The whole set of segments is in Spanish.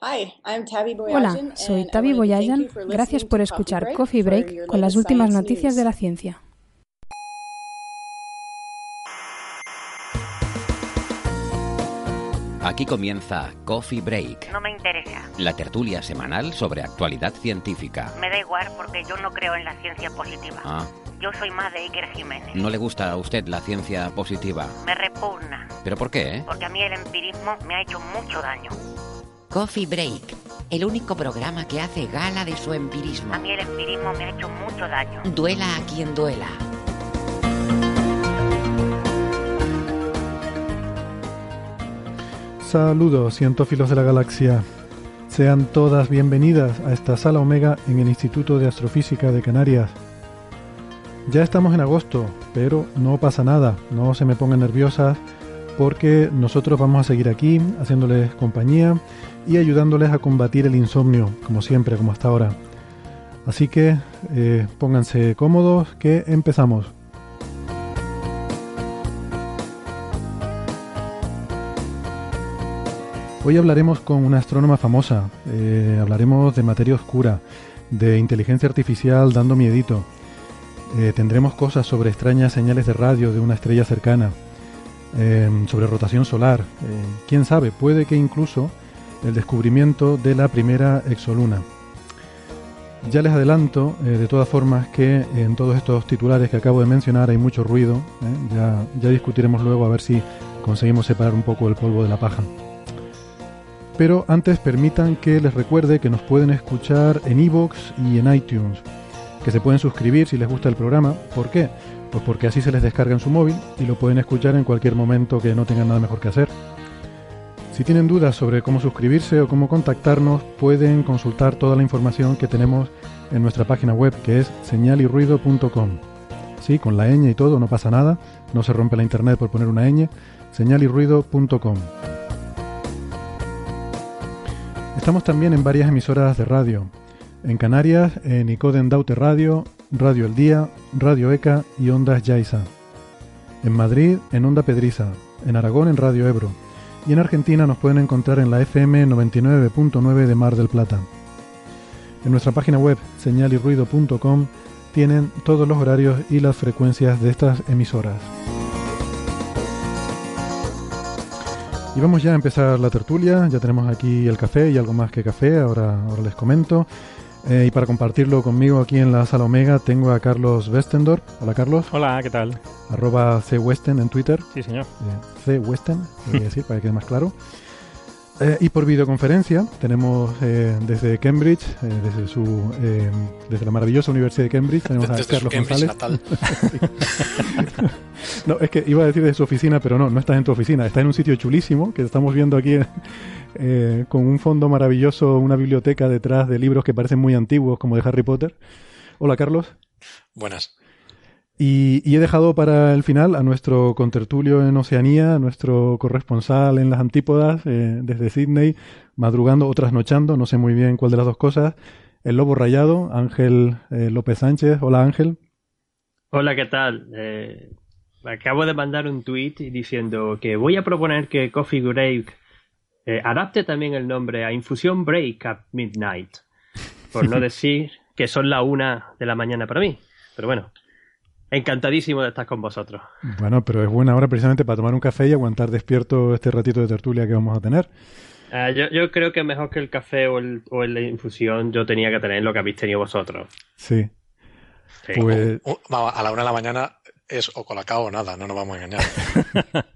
Hola, soy Tavi Boyajan. Gracias por escuchar Coffee Break con las últimas noticias de la ciencia. Aquí comienza Coffee Break. No me interesa. La tertulia semanal sobre actualidad científica. Me da igual porque yo no creo en la ciencia positiva. Ah. Yo soy más de Iker Jiménez. ¿No le gusta a usted la ciencia positiva? Me repugna. ¿Pero por qué? Porque a mí el empirismo me ha hecho mucho daño. Coffee Break, el único programa que hace gala de su empirismo. A mí el empirismo me ha hecho mucho daño. Duela a quien duela. Saludos, cientófilos de la galaxia. Sean todas bienvenidas a esta sala Omega en el Instituto de Astrofísica de Canarias. Ya estamos en agosto, pero no pasa nada, no se me pongan nerviosas porque nosotros vamos a seguir aquí haciéndoles compañía y ayudándoles a combatir el insomnio, como siempre, como hasta ahora. Así que eh, pónganse cómodos que empezamos. Hoy hablaremos con una astrónoma famosa, eh, hablaremos de materia oscura, de inteligencia artificial dando miedito, eh, tendremos cosas sobre extrañas señales de radio de una estrella cercana, sobre rotación solar, quién sabe, puede que incluso el descubrimiento de la primera exoluna. Ya les adelanto, de todas formas, que en todos estos titulares que acabo de mencionar hay mucho ruido, ya, ya discutiremos luego a ver si conseguimos separar un poco el polvo de la paja. Pero antes permitan que les recuerde que nos pueden escuchar en iVoox y en iTunes, que se pueden suscribir si les gusta el programa. ¿Por qué? Pues porque así se les descarga en su móvil y lo pueden escuchar en cualquier momento que no tengan nada mejor que hacer. Si tienen dudas sobre cómo suscribirse o cómo contactarnos, pueden consultar toda la información que tenemos en nuestra página web que es señalirruido.com. Sí, con la ñ y todo, no pasa nada, no se rompe la internet por poner una ñ, señalirruido.com. Estamos también en varias emisoras de radio. En Canarias, en Icoden Daute Radio, Radio El Día, Radio ECA y Ondas Yaiza. En Madrid, en Onda Pedriza. En Aragón, en Radio Ebro. Y en Argentina nos pueden encontrar en la FM 99.9 de Mar del Plata. En nuestra página web, señalirruido.com, tienen todos los horarios y las frecuencias de estas emisoras. Y vamos ya a empezar la tertulia. Ya tenemos aquí el café y algo más que café. Ahora, ahora les comento. Eh, y para compartirlo conmigo aquí en la sala Omega tengo a Carlos Westendorf. Hola Carlos. Hola, ¿qué tal? Arroba CWesten en Twitter. Sí, señor. Eh, CWesten, voy decir, para que quede más claro. Eh, y por videoconferencia tenemos eh, desde Cambridge, eh, desde su eh, desde la maravillosa Universidad de Cambridge, tenemos desde a Carlos Cambridge González. no, es que iba a decir de su oficina, pero no, no estás en tu oficina, está en un sitio chulísimo que estamos viendo aquí con un fondo maravilloso, una biblioteca detrás de libros que parecen muy antiguos, como de Harry Potter. Hola Carlos. Buenas. Y, y he dejado para el final a nuestro contertulio en Oceanía, a nuestro corresponsal en las antípodas, eh, desde Sydney, madrugando o trasnochando, no sé muy bien cuál de las dos cosas, el lobo rayado, Ángel eh, López Sánchez. Hola Ángel. Hola, ¿qué tal? Eh, acabo de mandar un tweet diciendo que voy a proponer que Coffee Break eh, adapte también el nombre a Infusión Break at Midnight, por no decir que son la una de la mañana para mí. Pero bueno, encantadísimo de estar con vosotros. Bueno, pero es buena hora precisamente para tomar un café y aguantar despierto este ratito de tertulia que vamos a tener. Ah, yo, yo creo que mejor que el café o, el, o la infusión yo tenía que tener lo que habéis tenido vosotros. Sí. Sí. Pues O- a la una de la mañana es o colacao o nada, no nos vamos a engañar.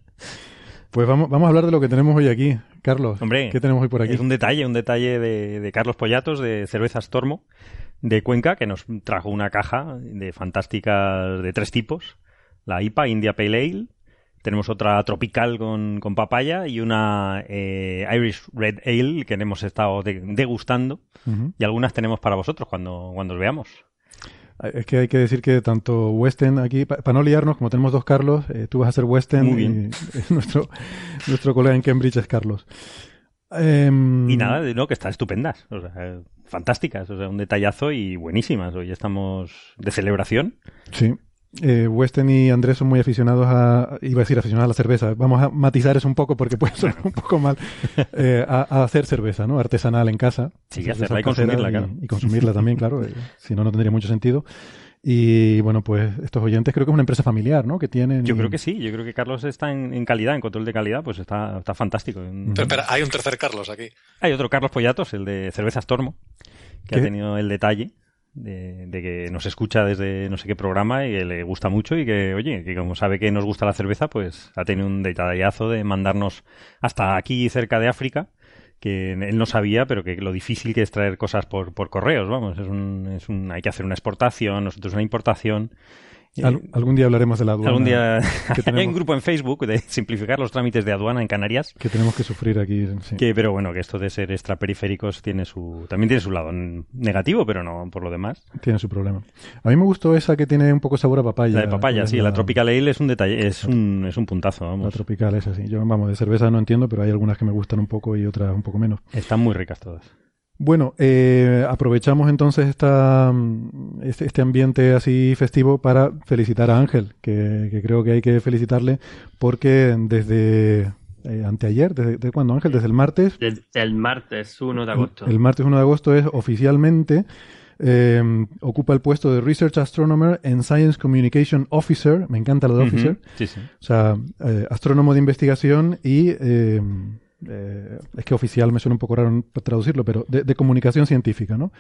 Pues vamos, vamos a hablar de lo que tenemos hoy aquí. Carlos, Hombre, ¿qué tenemos hoy por aquí? Es un detalle, un detalle de, de Carlos Pollatos, de Cervezas Tormo, de Cuenca, que nos trajo una caja de fantásticas de tres tipos. La IPA, India Pale Ale, tenemos otra tropical con, con papaya y una eh, Irish Red Ale que hemos estado degustando y algunas tenemos para vosotros cuando, cuando os veamos. Es que hay que decir que tanto Weston aquí, para no liarnos, como tenemos dos Carlos, eh, tú vas a ser Weston y nuestro, nuestro colega en Cambridge es Carlos. Em, y nada, no, que están estupendas, o sea, fantásticas, o sea, un detallazo y buenísimas. Hoy estamos de celebración. Sí. Eh, Weston y Andrés son muy aficionados a, iba a decir aficionados a la cerveza, vamos a matizar eso un poco porque puede ser un poco mal, eh, a, hacer cerveza, ¿no? Artesanal en casa. Sí, hacerla y consumirla, claro. Y consumirla también, claro, eh, si no, no tendría mucho sentido. Y bueno, pues estos oyentes creo que es una empresa familiar, ¿no? Que tienen... Yo creo que sí, yo creo que Carlos está en, calidad, en control de calidad, pues está, está fantástico. Pero hay un tercer Carlos aquí. Hay otro Carlos Pollatos, el de Cervezas Tormo, que ha tenido el detalle de, que nos escucha desde no sé qué programa y que le gusta mucho y que, oye, que como sabe que nos gusta la cerveza, pues ha tenido un detallazo de mandarnos hasta aquí cerca de África, que él no sabía, pero que lo difícil que es traer cosas por, por correos, vamos, es un, es un, hay que hacer una exportación, nosotros una importación algún día hablaremos de la aduana. Algún día. Hay un grupo en Facebook de simplificar los trámites de aduana en Canarias. Que tenemos que sufrir aquí. Que, pero bueno, que esto de ser extraperiféricos tiene su, también tiene su lado negativo, pero no por lo demás. Tiene su problema. A mí me gustó esa que tiene un poco sabor a papaya. La de papaya, sí. La, Tropical Ale es un detalle, es un, es un puntazo, vamos. La Tropical es así. Yo, vamos, de cerveza no entiendo, pero hay algunas que me gustan un poco y otras un poco menos. Están muy ricas todas. Bueno, eh, aprovechamos entonces esta, este, este, ambiente así festivo para felicitar a Ángel, que, creo que hay que felicitarle porque desde eh, anteayer, ¿desde, cuándo Ángel? Desde el martes. Desde el martes 1 de agosto. El, martes 1 de agosto es oficialmente eh, ocupa el puesto de Research Astronomer and Science Communication Officer. Me encanta lo de Officer. Sí, sí. O sea, astrónomo de investigación y eh, es que oficial me suena un poco raro traducirlo, pero de, comunicación científica, ¿no?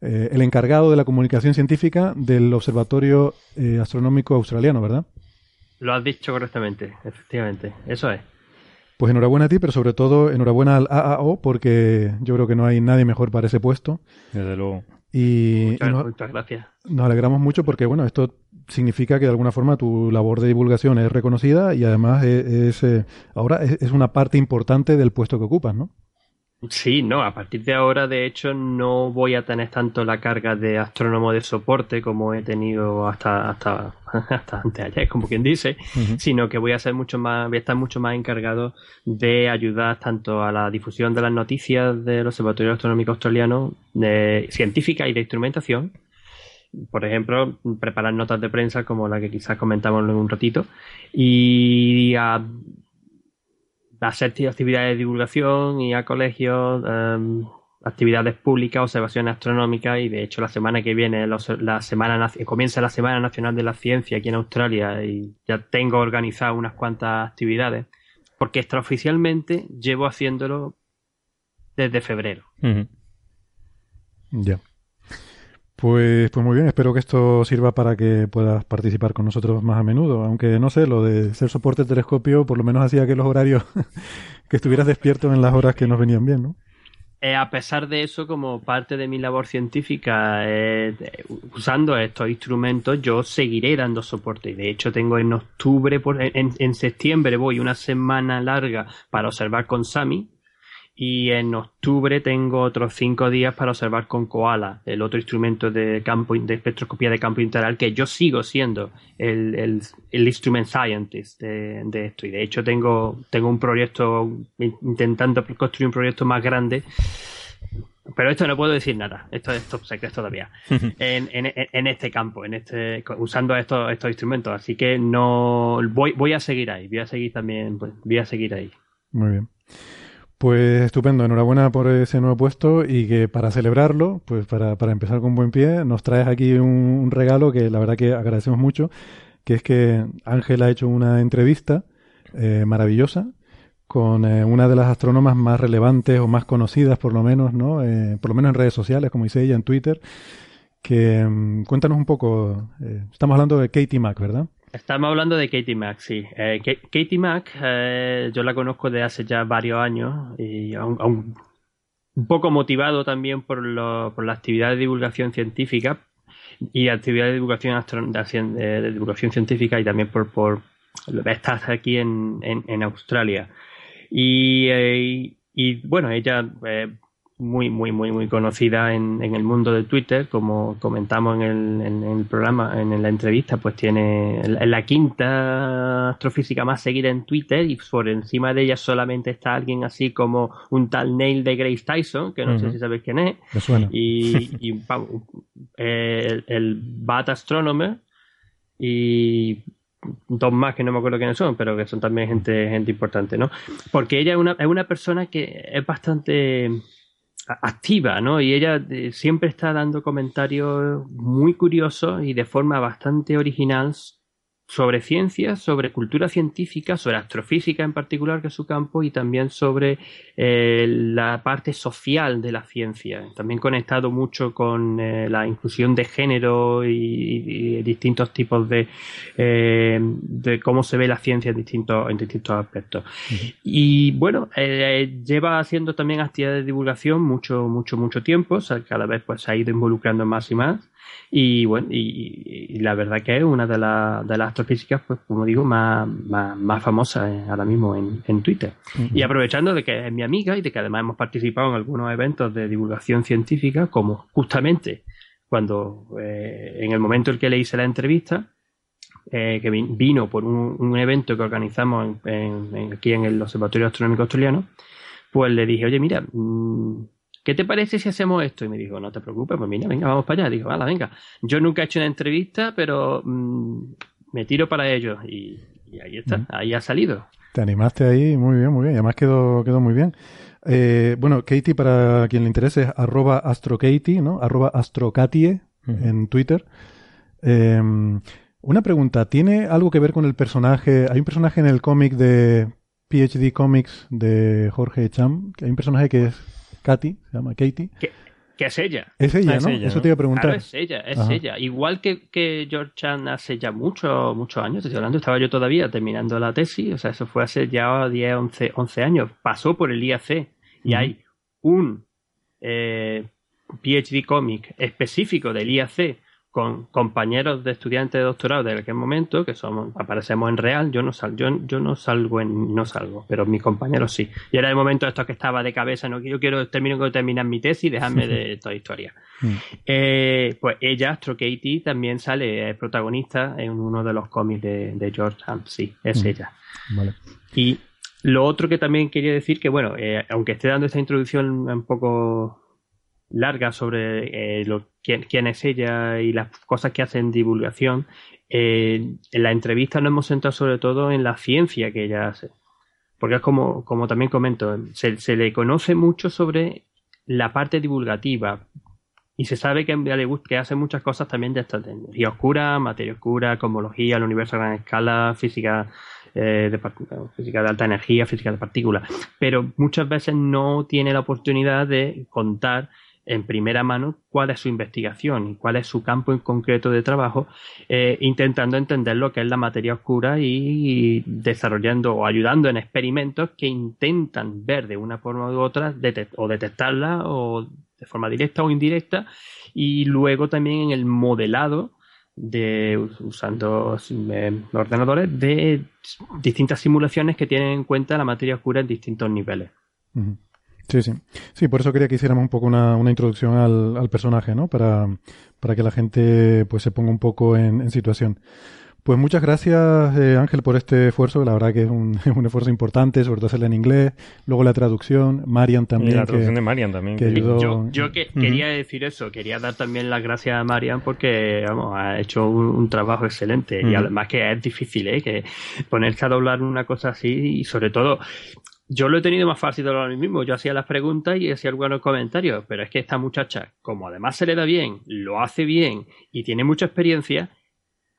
Eh, el encargado de la comunicación científica del Observatorio eh, Astronómico Australiano, ¿verdad? Lo has dicho correctamente, efectivamente, eso es. Pues enhorabuena a ti, pero sobre todo enhorabuena al AAO, porque yo creo que no hay nadie mejor para ese puesto. Desde luego. Y, muchas, gracias. Nos alegramos mucho porque, bueno, esto significa que de alguna forma tu labor de divulgación es reconocida y además es, eh, ahora es, una parte importante del puesto que ocupas, ¿no? Sí, no, a partir de ahora, de hecho, no voy a tener tanto la carga de astrónomo de soporte como he tenido hasta, hasta, hasta antes ayer, como quien dice, sino que voy a ser mucho más, voy a estar mucho más encargado de ayudar tanto a la difusión de las noticias del Observatorio Astronómico Australiano, de científica y de instrumentación, por ejemplo, preparar notas de prensa como la que quizás comentamos en un ratito y a, hacer actividades de divulgación y a colegios, em, actividades públicas, observaciones astronómicas y de hecho la semana que viene la semana comienza la Semana Nacional de la Ciencia aquí en Australia y ya tengo organizado unas cuantas actividades porque extraoficialmente llevo haciéndolo desde febrero. Ya. Pues, pues muy bien, espero que esto sirva para que puedas participar con nosotros más a menudo, aunque no sé, lo de ser soporte telescopio por lo menos hacía que los horarios, que estuvieras despierto en las horas que nos venían bien, ¿no? Eh, a pesar de eso, como parte de mi labor científica, eh, usando estos instrumentos, yo seguiré dando soporte. Y de hecho, tengo en octubre, por, en, en septiembre voy una semana larga para observar con Sami, y en octubre tengo otros cinco días para observar con Koala, el otro instrumento de campo de espectroscopía de campo integral, que yo sigo siendo el, el, instrument scientist de, esto. Y de hecho tengo, tengo un proyecto, intentando construir un proyecto más grande. Pero esto no puedo decir nada, esto es top secret todavía. en, en, en, este campo, en este, usando estos, estos instrumentos. Así que no voy, voy a seguir ahí, voy a seguir también, pues, voy a seguir ahí. Muy bien. Pues estupendo, enhorabuena por ese nuevo puesto y que para celebrarlo, pues para, para empezar con buen pie, nos traes aquí un, regalo que la verdad que agradecemos mucho, que es que Ángel ha hecho una entrevista eh, maravillosa con eh, una de las astrónomas más relevantes o más conocidas por lo menos, ¿no? Eh, por lo menos en redes sociales, como dice ella, en Twitter, que mm, cuéntanos un poco, estamos hablando de Katie Mack, ¿verdad? Estamos hablando de Katie Mack, sí. Eh, Katie Mack, eh, yo la conozco de hace ya varios años y un poco motivado también por, por la actividad de divulgación científica y actividad de divulgación, de, divulgación científica y también por, por, estás aquí en, en, Australia. Y, eh, y, bueno, ella muy, muy, muy, muy conocida en, en, el mundo de Twitter, como comentamos en el, en el programa, en la entrevista, pues tiene la quinta astrofísica más seguida en Twitter y por encima de ella solamente está alguien así como un tal Neil de Grace Tyson, que no sé si sabéis quién es, y, y el, el Bat Astronomer y dos más que no me acuerdo quiénes son, pero que son también gente, gente importante, ¿no? Porque ella es una, es una persona que es bastante activa, ¿no? Y ella eh, siempre está dando comentarios muy curiosos y de forma bastante original sobre ciencia, sobre cultura científica, sobre astrofísica en particular, que es su campo, y también sobre eh, la parte social de la ciencia. También conectado mucho con eh, la inclusión de género y, distintos tipos de, eh, de cómo se ve la ciencia en distintos, en distintos aspectos. Y bueno, lleva haciendo también actividades de divulgación mucho, mucho, mucho tiempo, o sea, cada vez pues se ha ido involucrando más y más. Y bueno, y, la verdad que es una de, de las astrofísicas, pues como digo, más, más, famosas eh, ahora mismo en, en Twitter. Y aprovechando de que es mi amiga y de que además hemos participado en algunos eventos de divulgación científica, como justamente cuando eh, en el momento en que le hice la entrevista, eh, que vino por un, evento que organizamos aquí en el Observatorio Astronómico Australiano, pues le dije, oye, mira, mm, ¿qué te parece si hacemos esto? Y me dijo, no te preocupes, pues mira, venga, vamos para allá. Digo, vale, venga. Yo nunca he hecho una entrevista, pero mm, me tiro para ello. Y, ahí está, ahí ha salido. Te animaste ahí, muy bien, muy bien. Y además quedó, quedó muy bien. Eh, bueno, Katie, para quien le interese, es arroba astrokatie, ¿no? Arroba astrokatie en Twitter. Em, una pregunta, ¿tiene algo que ver con el personaje? Hay un personaje en el cómic de PhD Comics de Jorge Cham, que hay un personaje que es Katy, se llama Katie. Que, es ella. Es ella, ¿no? Eso te iba a preguntar. Claro, es ella, es ella. Igual que, que George Chan hace ya muchos muchos años, estoy hablando, estaba yo todavía terminando la tesis, o sea, eso fue hace ya 10, 11, 11 años. Pasó por el IAC y hay un eh, PhD cómic específico del IAC con compañeros de estudiantes de doctorado de aquel momento, que somos, aparecemos en real, yo no salgo, yo, yo no salgo en, no salgo, pero mis compañeros sí. Y era el momento de esto que estaba de cabeza, no yo quiero termino de terminar mi tesis y dejarme de toda historia. Mm. Eh, pues ella, Astro Katie, también sale, es protagonista en uno de los cómics de, George Hunt, sí, es mm. ella. Vale. Y lo otro que también quería decir que, bueno, eh, aunque esté dando esta introducción un poco larga sobre eh, lo, quién, es ella y las cosas que hace en divulgación, eh, en la entrevista nos hemos centrado sobre todo en la ciencia que ella hace. Porque es como, como también comento, se, le conoce mucho sobre la parte divulgativa, y se sabe que, que hace muchas cosas también de esta energía oscura, materia oscura, cosmología, el universo a gran escala, física, eh, de, física de alta energía, física de partículas. Pero muchas veces no tiene la oportunidad de contar en primera mano cuál es su investigación y cuál es su campo en concreto de trabajo, eh, intentando entender lo que es la materia oscura y desarrollando o ayudando en experimentos que intentan ver de una forma u otra o detectarla o de forma directa o indirecta y luego también en el modelado de usando ordenadores de distintas simulaciones que tienen en cuenta la materia oscura en distintos niveles. Sí, sí. Sí, por eso quería que hiciéramos un poco una, una introducción al, al, personaje, ¿no? Para, para que la gente pues se ponga un poco en, en situación. Pues muchas gracias, eh, Ángel, por este esfuerzo. La verdad que es un, un, esfuerzo importante, sobre todo hacerlo en inglés. Luego la traducción. Marian también. Y la traducción de Marian también. Yo, yo que, quería decir eso. Quería dar también las gracias a Marian porque, vamos, ha hecho un, trabajo excelente. Y además que es difícil, ¿eh? Que ponerse a doblar una cosa así y sobre todo yo lo he tenido más fácil de lo mismo. Yo hacía las preguntas y hacía algunos comentarios, pero es que esta muchacha, como además se le da bien, lo hace bien y tiene mucha experiencia,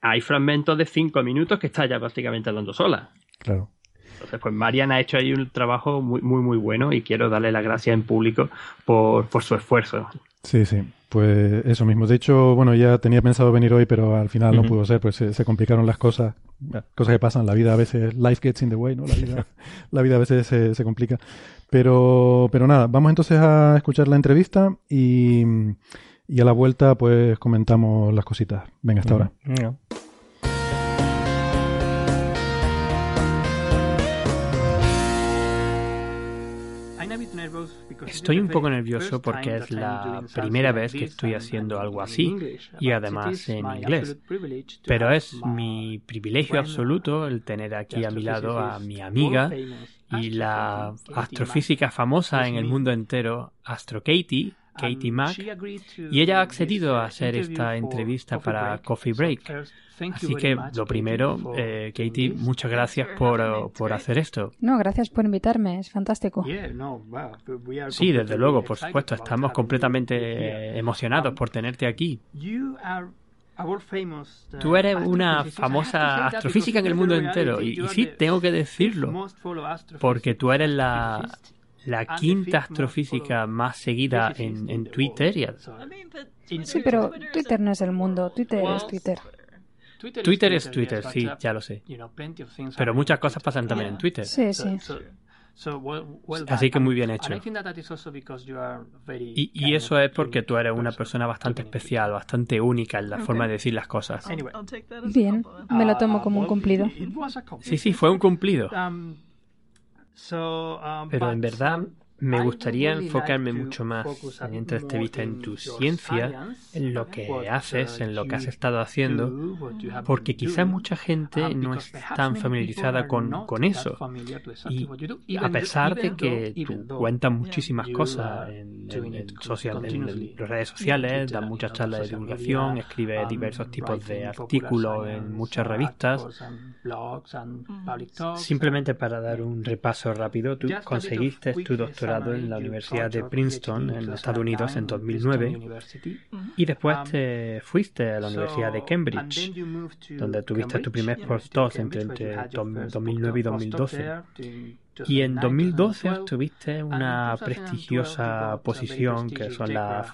hay fragmentos de cinco minutos que está ya prácticamente hablando sola. Claro. Entonces, pues Marian ha hecho ahí un trabajo muy, muy, muy bueno y quiero darle las gracias en público por, por su esfuerzo. Sí, sí. Pues eso mismo. De hecho, bueno, ya tenía pensado venir hoy, pero al final no pudo ser, pues se, complicaron las cosas. Cosas que pasan, la vida a veces, life gets in the way, ¿no? La vida, la vida a veces se, se, complica. Pero, pero nada, vamos entonces a escuchar la entrevista y, y a la vuelta pues comentamos las cositas. Venga, hasta ahora. Estoy un poco nervioso porque es la primera vez que estoy haciendo algo así y además en inglés. Pero es mi privilegio absoluto el tener aquí a mi lado a mi amiga y la astrofísica famosa en el mundo entero, Astro Katie, Katie Mack, y ella ha accedido a hacer esta entrevista para Coffee Break. Así que lo primero, eh, Katie, muchas gracias por, por, hacer esto. No, gracias por invitarme, es fantástico. Sí, desde luego, por supuesto, estamos completamente emocionados por tenerte aquí. Tú eres una famosa astrofísica en el mundo entero y, y sí, tengo que decirlo, porque tú eres la, la quinta astrofísica más seguida en, en Twitter. Y... Sí, pero Twitter no es el mundo, Twitter es Twitter. Twitter es Twitter, sí, ya lo sé. Pero muchas cosas pasan también en Twitter. Sí, sí. Así que muy bien hecho. Y, y, eso es porque tú eres una persona bastante especial, bastante única en la forma de decir las cosas. Bien, me lo tomo como un cumplido. Sí, sí, fue un cumplido. Pero en verdad me gustaría enfocarme mucho más en entrevista en tu ciencia, en lo que haces, en lo que has estado haciendo, porque quizá mucha gente no es tan familiarizada con, con eso. Y a pesar de que tú cuentas muchísimas cosas en, social, en las redes sociales, das muchas charlas de divulgación, escribes diversos tipos de artículos en muchas revistas, simplemente para dar un repaso rápido, tú conseguiste tu doctorado en la Universidad de Princeton en Estados Unidos en 2009 y después te fuiste a la Universidad de Cambridge donde tuviste tu primer postdoc entre, entre 2009 y 2012 y en 2012 obtuviste una prestigiosa posición que son las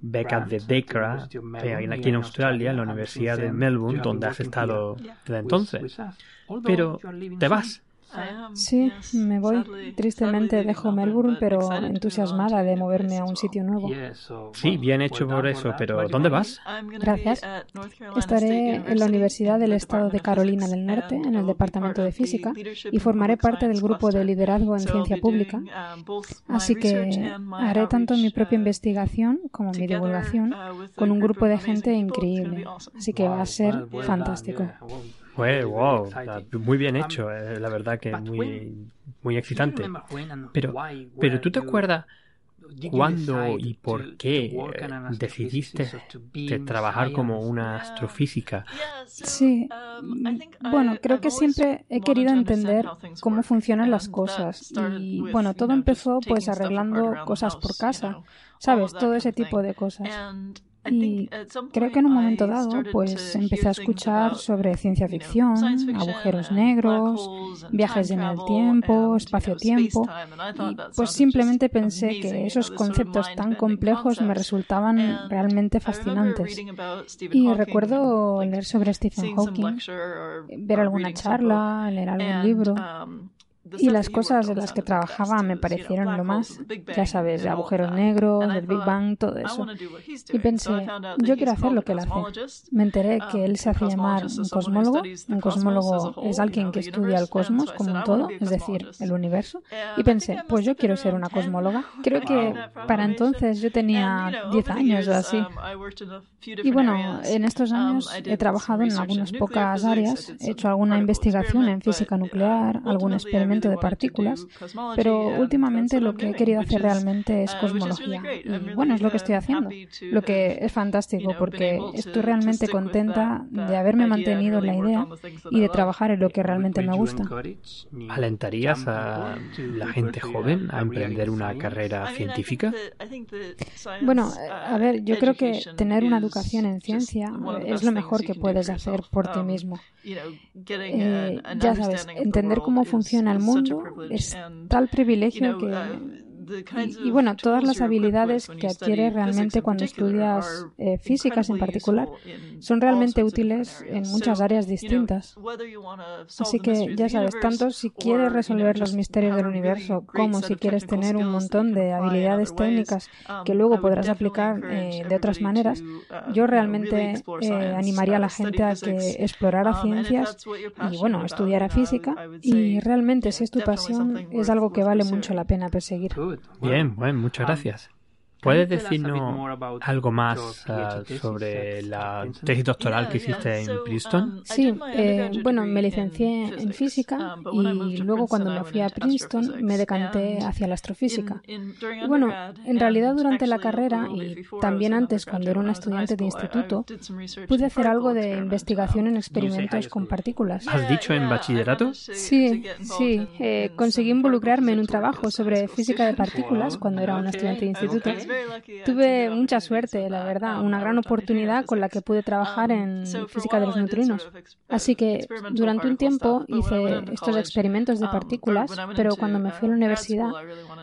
becas de DECRA aquí en Australia, en la Universidad de Melbourne, donde has estado desde entonces. Pero te vas Sí, me voy. Tristemente dejo Melbourne, pero entusiasmada de moverme a un sitio nuevo. Sí, bien hecho por eso, pero ¿dónde vas? Gracias. Estaré en la Universidad del Estado de Carolina del Norte, en el Departamento de Física, y formaré parte del grupo de liderazgo en ciencia pública. Así que haré tanto mi propia investigación como mi divulgación con un grupo de gente increíble. Así que va a ser fantástico. Pues, wow, muy bien hecho, eh, la verdad que muy, muy excitante. Pero, pero ¿tú te acuerdas cuándo y por qué decidiste trabajar como una astrofísica? Sí, mm, bueno, creo que siempre he querido entender cómo funcionan las cosas y bueno, todo empezó pues arreglando cosas por casa, ¿sabes? Todo ese tipo de cosas. Y creo que en un momento dado, pues empecé a escuchar sobre ciencia ficción, agujeros negros, viajes en el tiempo, espacio-tiempo, y pues simplemente pensé que esos conceptos tan complejos me resultaban realmente fascinantes. Y recuerdo leer sobre Stephen Hawking, ver alguna charla, leer algún libro. Y las cosas en las que trabajaba me parecieron lo más, ya sabes, de agujeros negros, del Big Bang, todo eso. Y pensé, yo quiero hacer lo que él hace. Me enteré que um, él se hace llamar un cosmólogo. Un cosmólogo es alguien que estudia el cosmos como un todo, es decir, el universo. Y pensé, pues yo quiero ser una cosmóloga. Creo que para entonces yo tenía 10 años o así. Um, y bueno, en estos um, años he trabajado en algunas pocas áreas, he hecho alguna investigación en física nuclear, algún experimento de partículas, pero últimamente lo que he querido hacer realmente es cosmología. Y bueno, es lo que estoy haciendo, lo que es fantástico porque estoy realmente contenta de haberme mantenido en la idea y de trabajar en lo que realmente me gusta. ¿Alentarías a la gente joven a emprender una carrera científica? Bueno, a ver, yo creo que tener una educación en ciencia es lo mejor que puedes hacer por ti mismo. Eh, ya sabes, entender cómo funciona el mundo es tal privilegio que y, bueno, todas las habilidades que adquieres realmente cuando estudias eh, físicas en particular son realmente útiles en muchas áreas distintas. Así que ya sabes, tanto si quieres resolver los misterios del universo como si quieres tener un montón de habilidades técnicas que luego podrás aplicar eh, de otras maneras, yo realmente eh, animaría a la gente a que explorara ciencias y bueno, estudiara física y realmente si es tu pasión es algo que vale mucho la pena perseguir. Bien, bueno, muchas gracias. ¿Puedes decirnos algo más uh, sobre la tesis doctoral que hiciste en Princeton? Sí, eh, bueno, me licencié en física y luego cuando me fui a Princeton me decanté hacia la astrofísica. Y bueno, en realidad durante la carrera y también antes cuando era una estudiante de instituto, pude hacer algo de investigación en experimentos con partículas. ¿Has dicho en bachillerato? Sí, sí, eh, conseguí involucrarme en un trabajo sobre física de partículas cuando era una estudiante de instituto Tuve mucha suerte, la verdad, una gran oportunidad con la que pude trabajar en física de los neutrinos. Así que durante un tiempo hice estos experimentos de partículas, pero cuando me fui a la universidad,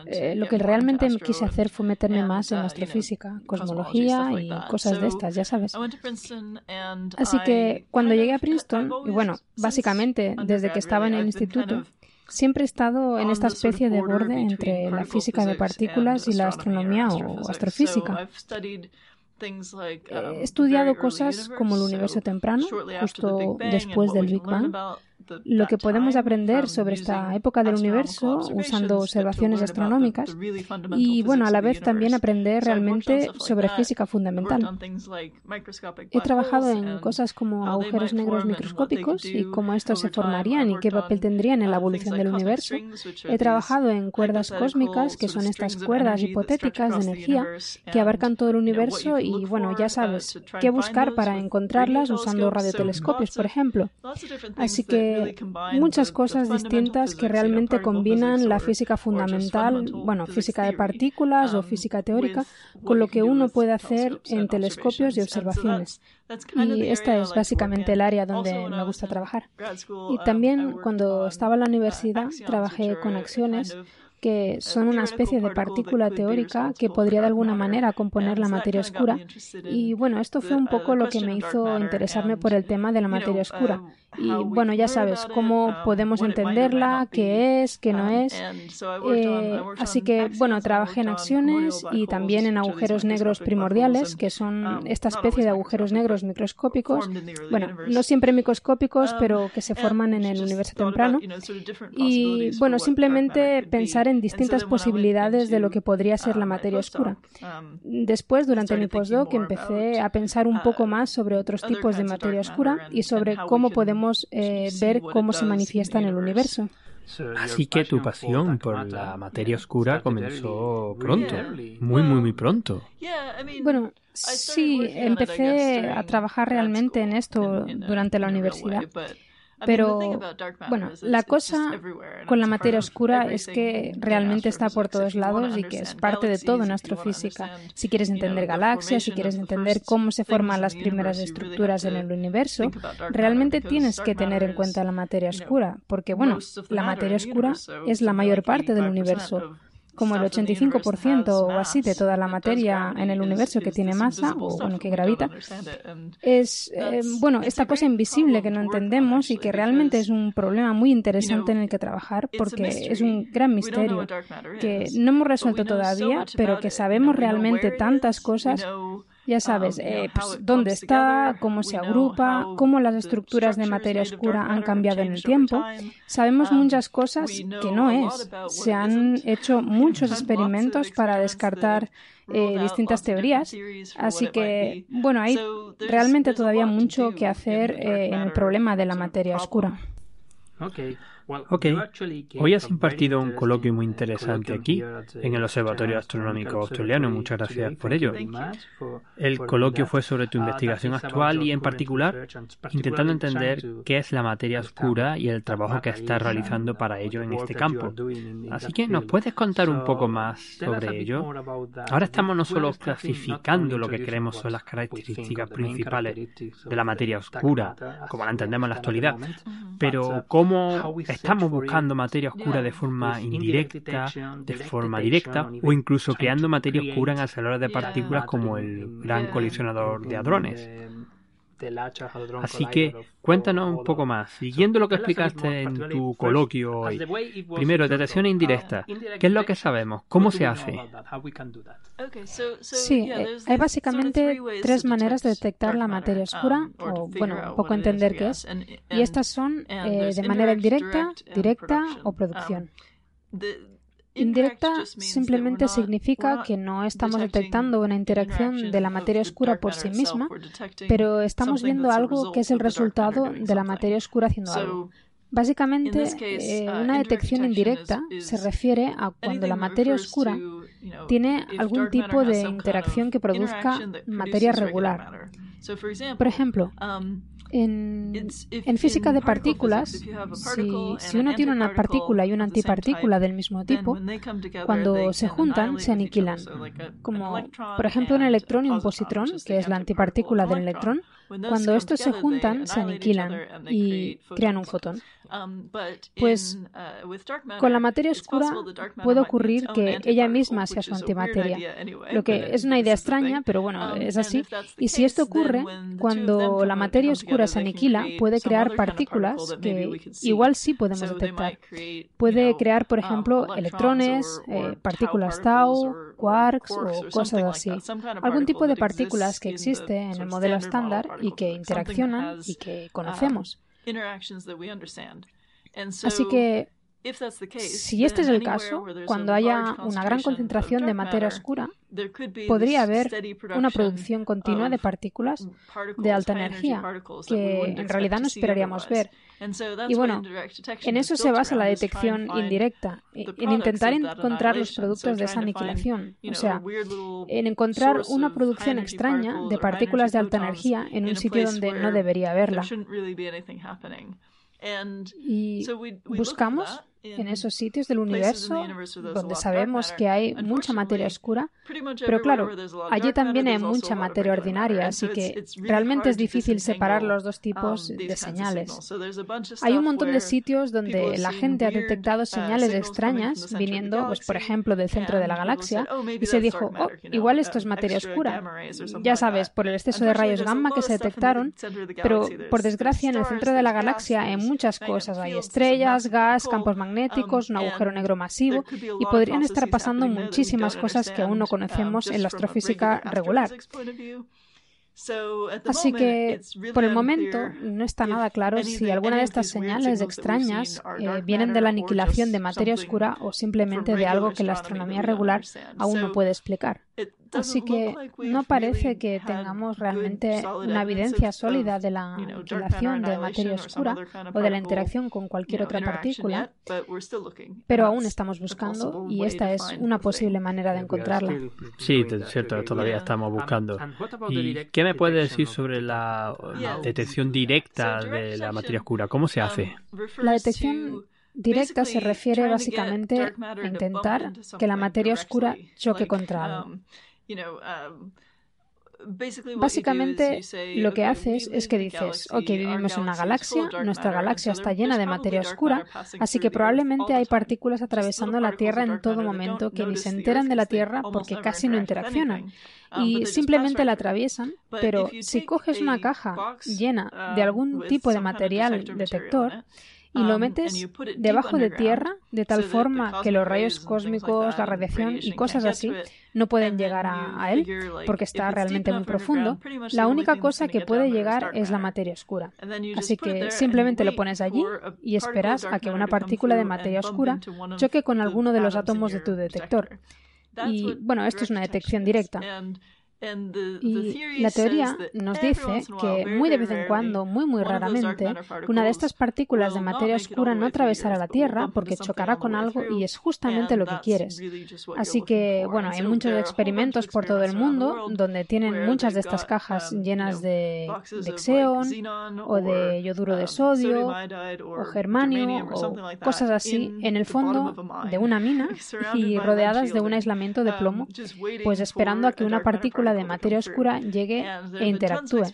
eh, lo que realmente quise hacer fue meterme más en astrofísica, cosmología y cosas de estas, ya sabes. Así que cuando llegué a Princeton, y bueno, básicamente desde que estaba en el instituto, Siempre he estado en esta especie de borde entre la física de partículas y la astronomía o astrofísica. He estudiado cosas como el universo temprano, justo después del Big Bang, lo que podemos aprender sobre esta época del universo usando observaciones astronómicas y, bueno, a la vez también aprender realmente sobre física fundamental. He trabajado en cosas como agujeros negros microscópicos y cómo estos se formarían y qué papel tendrían en la evolución del universo. He trabajado en cuerdas cósmicas, que son estas cuerdas hipotéticas de energía que abarcan todo el universo y, bueno, ya sabes, qué buscar para encontrarlas usando radiotelescopios, por ejemplo. Así que muchas cosas distintas que realmente combinan la física fundamental, bueno, física de partículas o um, física teórica, con lo que uno puede hacer en telescopios y observaciones. Y esta es básicamente el área donde me gusta trabajar. Y um, también cuando estaba en la universidad trabajé con acciones que son una especie de partícula teórica que podría de alguna manera componer la materia oscura. Y bueno, esto fue un poco lo que me hizo interesarme por el tema de la materia oscura. Y bueno, ya sabes cómo podemos entenderla, qué es, qué no es. Eh, así que bueno, trabajé en acciones y también en agujeros negros primordiales, que son esta especie de agujeros negros microscópicos. Bueno, no siempre microscópicos, pero que se forman en el universo temprano. Y bueno, simplemente pensar en distintas posibilidades de lo que podría ser la materia oscura. Después, durante mi postdoc, empecé a pensar un poco más sobre otros tipos de materia oscura y sobre cómo podemos eh, ver cómo se manifiesta en el universo. Así que tu pasión por la materia oscura comenzó pronto, muy, muy, muy pronto. Bueno, sí, empecé a trabajar realmente en esto durante la universidad. Pero bueno, la cosa con la materia oscura es que realmente está por todos lados y que es parte de todo en astrofísica. Si quieres entender galaxias, si quieres entender cómo se forman las primeras estructuras en el universo, realmente tienes que tener en cuenta la materia oscura, porque bueno, la materia oscura es la mayor parte del universo como el 85% o así de toda la materia en el universo que tiene masa o bueno, que gravita, es eh, bueno esta cosa invisible que no entendemos y que realmente es un problema muy interesante en el que trabajar porque es un gran misterio que no hemos resuelto todavía, pero que sabemos realmente tantas cosas ya sabes, um, eh, pues, dónde está, cómo se agrupa, cómo las estructuras de materia oscura han cambiado en el tiempo. Sabemos um, muchas cosas que no es. Se han hecho muchos experimentos para descartar eh, distintas teorías. Así que, bueno, hay realmente todavía mucho que hacer eh, en el problema de la materia oscura. Ok, hoy has impartido un coloquio muy interesante aquí, en el Observatorio Astronómico Australiano. Muchas gracias por ello. El coloquio fue sobre tu investigación actual y, en particular, intentando entender qué es la materia oscura y el trabajo que estás realizando para ello en este campo. Así que, ¿nos puedes contar un poco más sobre ello? Ahora estamos no solo clasificando lo que creemos son las características principales de la materia oscura, como la entendemos en la actualidad, pero cómo estamos buscando materia oscura de forma indirecta, de forma directa o incluso creando materia oscura en aceleradores de partículas como el Gran Colisionador de Hadrones. Así que cuéntanos un poco más, siguiendo lo que explicaste en tu coloquio hoy. Primero, detección indirecta. ¿Qué es lo que sabemos? ¿Cómo se hace? Sí, eh, hay básicamente tres maneras de detectar la materia oscura, um, o bueno, un poco entender qué es. Y estas son eh, de manera indirecta, directa o producción. Um, Indirecta simplemente significa que no estamos detectando una interacción de la materia oscura por sí misma, pero estamos viendo algo que es el resultado de la materia oscura haciendo algo. Básicamente, eh, uh, una detección indirecta se refiere a cuando la materia oscura tiene algún tipo de interacción que produzca materia regular. Por ejemplo, en, física de partículas, si, uno tiene una partícula y una antipartícula del mismo tipo, cuando se juntan se aniquilan. Como por ejemplo un electrón y un positrón, que es la antipartícula del electrón, cuando estos se juntan se aniquilan y crean un fotón. Um, pues uh, con la materia oscura puede ocurrir que ella misma sea su antimateria, lo que es una idea extraña, pero bueno, um, es así. Y si esto ocurre, cuando la materia oscura se aniquila, puede crear partículas que igual sí podemos detectar. Puede crear, por um, ejemplo, electrones, eh, partículas tau, quarks o cosas así. Algún tipo de partículas que existe en el modelo estándar y que interaccionan y que conocemos. Así que si este es el caso, cuando haya una gran concentración de materia oscura, podría haber una producción continua de partículas de alta energía que en realidad no esperaríamos ver. Y bueno, en eso se basa la detección indirecta, en intentar encontrar los productos de esa aniquilación, o sea, en encontrar una producción extraña de partículas de alta energía en un sitio donde no debería haberla. Y buscamos en esos sitios del universo donde sabemos que hay mucha materia oscura, pero claro, allí también hay mucha materia ordinaria, así que realmente es difícil separar los dos tipos um, de señales. Hay un montón de sitios donde la gente ha detectado uh, señales extrañas viniendo, pues, por ejemplo, del centro de la galaxia oh, y se dijo, oh, igual esto es materia oscura. Ya sabes, por el exceso de rayos gamma que se detectaron, pero por desgracia en el centro de la galaxia hay muchas cosas, hay estrellas, gas, campos magnéticos, magnéticos, un agujero negro masivo y podrían estar pasando muchísimas cosas que aún no conocemos en la astrofísica regular. Así que, por el momento, no está nada claro si alguna de estas señales extrañas eh, vienen de la aniquilación de materia oscura o simplemente de algo que la astronomía regular aún no puede explicar. Así que no parece que tengamos realmente una evidencia sólida de la aniquilación de materia oscura o de la interacción con cualquier otra partícula, pero aún estamos buscando y esta es una posible manera de encontrarla. Sí, es cierto, todavía estamos buscando. ¿Y qué me puede decir sobre la detección directa de la materia oscura? ¿Cómo se hace? La detección directa se refiere básicamente a intentar que la materia oscura choque contra algo. Um, Básicamente lo que haces es que dices, ok, vivimos en una galaxia, nuestra galaxia está llena de materia oscura, así que probablemente hay partículas atravesando la Tierra en todo momento que ni se enteran de la Tierra porque casi no interaccionan. um, y simplemente la atraviesan, pero si coges una caja llena de um, algún tipo de material detector, y lo um, metes debajo de tierra de tal forma que los rayos cósmicos, la radiación y cosas así no pueden llegar a, él porque está realmente muy profundo. La única cosa que puede llegar es la materia oscura. Así que simplemente lo pones allí y esperas a que una partícula de materia oscura choque con alguno de los átomos de tu detector. Y bueno, esto es una detección directa. Y la teoría nos dice que muy de vez en cuando, muy muy raramente, una de estas partículas de materia oscura no atravesará la Tierra porque chocará con algo y es justamente lo que quieres. Así que, bueno, hay muchos experimentos por todo el mundo donde tienen muchas de estas cajas um, llenas de, de xeon o de yoduro de um, sodio o germanio o cosas así en el fondo de una mina y rodeadas de un aislamiento de um, plomo, pues esperando a que una partícula de materia oscura llegue e interactúe.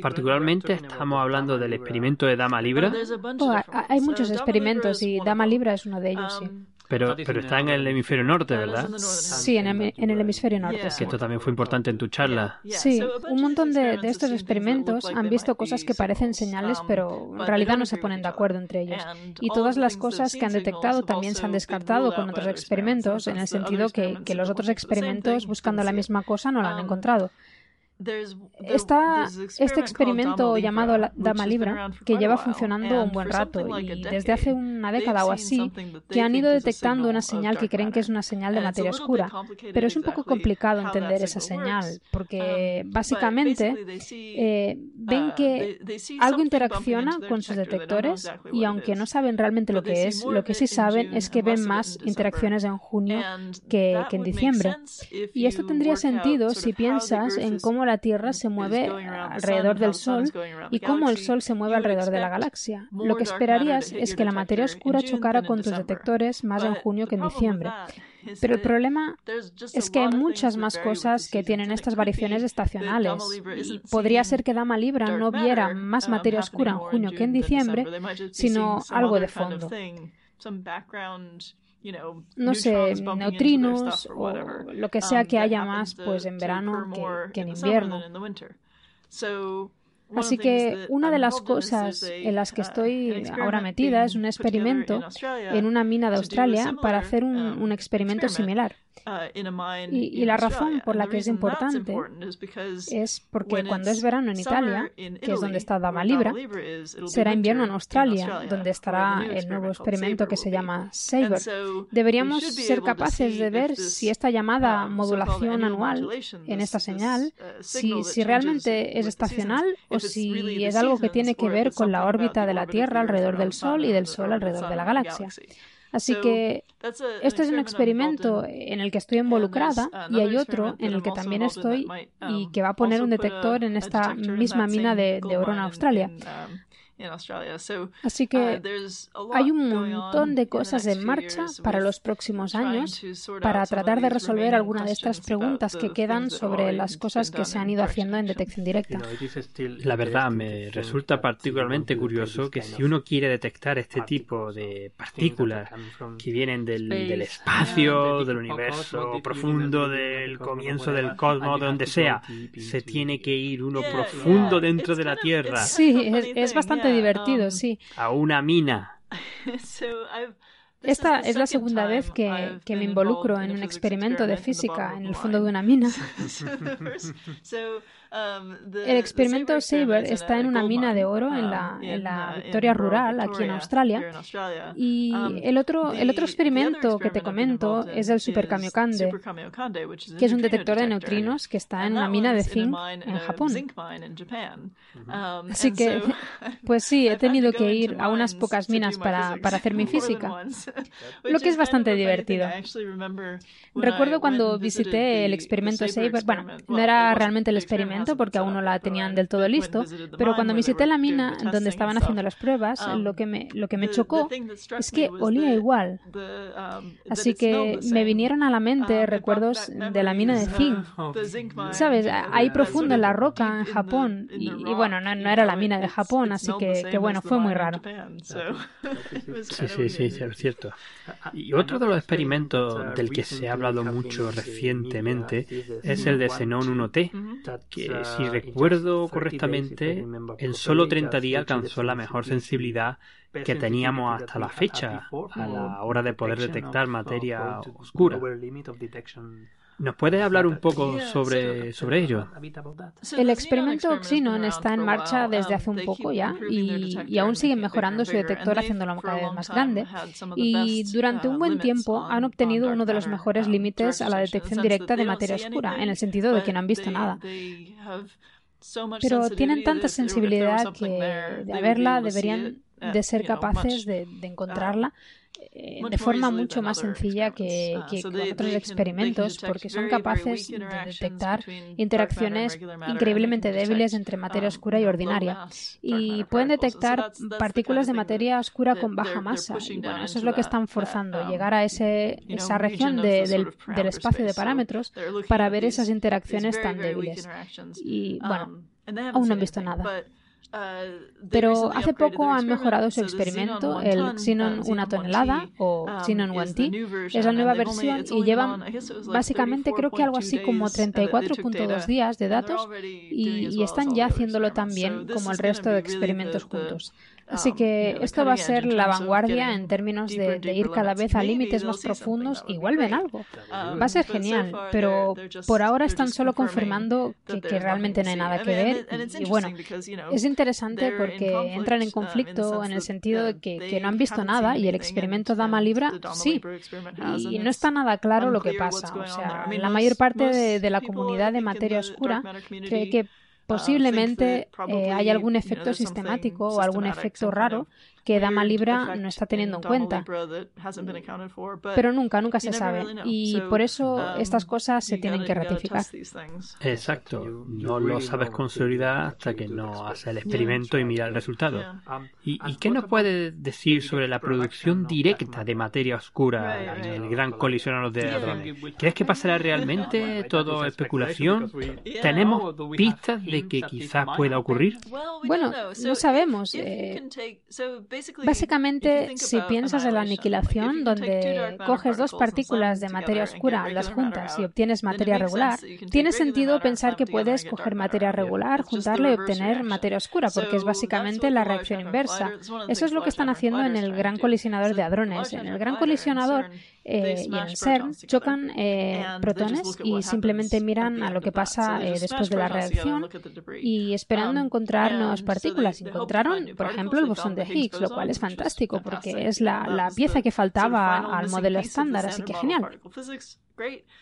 particularmente estamos hablando del experimento de Dama Libra. Oh, hay muchos experimentos y Dama Libra es uno de ellos, sí. Um, pero, pero está en el hemisferio norte, ¿verdad? Sí, en el, en el hemisferio norte. Que esto también fue importante en tu charla. Sí, un montón de, de, estos experimentos han visto cosas que parecen señales, pero en realidad no se ponen de acuerdo entre ellos. Y todas las cosas que han detectado también se han descartado con otros experimentos, en el sentido que, que los otros experimentos buscando la misma cosa no la han encontrado. Está este experimento llamado Dama Libra, que lleva funcionando un buen rato y desde hace una década o así, que han ido detectando una señal que creen que es una señal de materia oscura. Pero es un poco complicado entender esa señal, porque um, básicamente eh, ven uh, que algo interacciona con sus detectores y aunque no saben realmente lo que es, lo que sí saben es que ven más interacciones en junio que, que en diciembre. Y esto tendría sentido si piensas en cómo la Tierra se mueve alrededor del Sol y cómo el Sol se mueve alrededor de la galaxia. Lo que esperarías es que la materia oscura chocara con tus detectores más en junio que en diciembre. Pero el problema es que hay muchas más cosas que tienen estas variaciones estacionales. podría ser que Dama Libra no viera más um, materia oscura en junio que en diciembre, sino algo de fondo no sé, neutrinos o lo que sea um, que haya más pues en verano que, en invierno. Así que una de las cosas en las que uh, estoy ahora metida es un experimento en una mina de Australia para hacer un, um, un experimento similar. Uh, y, la razón por la que es importante es porque cuando es verano en Italia, que es donde está Dama Libra, será invierno en Australia, donde estará el nuevo experimento que se llama SABER. Deberíamos ser capaces de ver si esta llamada um, modulación anual en esta señal, uh, si, si realmente es estacional o si es algo que tiene que ver con la órbita de la Tierra alrededor del Sol y del Sol alrededor de la galaxia. Así que esto es un experimento en el que estoy involucrada y hay otro en el que también estoy y um, que va a poner un detector en esta misma mina de, oro en Australia. Así que uh, hay un montón de cosas en marcha para los próximos años para tratar de resolver alguna de estas preguntas que quedan sobre las cosas que se han ido haciendo en detección directa. La verdad, me resulta particularmente curioso que si uno quiere detectar este tipo de partículas que vienen del, del espacio, del universo profundo, del comienzo del cosmos, de donde sea, se tiene que ir uno profundo dentro de la Tierra. Sí, es bastante divertido, um, sí. A una mina. Esta es la segunda vez que, que me involucro en un experimento de física en el fondo de una mina. Um, el experimento Saber está en una mina de oro en la, um, en la Victoria Rural, aquí en Australia. Y um, el otro, el otro experimento que te comento es el Super Kamiokande, que es un detector de neutrinos que está en una mina de zinc en Japón. Así que, pues sí, he tenido que ir a unas pocas minas para, para hacer mi física, lo que es bastante divertido. Recuerdo cuando visité el experimento Saber, bueno, no era realmente el experimento, porque aún no la tenían del todo listo, pero cuando visité la mina donde estaban haciendo las pruebas, um, lo que me, lo que me chocó es que olía igual. Um, Así que me vinieron a la mente um, recuerdos de la mina de zinc. Sabes, ahí profundo en la roca en Japón. Y, bueno, no, era la mina de Japón, así que, que bueno, fue muy raro. Sí, sí, sí, es cierto. Y otro de los experimentos del que se ha hablado mucho recientemente es el de Xenon 1T, que si recuerdo correctamente, en solo 30 días alcanzó la mejor sensibilidad que teníamos hasta la fecha a la hora de poder detectar materia oscura. ¿Nos puedes hablar un poco sobre, sobre ello? El experimento Oxynon está en marcha desde hace un poco ya y, aún siguen mejorando su detector haciéndolo cada vez más grande. Y durante un buen tiempo han obtenido uno de los mejores límites a la detección directa de materia oscura, en el sentido de que no han visto nada. Pero tienen tanta sensibilidad que de haberla deberían de ser capaces de, encontrarla eh, de forma mucho más sencilla que, uh, con otros experimentos porque son capaces de detectar interacciones increíblemente débiles entre materia um, oscura y ordinaria. y pueden detectar partículas de materia oscura con baja masa. y bueno, eso es lo que están forzando, um, llegar a ese, esa región del, del espacio de parámetros para ver esas interacciones tan débiles. Y bueno, um, aún no han visto nada. Uh, Pero hace poco han mejorado su experimento, el Xenon uh, una tonelada o um, Xenon 1T. Es la nueva versión y llevan básicamente creo que algo así como 34.2 días de datos y, están ya haciéndolo tan bien como el resto de experimentos juntos. Así um, que esto va a ser la vanguardia en términos de, ir cada vez a límites más profundos. Igual ven algo. Um, va a ser genial, pero por ahora están solo confirmando que, realmente no hay nada que ver. Y, bueno, es interesante porque entran en um, conflicto en el sentido de que, no han visto nada y el experimento Dama Libra sí. Y, no está nada claro lo que pasa. O sea, la mayor parte de la comunidad de materia oscura cree que posiblemente eh, hay algún efecto sistemático o algún efecto raro que Dama Libra no está teniendo en cuenta. Pero nunca, nunca se sabe. Y por eso um, estas cosas se tienen que ratificar. Exacto. No lo sabes con seguridad hasta que no haces el experimento y mira el resultado. Um, ¿Y, qué nos puede decir sobre la producción directa de materia oscura en el gran colisionador de hadrones? ¿Crees que pasará realmente? ¿Todo especulación? ¿Tenemos pistas de que quizás pueda ocurrir? Bueno, no sabemos. Eh, Básicamente, si piensas en la aniquilación, donde coges dos partículas de materia oscura, las juntas y obtienes materia regular, tiene sentido pensar que puedes coger materia regular, juntarla y obtener materia oscura, porque es básicamente la reacción inversa. Eso es lo que están haciendo en el gran colisionador de hadrones. En el gran colisionador eh, y en CERN chocan eh, protones y simplemente miran a lo que pasa eh, después de la reacción y esperando encontrar nuevas partículas. Encontraron, por ejemplo, el bosón de Higgs, lo cual es fantástico porque es la, la pieza que faltaba al modelo estándar, así que genial.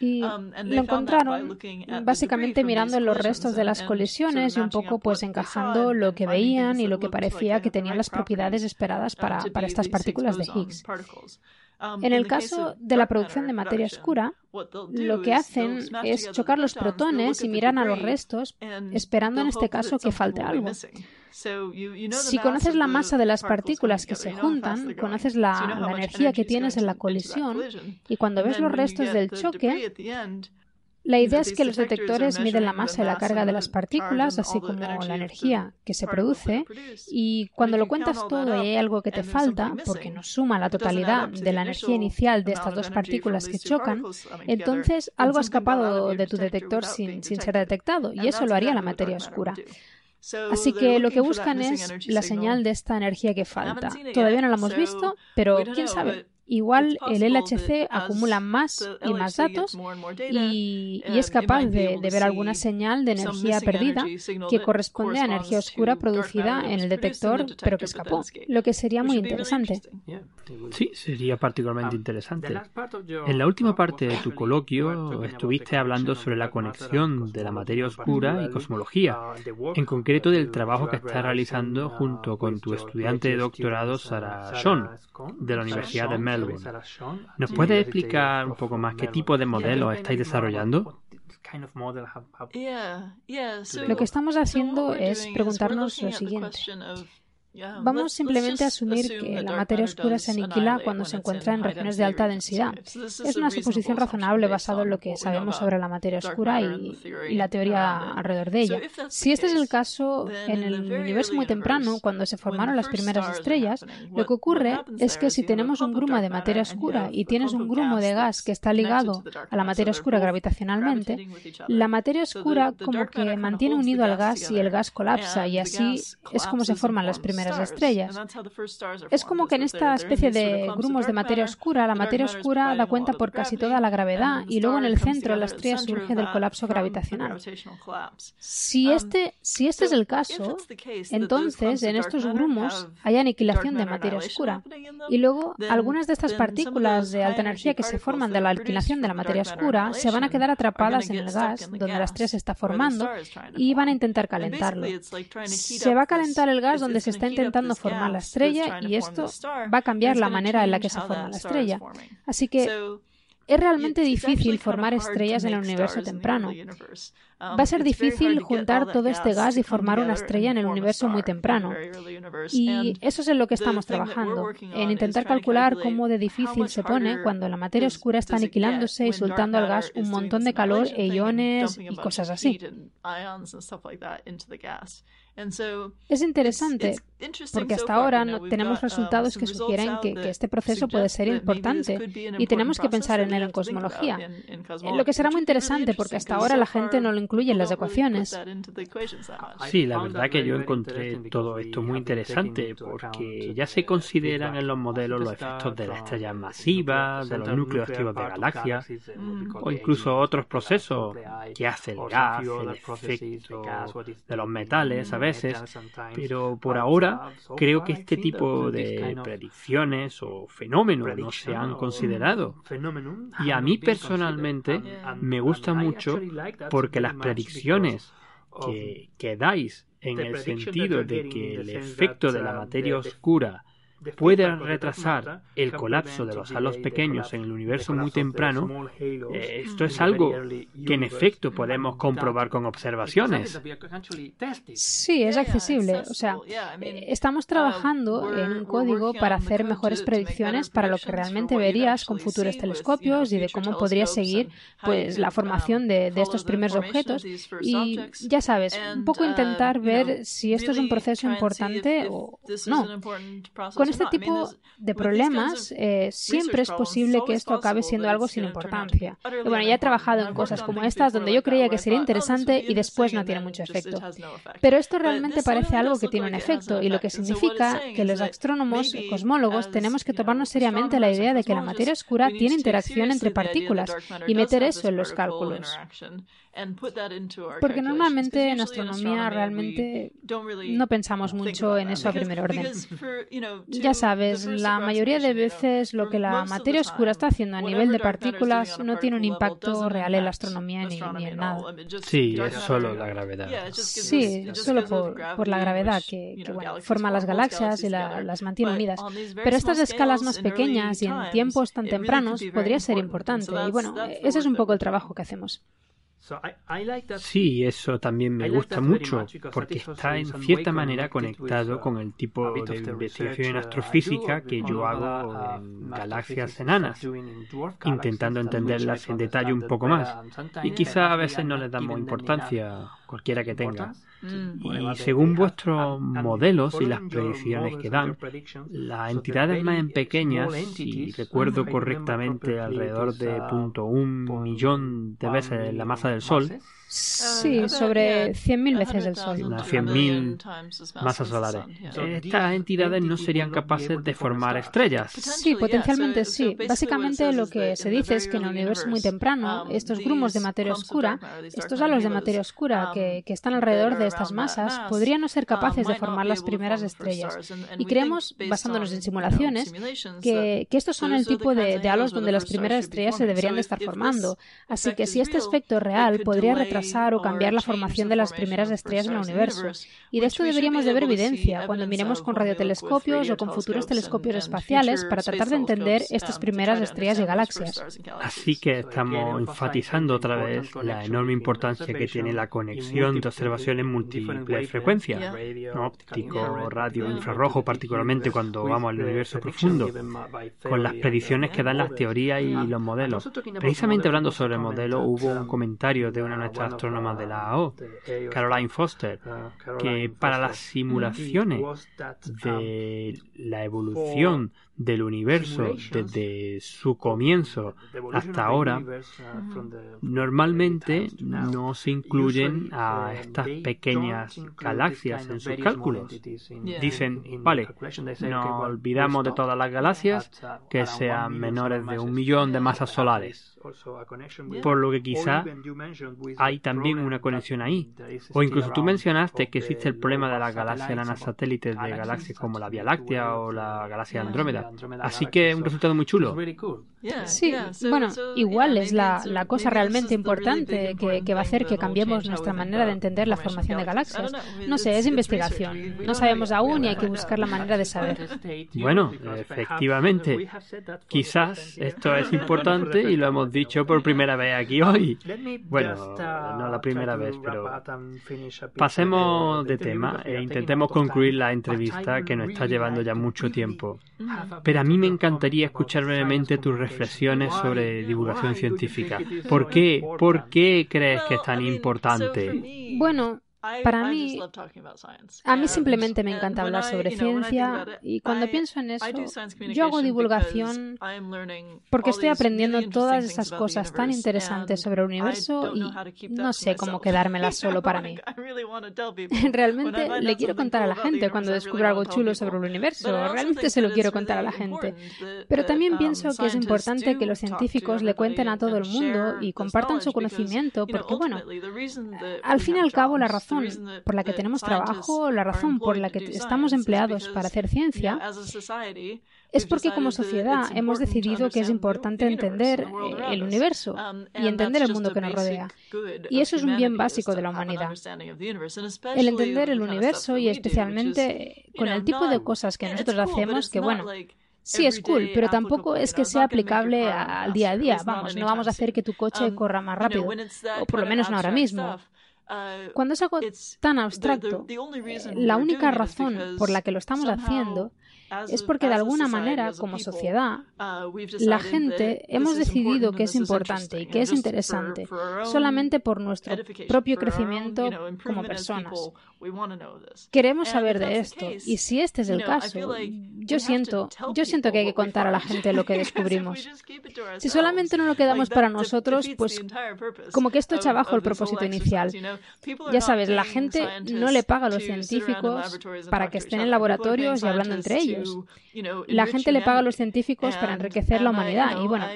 Y um, lo encontraron básicamente mirando los restos de las colisiones y un poco pues encajando lo que veían y lo que parecía que tenían las propiedades esperadas para, para estas partículas de Higgs. Um, en el caso de la producción de materia oscura, lo que hacen es chocar los protones y miran a los restos, esperando en este caso que falte algo. Si conoces la masa de las partículas que se juntan, conoces la, la energía que tienes en la colisión, y cuando ves los restos del choque, la idea es que los detectores miden la masa y la carga de las partículas, así como la energía que se produce, y cuando lo cuentas todo y hay algo que te falta, porque no suma la totalidad de la energía inicial de estas dos partículas que chocan, entonces algo ha escapado de tu detector sin, sin ser detectado, y eso lo haría la materia oscura. Así que lo que buscan es la señal de esta energía que falta. Todavía no la hemos visto, pero quién sabe. Igual el LHC acumula más y más datos y, es capaz de, ver alguna señal de energía perdida que corresponde a energía oscura producida en el detector pero que escapó, lo que sería muy interesante. Sí, sería particularmente um, interesante. En la última parte de tu coloquio estuviste hablando sobre la conexión de la materia oscura y cosmología, uh, en concreto del trabajo que estás realizando junto con tu estudiante de doctorado Sarah Sean de la Universidad de Melbourne. ¿Nos puede explicar un poco más qué tipo de modelo estáis desarrollando? Lo que estamos haciendo es preguntarnos lo siguiente. Vamos simplemente a asumir que la materia oscura se aniquila cuando se encuentra en regiones de alta densidad. Es una suposición razonable basada en lo que sabemos sobre la materia oscura y, la teoría alrededor de ella. Si este es el caso, en el universo muy temprano, cuando se formaron las primeras estrellas, lo que ocurre es que si tenemos un grumo de materia oscura y tienes un grumo de gas que está ligado a la materia oscura gravitacionalmente, la materia oscura como que mantiene unido al gas y el gas colapsa y así es como se forman las primeras estrellas. Es como que en esta especie de grumos de materia oscura, la materia oscura da cuenta por casi toda la gravedad y luego en el centro la estrella surge del colapso gravitacional. Si este, si este es el caso, entonces en estos grumos hay aniquilación de materia oscura. Y luego algunas de estas partículas de alta energía que se forman de la aniquilación de la materia oscura se van a quedar atrapadas en el gas donde la estrella se está formando y van a intentar calentarlo. Se va a calentar el gas donde se está está intentando formar la estrella y esto va a cambiar la manera en la que se forma la estrella. Así que es realmente difícil formar estrellas en el universo temprano. Va a ser difícil juntar todo este gas y formar una estrella en el universo muy temprano. Y eso es en lo que estamos trabajando, en intentar calcular cómo de difícil se pone cuando la materia oscura está aniquilándose y soltando al gas un montón de calor e iones y cosas así. Es interesante porque hasta ahora no tenemos um, resultados que sugieren que, este proceso puede ser importante y tenemos que pensar en él en cosmología. Lo que será muy interesante porque hasta ahora la gente no lo incluye en las ecuaciones. Sí, la verdad que yo encontré todo esto muy interesante porque ya se consideran en los modelos los efectos de las estrellas masivas, de los núcleos activos de galaxias o incluso otros procesos que hace el gas, el efecto de los metales, ¿sabes? Pero por ahora creo que este tipo de predicciones o fenómenos no se han considerado. Y a mí personalmente me gusta mucho porque las predicciones que, que dais en el sentido de que el efecto de la materia oscura puede retrasar el colapso de los halos pequeños en el universo muy temprano, eh, esto es algo que en efecto podemos comprobar con observaciones. Sí, es accesible. O sea, estamos trabajando en un código para hacer mejores predicciones para lo que realmente verías con futuros telescopios y de cómo podría seguir pues la formación de, de estos primeros objetos. Y ya sabes, un poco intentar ver si esto es un proceso importante o no. Con este tipo de problemas eh, siempre es posible que esto acabe siendo algo sin importancia. Y bueno, ya he trabajado en cosas como estas donde yo creía que sería interesante y después no tiene mucho efecto. Pero esto realmente parece algo que tiene un efecto y lo que significa que los astrónomos y cosmólogos tenemos que tomarnos seriamente la idea de que la materia oscura tiene interacción entre partículas y meter eso en los cálculos. Porque normalmente en astronomía realmente no pensamos mucho en eso a primer orden. Ya sabes, la mayoría de veces lo que la materia oscura está haciendo a nivel de partículas no tiene un impacto real en la astronomía ni, en nada. Sí, es solo la gravedad. Sí, solo por, la gravedad que, forma las galaxias y las mantiene unidas. Pero estas escalas más pequeñas y en tiempos tan tempranos podría ser importante. Y bueno, ese es un poco el trabajo que hacemos. Sí, eso también me gusta mucho porque está en cierta manera conectado con el tipo de investigación en astrofísica que yo hago en galaxias enanas, intentando entenderlas en detalle un poco más. Y quizá a veces no les damos importancia, cualquiera que tenga. Mm. Y según vuestros modelos y las predicciones que dan, las entidades más pequeñas, si recuerdo correctamente, alrededor de .1 millón de veces la masa del Sol, Sí, sobre 100.000 veces el Sol. Unas 100.000 masas solares. Estas entidades no serían capaces de formar estrellas. Sí, potencialmente sí. Básicamente lo que se dice es que en el universo muy temprano, um, estos grumos de materia oscura, estos halos de materia oscura um, que, que están alrededor de estas masas, podrían no ser um, capaces de formar las primeras estrellas. Y creemos, basándonos en simulaciones, que, que estos son el tipo de, de halos donde las primeras estrellas se deberían de estar formando. Así que si este efecto real podría retrasar o cambiar la formación de las primeras estrellas en el universo. Y de esto deberíamos de evidencia cuando miremos con radiotelescopios o con futuros telescopios espaciales para tratar de entender estas primeras estrellas y galaxias. Así que estamos enfatizando otra vez la enorme importancia que tiene la conexión de observaciones múltiples frecuencias, óptico, radio, infrarrojo, particularmente cuando vamos al universo profundo, con las predicciones que dan las teorías y los modelos. Precisamente hablando sobre el modelo, hubo un comentario de una de nuestras astrónoma de la AO, Caroline Foster, que para las simulaciones de la evolución del universo desde su comienzo hasta ahora, normalmente no se incluyen a estas pequeñas galaxias en sus cálculos. Dicen, vale, nos olvidamos de todas las galaxias que sean menores de un millón de masas solares. Por lo que quizá hay también una conexión ahí. O incluso tú mencionaste que existe el problema de las galaxias enanas satélites de galaxias como la Vía Láctea o la galaxia Andrómeda. Así que un resultado muy chulo. Sí, bueno, igual es la, la cosa realmente importante que, que, va a hacer que cambiemos nuestra manera de entender la formación de galaxias. No sé, es investigación. No sabemos aún y hay que buscar la manera de saber. Bueno, efectivamente, quizás esto es importante y lo hemos dicho por primera vez aquí hoy. Bueno, no la primera vez, pero pasemos de tema e intentemos concluir la entrevista que nos está llevando ya mucho tiempo. Pero a mí me encantaría escuchar brevemente tus reflexiones sobre divulgación científica. ¿Por qué? ¿Por qué crees que es tan importante? Bueno, para mí, a mí simplemente me encanta hablar sobre ciencia y cuando pienso en eso, yo hago divulgación porque estoy aprendiendo todas esas cosas tan interesantes sobre el universo y no sé cómo quedármelas solo para mí. Realmente le quiero contar a la gente cuando descubro algo chulo sobre el universo, realmente se lo quiero contar a la gente. Pero también um, pienso que es importante que los científicos le cuenten a todo el mundo y compartan su conocimiento porque, bueno, al fin y al cabo la razón por la que tenemos trabajo, la razón por la que estamos empleados para hacer ciencia, es porque como sociedad hemos decidido que es importante entender eh, el universo um, y entender el mundo que nos rodea. Y eso es un bien básico de la humanidad. El entender el universo y especialmente con el tipo de cosas que nosotros hacemos, que bueno, Sí, es cool, pero tampoco es que sea aplicable al día a día. Vamos, no vamos a hacer que tu coche um, corra más rápido, o por lo menos no ahora mismo. Uh, Cuando es algo tan abstracto, la única razón por la que lo estamos haciendo es porque de alguna manera, como sociedad, uh, la gente hemos decidido que es importante y que es interesante solamente por nuestro propio crecimiento como personas. Queremos saber de esto y si este es el caso, yo siento, yo siento que hay que contar a la gente lo que descubrimos. Si solamente no lo quedamos para nosotros, pues como que esto echa abajo el propósito inicial. Ya sabes, la gente no le paga a los científicos para que estén en laboratorios y hablando entre ellos. La gente le paga a los científicos para enriquecer la humanidad y bueno,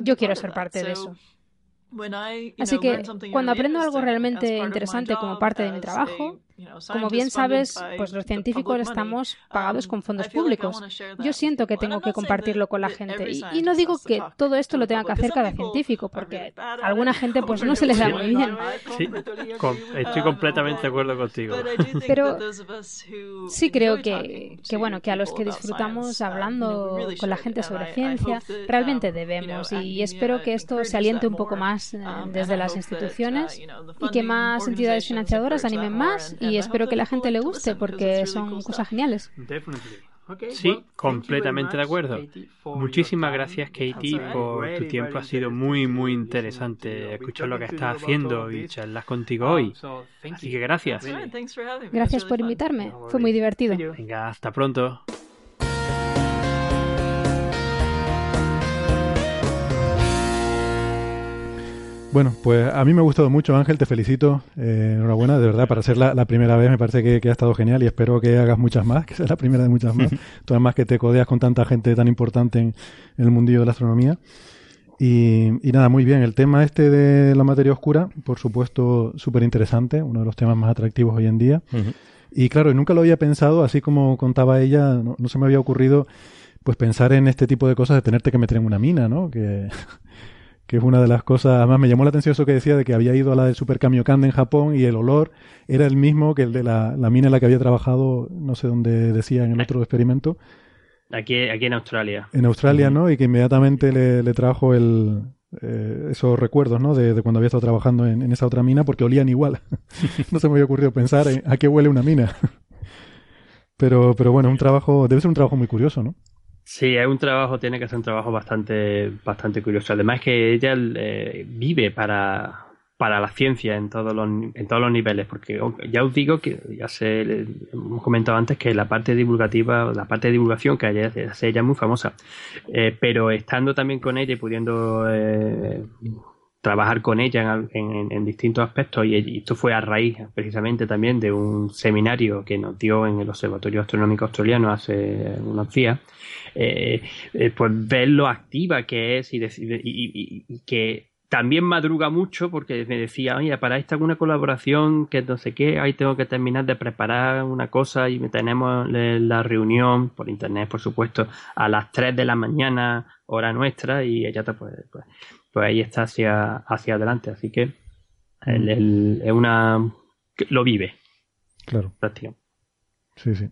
yo quiero ser parte de eso. Así que cuando aprendo algo realmente interesante como parte de mi trabajo, como bien sabes, pues los científicos estamos pagados con fondos públicos. Yo siento que tengo que compartirlo con la gente. Y, no digo que todo esto lo tenga que hacer cada científico, porque a alguna gente pues no se les da muy bien. Sí, estoy completamente de acuerdo contigo. Pero sí creo que, que, bueno, que a los que disfrutamos hablando con la gente sobre ciencia, realmente debemos. Y espero que esto se aliente un poco más eh, desde las instituciones y que más entidades financiadoras animen más y espero que la gente le guste porque son cosas geniales. Sí, completamente de acuerdo. Muchísimas gracias, Katie, por tu tiempo. Ha sido muy, muy interesante escuchar lo que estás haciendo y charlas contigo hoy. Así que gracias. Gracias por invitarme. Fue muy divertido. Venga, hasta pronto. Bueno, pues a mí me ha gustado mucho, Ángel, te felicito. Eh, enhorabuena, de verdad, para ser la, primera vez me parece que, ha estado genial y espero que hagas muchas más, que sea la primera de muchas más. Tú más que te codeas con tanta gente tan importante en, el mundillo de la astronomía. Y, nada, muy bien. El tema este de la materia oscura, por supuesto, súper interesante, uno de los temas más atractivos hoy en día. Y claro, nunca lo había pensado, así como contaba ella, no, no, se me había ocurrido pues pensar en este tipo de cosas de tenerte que meter en una mina, ¿no? Que que es una de las cosas, además me llamó la atención eso que decía de que había ido a la del Super Kamiokande en Japón y el olor era el mismo que el de la, mina en la que había trabajado, no sé dónde decía en el otro experimento. Aquí, aquí en Australia. En Australia, ¿no? Y que inmediatamente le, trajo el, eh, esos recuerdos, ¿no? De, cuando había estado trabajando en, esa otra mina, porque olían igual. no se me había ocurrido pensar en a qué huele una mina. pero, pero bueno, un trabajo, debe ser un trabajo muy curioso, ¿no? Sí, es un trabajo, tiene que ser un trabajo bastante, bastante curioso. Además que ella eh, vive para, para la ciencia en todos los, en todos los niveles, porque ya os digo que ya se hemos comentado antes que la parte divulgativa, la parte de divulgación que ella hace ella es muy famosa, eh, pero estando también con ella y pudiendo eh, trabajar con ella en, distintos aspectos y, esto fue a raíz precisamente también de un seminario que nos dio en el Observatorio Astronómico Australiano hace unos días. Eh, eh, pues ver lo activa que es y, y, que también madruga mucho porque me decía, oye, para esta alguna colaboración que no sé qué, ahí tengo que terminar de preparar una cosa y tenemos la reunión por internet, por supuesto, a las 3 de la mañana hora nuestra, y ella pues, pues, pues, ahí está hacia, hacia adelante. Así que él, es una. lo vive. Claro. Sí, sí.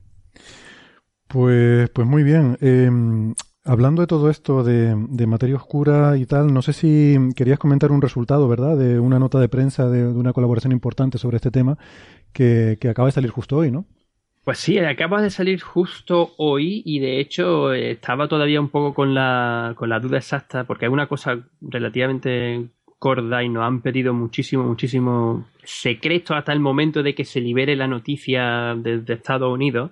Pues, pues muy bien. Em, hablando de todo esto de, materia oscura y tal, no sé si querías comentar un resultado, ¿verdad? De una nota de prensa de, una colaboración importante sobre este tema que, que acaba de salir justo hoy, ¿no? Pues sí, acaba de salir justo hoy y de hecho estaba todavía un poco con la, con la duda exacta porque hay una cosa relativamente corda y nos han pedido muchísimo, muchísimo secreto hasta el momento de que se libere la noticia de, Estados Unidos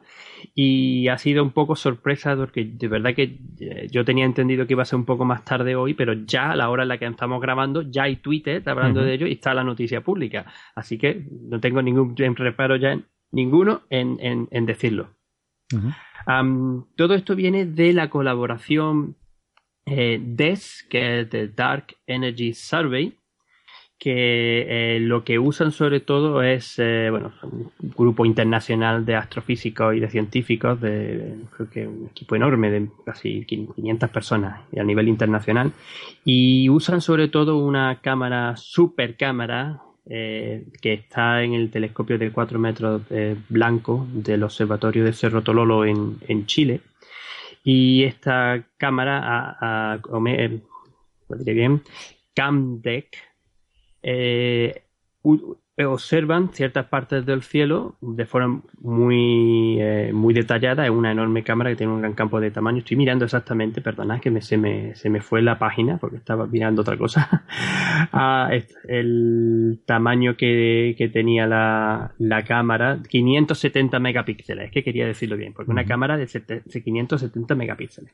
y ha sido un poco sorpresa porque de verdad que eh, yo tenía entendido que iba a ser un poco más tarde hoy, pero ya a la hora en la que estamos grabando ya hay Twitter hablando de ello y está la noticia pública. Así que no tengo ningún reparo ya en, ninguno en, en, decirlo. todo esto viene de la colaboración eh, DES, que es The Dark Energy Survey, que eh, lo que usan sobre todo es eh, bueno, un grupo internacional de astrofísicos y de científicos, de, creo que un equipo enorme de casi 500 personas a nivel internacional, y usan sobre todo una cámara, super cámara, eh, que está en el telescopio de 4 metros eh, blanco del Observatorio de Cerro Tololo en, en Chile. Y esta cámara, a, a, eh, bien, CAMDEC, eh, observan ciertas partes del cielo de forma muy, eh, muy detallada. Es una enorme cámara que tiene un gran campo de tamaño. Estoy mirando exactamente, perdonad que me, se, me, se me fue la página porque estaba mirando otra cosa. ah, el tamaño que, que tenía la, la, cámara, 570 megapíxeles. Es que quería decirlo bien, porque una cámara de, de 570 megapíxeles.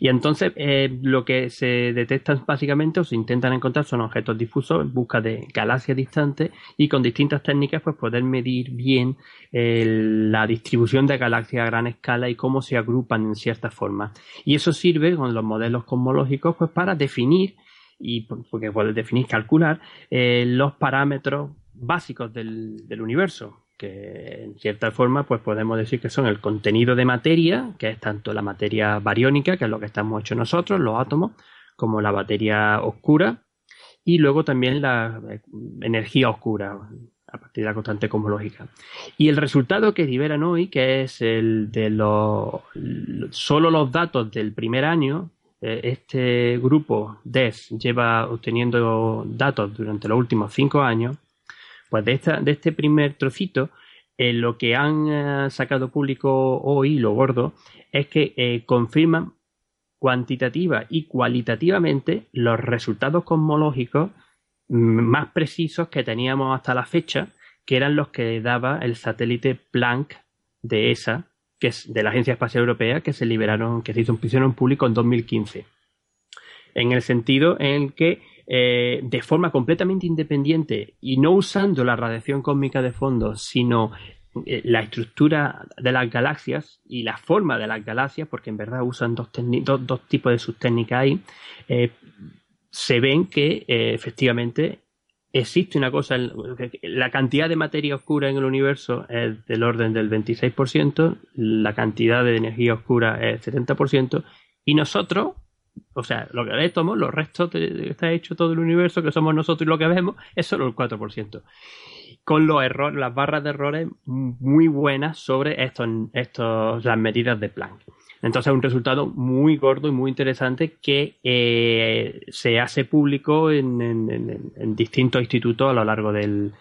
Y entonces eh, lo que se detectan básicamente o se intentan encontrar son objetos difusos en busca de galaxias distantes y con distintas técnicas pues poder medir bien la distribución de galaxias a gran escala y cómo se agrupan en ciertas formas. Y eso sirve con los modelos cosmológicos pues para definir y porque puedes definir, calcular eh, los parámetros básicos del universo que en cierta forma pues podemos decir que son el contenido de materia, que es tanto la materia bariónica, que es lo que estamos hechos nosotros, los átomos, como la materia oscura, y luego también la eh, energía oscura, a partir de la constante cosmológica. Y el resultado que liberan hoy, que es el de los solo los datos del primer año, eh, este grupo DES lleva obteniendo datos durante los últimos cinco años, pues de, esta, de este primer trocito, eh, lo que han eh, sacado público hoy, lo gordo, es que eh, confirman cuantitativa y cualitativamente los resultados cosmológicos más precisos que teníamos hasta la fecha, que eran los que daba el satélite Planck de ESA, que es de la Agencia Espacial Europea, que se liberaron, que se hizo un público en 2015. En el sentido en que eh, de forma completamente independiente y no usando la radiación cósmica de fondo, sino eh, la estructura de las galaxias y la forma de las galaxias, porque en verdad usan dos, dos, tipos de subtécnicas ahí, eh, se ven que efectivamente existe una cosa, la cantidad de materia oscura en el universo es del orden del 26%, la cantidad de energía oscura es 70%, y nosotros o sea, lo que vemos, los restos que está hecho todo el universo, que somos nosotros y lo que vemos, es solo el 4%. Con los errores, las barras de errores muy buenas sobre estos, estos, las medidas de Planck. Entonces, un resultado muy gordo y muy interesante que eh, se hace público en, distintos institutos a lo largo del,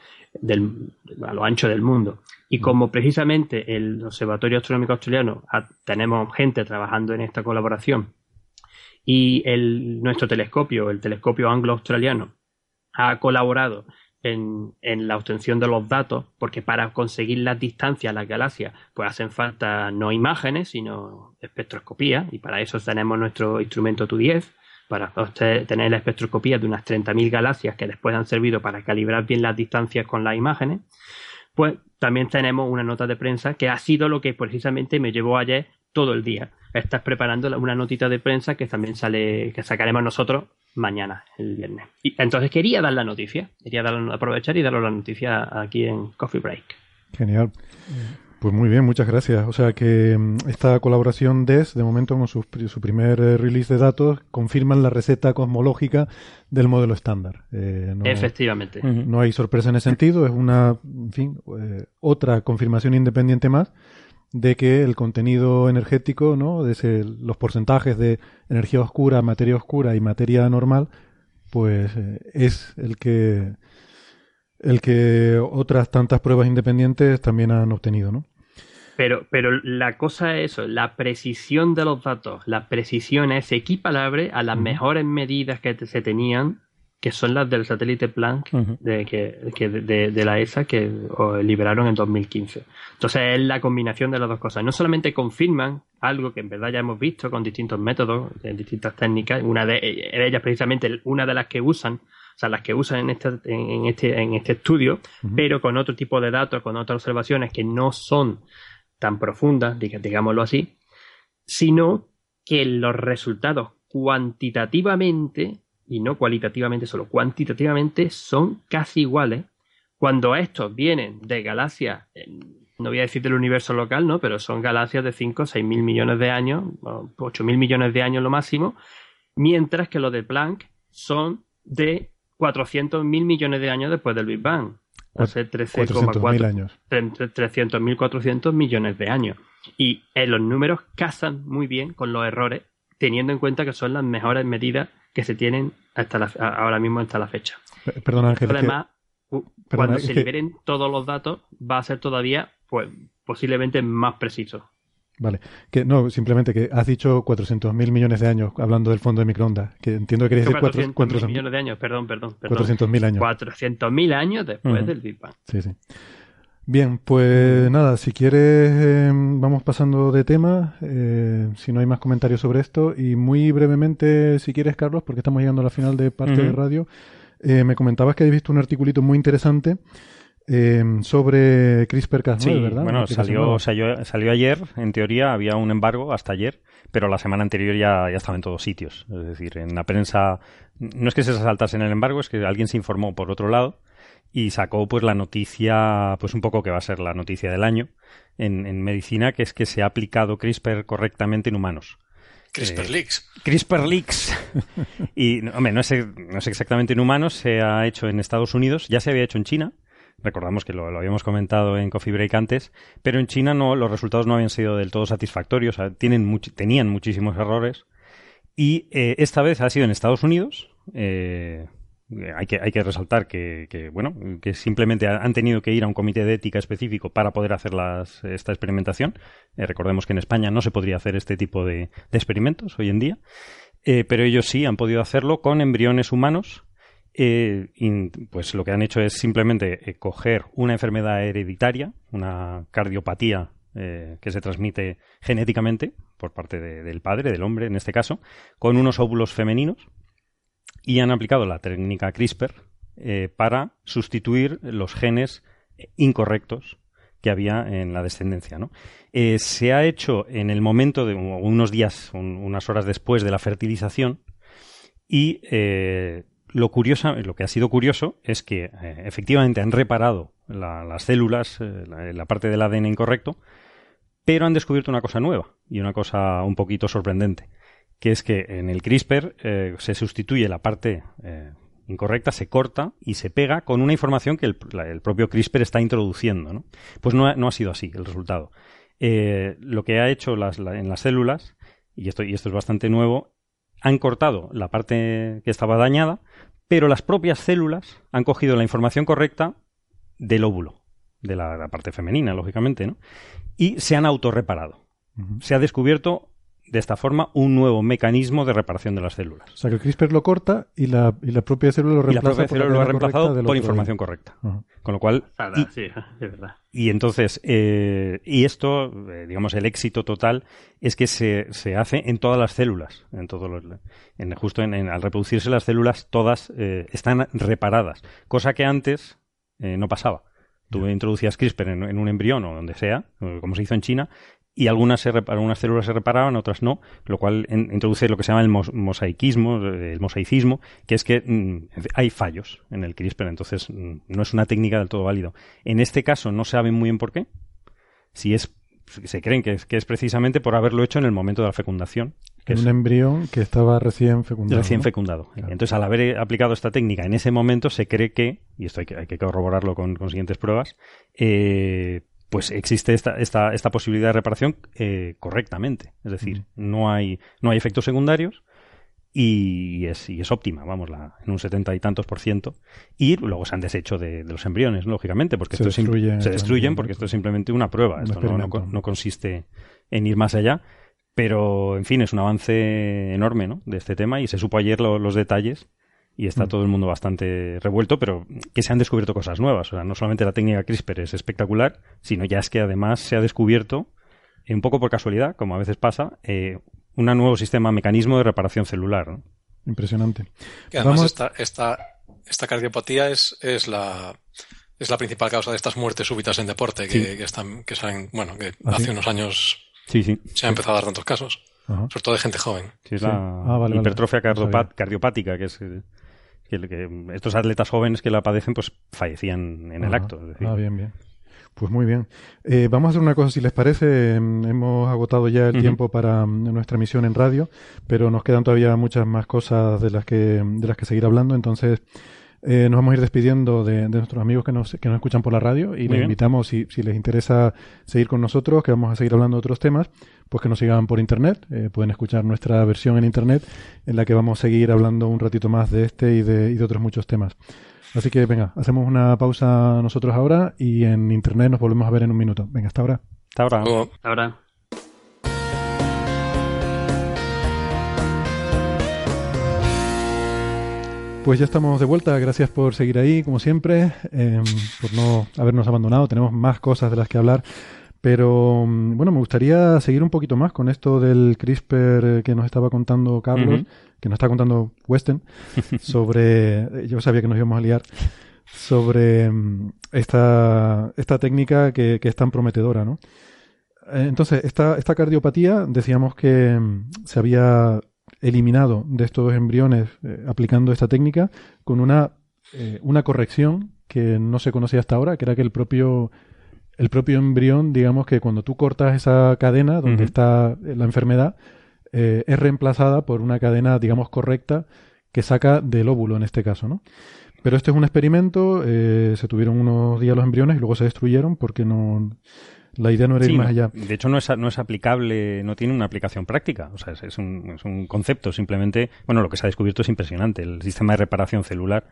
a lo ancho del mundo. Y como precisamente el Observatorio Astronómico Australiano tenemos gente trabajando en esta colaboración y el, nuestro telescopio, el telescopio anglo-australiano, ha colaborado en, en, la obtención de los datos, porque para conseguir las distancias, las galaxias, pues hacen falta no imágenes, sino espectroscopía, y para eso tenemos nuestro instrumento TU-10, para tener la espectroscopía de unas 30.000 galaxias que después han servido para calibrar bien las distancias con las imágenes, pues también tenemos una nota de prensa que ha sido lo que precisamente me llevó ayer todo el día. Estás preparando una notita de prensa que también sale, que sacaremos nosotros mañana, el viernes. Y entonces quería dar la noticia, quería dar, aprovechar y dar la noticia aquí en Coffee Break. Genial. Pues muy bien, muchas gracias. O sea que mm, esta colaboración DES, de momento con su, primer eh, release de datos, confirman la receta cosmológica del modelo estándar. Eh, Efectivamente. No hay sorpresa en ese sentido, es una, en fin, eh, otra confirmación independiente más de que el contenido energético, ¿no? De los porcentajes de energía oscura, materia oscura y materia normal, pues es el que el que otras tantas pruebas independientes también han obtenido, ¿no? Pero, pero la cosa es eso, la precisión de los datos, la precisión es equiparable a las mejores medidas que se tenían, que son las del satélite Planck de, que, de, la ESA que liberaron en 2015. Entonces es la combinación de las dos cosas. No solamente confirman algo que en verdad ya hemos visto con distintos métodos, en distintas técnicas, una de ellas precisamente una de las que usan o sea, las que usan en este, en este, en este estudio, pero con otro tipo de datos, con otras observaciones que no son tan profundas, digámoslo así, sino que los resultados cuantitativamente, y no cualitativamente, solo cuantitativamente, son casi iguales cuando estos vienen de galaxias, no voy a decir del universo local, ¿no? Pero son galaxias de 5 o 6 mil millones de años, 8 mil millones de años lo máximo, mientras que los de Planck son de 400 mil millones de años después del Big Bang. Sea, 13,4 años. 300.000, 400 millones de años. Y en los números casan muy bien con los errores, teniendo en cuenta que son las mejores medidas que se tienen hasta ahora mismo hasta la fecha. Perdón, Ángel. Además, cuando se liberen todos los datos, va a ser todavía, pues, posiblemente más preciso. Vale, que no, simplemente que has dicho 400.000 millones de años hablando del fondo de microondas, que entiendo que querías decir 400 millones de años, perdón, perdón. perdón. 400.000 años. 400.000 años después del Big Bang. Sí, sí. Bien, pues nada, si quieres eh, vamos pasando de tema, eh, si no hay más comentarios sobre esto, y muy brevemente, si quieres, Carlos, porque estamos llegando a la final de parte de radio, eh, me comentabas que habéis visto un articulito muy interesante Em, sobre CRISPR-Cas9, sí, ¿verdad? Bueno, salió, salió, ayer, en teoría había un embargo hasta ayer, pero la semana anterior ya, ya estaba en todos sitios. Es decir, en la prensa, no es que se saltase en el embargo, es que alguien se informó por otro lado y sacó pues la noticia, pues un poco que va a ser la noticia del año en, medicina, que es que se ha aplicado CRISPR correctamente en humanos. CRISPR eh, Leaks. CRISPR Leaks. y, hombre, no es, no es exactamente en humanos, se ha hecho en Estados Unidos, ya se había hecho en China, Recordamos que lo, habíamos comentado en Coffee Break antes, pero en China no, los resultados no habían sido del todo satisfactorios, tienen tenían muchísimos errores. Y eh, esta vez ha sido en Estados Unidos. Eh, hay, que, hay que resaltar que, bueno, que simplemente han tenido que ir a un comité de ética específico para poder hacer esta experimentación. Eh, recordemos que en España no se podría hacer este tipo de, experimentos hoy en día. pero ellos sí han podido hacerlo con embriones humanos eh, pues lo que han hecho es simplemente eh, coger una enfermedad hereditaria, una cardiopatía eh, que se transmite genéticamente por parte del padre, del hombre en este caso, con unos óvulos femeninos y han aplicado la técnica CRISPR para sustituir los genes incorrectos que había en la descendencia. se ha hecho en el momento de unos días, unas horas después de la fertilización y lo, curioso, lo que ha sido curioso es que eh, efectivamente han reparado las células, eh, la, parte del ADN incorrecto, pero han descubierto una cosa nueva y una cosa un poquito sorprendente, que es que en el CRISPR eh, se sustituye la parte incorrecta, se corta y se pega con una información que el, propio CRISPR está introduciendo. ¿no? Pues no ha, sido así el resultado. lo que ha hecho en las células, y esto, y esto es bastante nuevo, han cortado la parte que estaba dañada, pero las propias células han cogido la información correcta del óvulo, de la, parte femenina, lógicamente, ¿no? Y se han autorreparado. Se ha descubierto de esta forma un nuevo mecanismo de reparación de las células. O sea, que el CRISPR lo corta y la, y la propia célula lo reemplaza lo ha reemplazado por información correcta. Con lo cual... y, sí, es verdad. Y entonces, eh, y esto, eh, digamos, el éxito total es que se, se hace en todas las células. En todos los, en, justo en, al reproducirse las células, todas eh, están reparadas. Cosa que antes no pasaba. Tú introducías CRISPR en, en, un embrión o donde sea, como se hizo en China, y algunas, se algunas células se reparaban, otras no, lo cual introduce lo que se llama el mosaicismo, el mosaicismo, que es que mm, hay fallos en el CRISPR, entonces mm, no es una técnica del todo válido. En este caso no saben muy bien por qué, si es se creen que es, que es precisamente por haberlo hecho en el momento de la fecundación. Que en un embrión que estaba recién fecundado. Recién fecundado. Entonces, al haber aplicado esta técnica en ese momento, se cree que, y esto hay que, hay que corroborarlo con, con siguientes pruebas, eh, pues existe esta, esta, esta posibilidad de reparación eh, correctamente. Es decir, no, hay, no hay efectos secundarios y es, y es óptima, vamos, la, en un setenta y tantos por ciento. Y luego se han deshecho de, los embriones, lógicamente, porque se, esto destruyen, se destruyen porque esto es simplemente una prueba. esto no, no, consiste en ir más allá. Pero, en fin, es un avance enorme ¿no? de este tema y se supo ayer los detalles y está mm. todo el mundo bastante revuelto, pero que se han descubierto cosas nuevas. O sea, no solamente la técnica CRISPR es espectacular, sino ya es que además se ha descubierto, un poco por casualidad, como a veces pasa, eh, un nuevo sistema, mecanismo de reparación celular. Impresionante. además esta, esta, esta cardiopatía es, es la es la principal causa de estas muertes súbitas en deporte que, están que salen, bueno, que ¿Ah, hace unos años sí, sí. se han empezado a dar tantos casos, sobre todo de gente joven. Sí, es la ah, hipertrofia cardiopática, que es que, estos atletas jóvenes que la padecen pues fallecían en el acto. Ah, bien, bien. Pues muy bien. Eh, vamos a hacer una cosa, si les parece. Em, hemos agotado ya el tiempo para em, nuestra emisión en radio, pero nos quedan todavía muchas más cosas de las que, de las que seguir hablando. Entonces, eh, nos vamos a ir despidiendo de, nuestros amigos que nos, que nos escuchan por la radio y les invitamos, si, si les interesa seguir con nosotros, que vamos a seguir hablando de otros temas, pues que nos sigan por internet. Eh, pueden escuchar nuestra versión en internet en la que vamos a seguir hablando un ratito más de este y de, y de otros muchos temas. Así que venga, hacemos una pausa nosotros ahora y en internet nos volvemos a ver en un minuto. Venga, hasta ahora. Hasta ahora. Hasta ahora. Pues ya estamos de vuelta, gracias por seguir ahí, como siempre, em, por no habernos abandonado, tenemos más cosas de las que hablar, pero mm, bueno, me gustaría seguir un poquito más con esto del CRISPR que nos estaba contando Carlos, que nos está contando Weston, sobre, yo sabía que nos íbamos a liar, sobre mm, esta, esta técnica que, que es tan prometedora, ¿no? Eh, entonces, esta, esta cardiopatía, decíamos que mm, se había eliminado de estos embriones eh, aplicando esta técnica con una, eh, una corrección que no se conocía hasta ahora, que era que el propio, el propio embrión, digamos que cuando tú cortas esa cadena donde está la enfermedad, eh, es reemplazada por una cadena, digamos, correcta que saca del óvulo en este caso, ¿no? Pero este es un experimento, se tuvieron unos días los embriones y luego se destruyeron porque no, la idea no era ir más allá. De hecho, no es, no es aplicable, no tiene una aplicación práctica. O sea, es, un, es un concepto. Simplemente, bueno, lo que se ha descubierto es impresionante. El sistema de reparación celular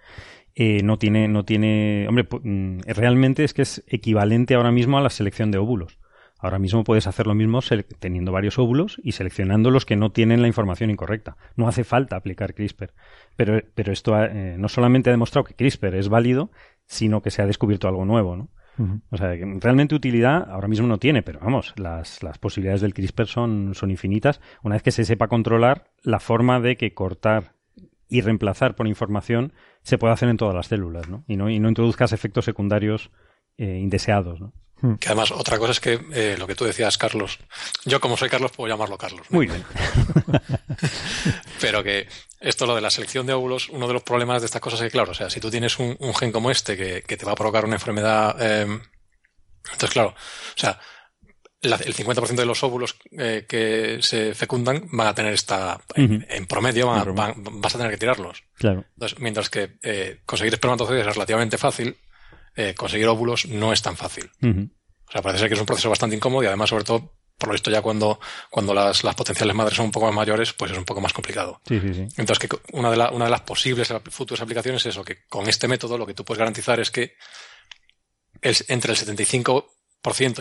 eh, no tiene, no tiene, hombre, mm, realmente es que es equivalente ahora mismo a la selección de óvulos. Ahora mismo puedes hacer lo mismo teniendo varios óvulos y seleccionando los que no tienen la información incorrecta. No hace falta aplicar CRISPR. Pero, pero esto eh, no solamente ha demostrado que CRISPR es válido, sino que se ha descubierto algo nuevo, ¿no? O sea, realmente utilidad ahora mismo no tiene, pero vamos, las, las posibilidades del CRISPR son, son infinitas una vez que se sepa controlar la forma de que cortar y reemplazar por información se puede hacer en todas las células, ¿no? Y no, y no introduzcas efectos secundarios eh, indeseados, ¿no? Hmm. Que además, otra cosa es que eh, lo que tú decías, Carlos, yo como soy Carlos puedo llamarlo Carlos. Muy bien. Pero que esto, lo de la selección de óvulos, uno de los problemas de estas cosas es que, claro, o sea, si tú tienes un, gen como este que, te va a provocar una enfermedad, em, entonces, claro, o sea, el 50% de los óvulos eh, que se fecundan van a tener esta, en, promedio, vas a tener que tirarlos. Claro. Entonces, mientras que eh, conseguir espermatozoides es relativamente fácil, eh, conseguir óvulos no es tan fácil. O sea, parece ser que es un proceso bastante incómodo y además, sobre todo, por lo visto ya cuando, cuando las, las potenciales madres son un poco más mayores, pues es un poco más complicado. Sí, sí, sí. Entonces, que una de, la, una de las posibles futuras aplicaciones es eso, que con este método lo que tú puedes garantizar es que el, entre el 75%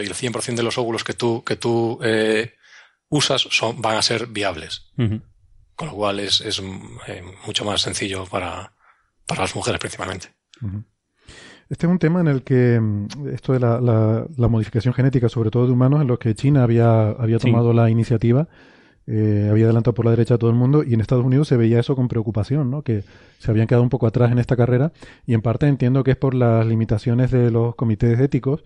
y el 100% de los óvulos que tú, que tú eh, usas son, van a ser viables. Con lo cual es, es eh, mucho más sencillo para, para las mujeres principalmente. Este es un tema en el que mm, esto de la, la, modificación genética, sobre todo de humanos, en los que China había, había tomado la iniciativa, eh, había adelantado por la derecha a todo el mundo y en Estados Unidos se veía eso con preocupación, ¿no? que se habían quedado un poco atrás en esta carrera y en parte entiendo que es por las limitaciones de los comités éticos.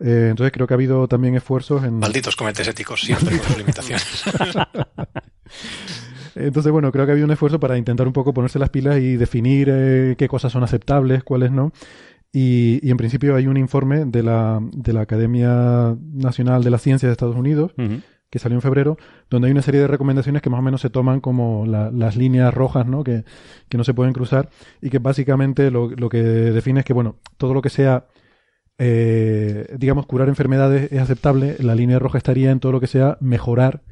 Eh, entonces creo que ha habido también esfuerzos en... Malditos comités éticos, siempre con sus limitaciones. Entonces, bueno, creo que ha habido un esfuerzo para intentar un poco ponerse las pilas y definir eh, qué cosas son aceptables, cuáles no. Y, en principio hay un informe de la, de la Academia Nacional de la Ciencia de Estados Unidos, que salió en febrero, donde hay una serie de recomendaciones que más o menos se toman como las líneas rojas, ¿no? Que, no se pueden cruzar y que básicamente lo, lo, que define es que, bueno, todo lo que sea, eh, digamos, curar enfermedades es aceptable, la línea roja estaría en todo lo que sea mejorar,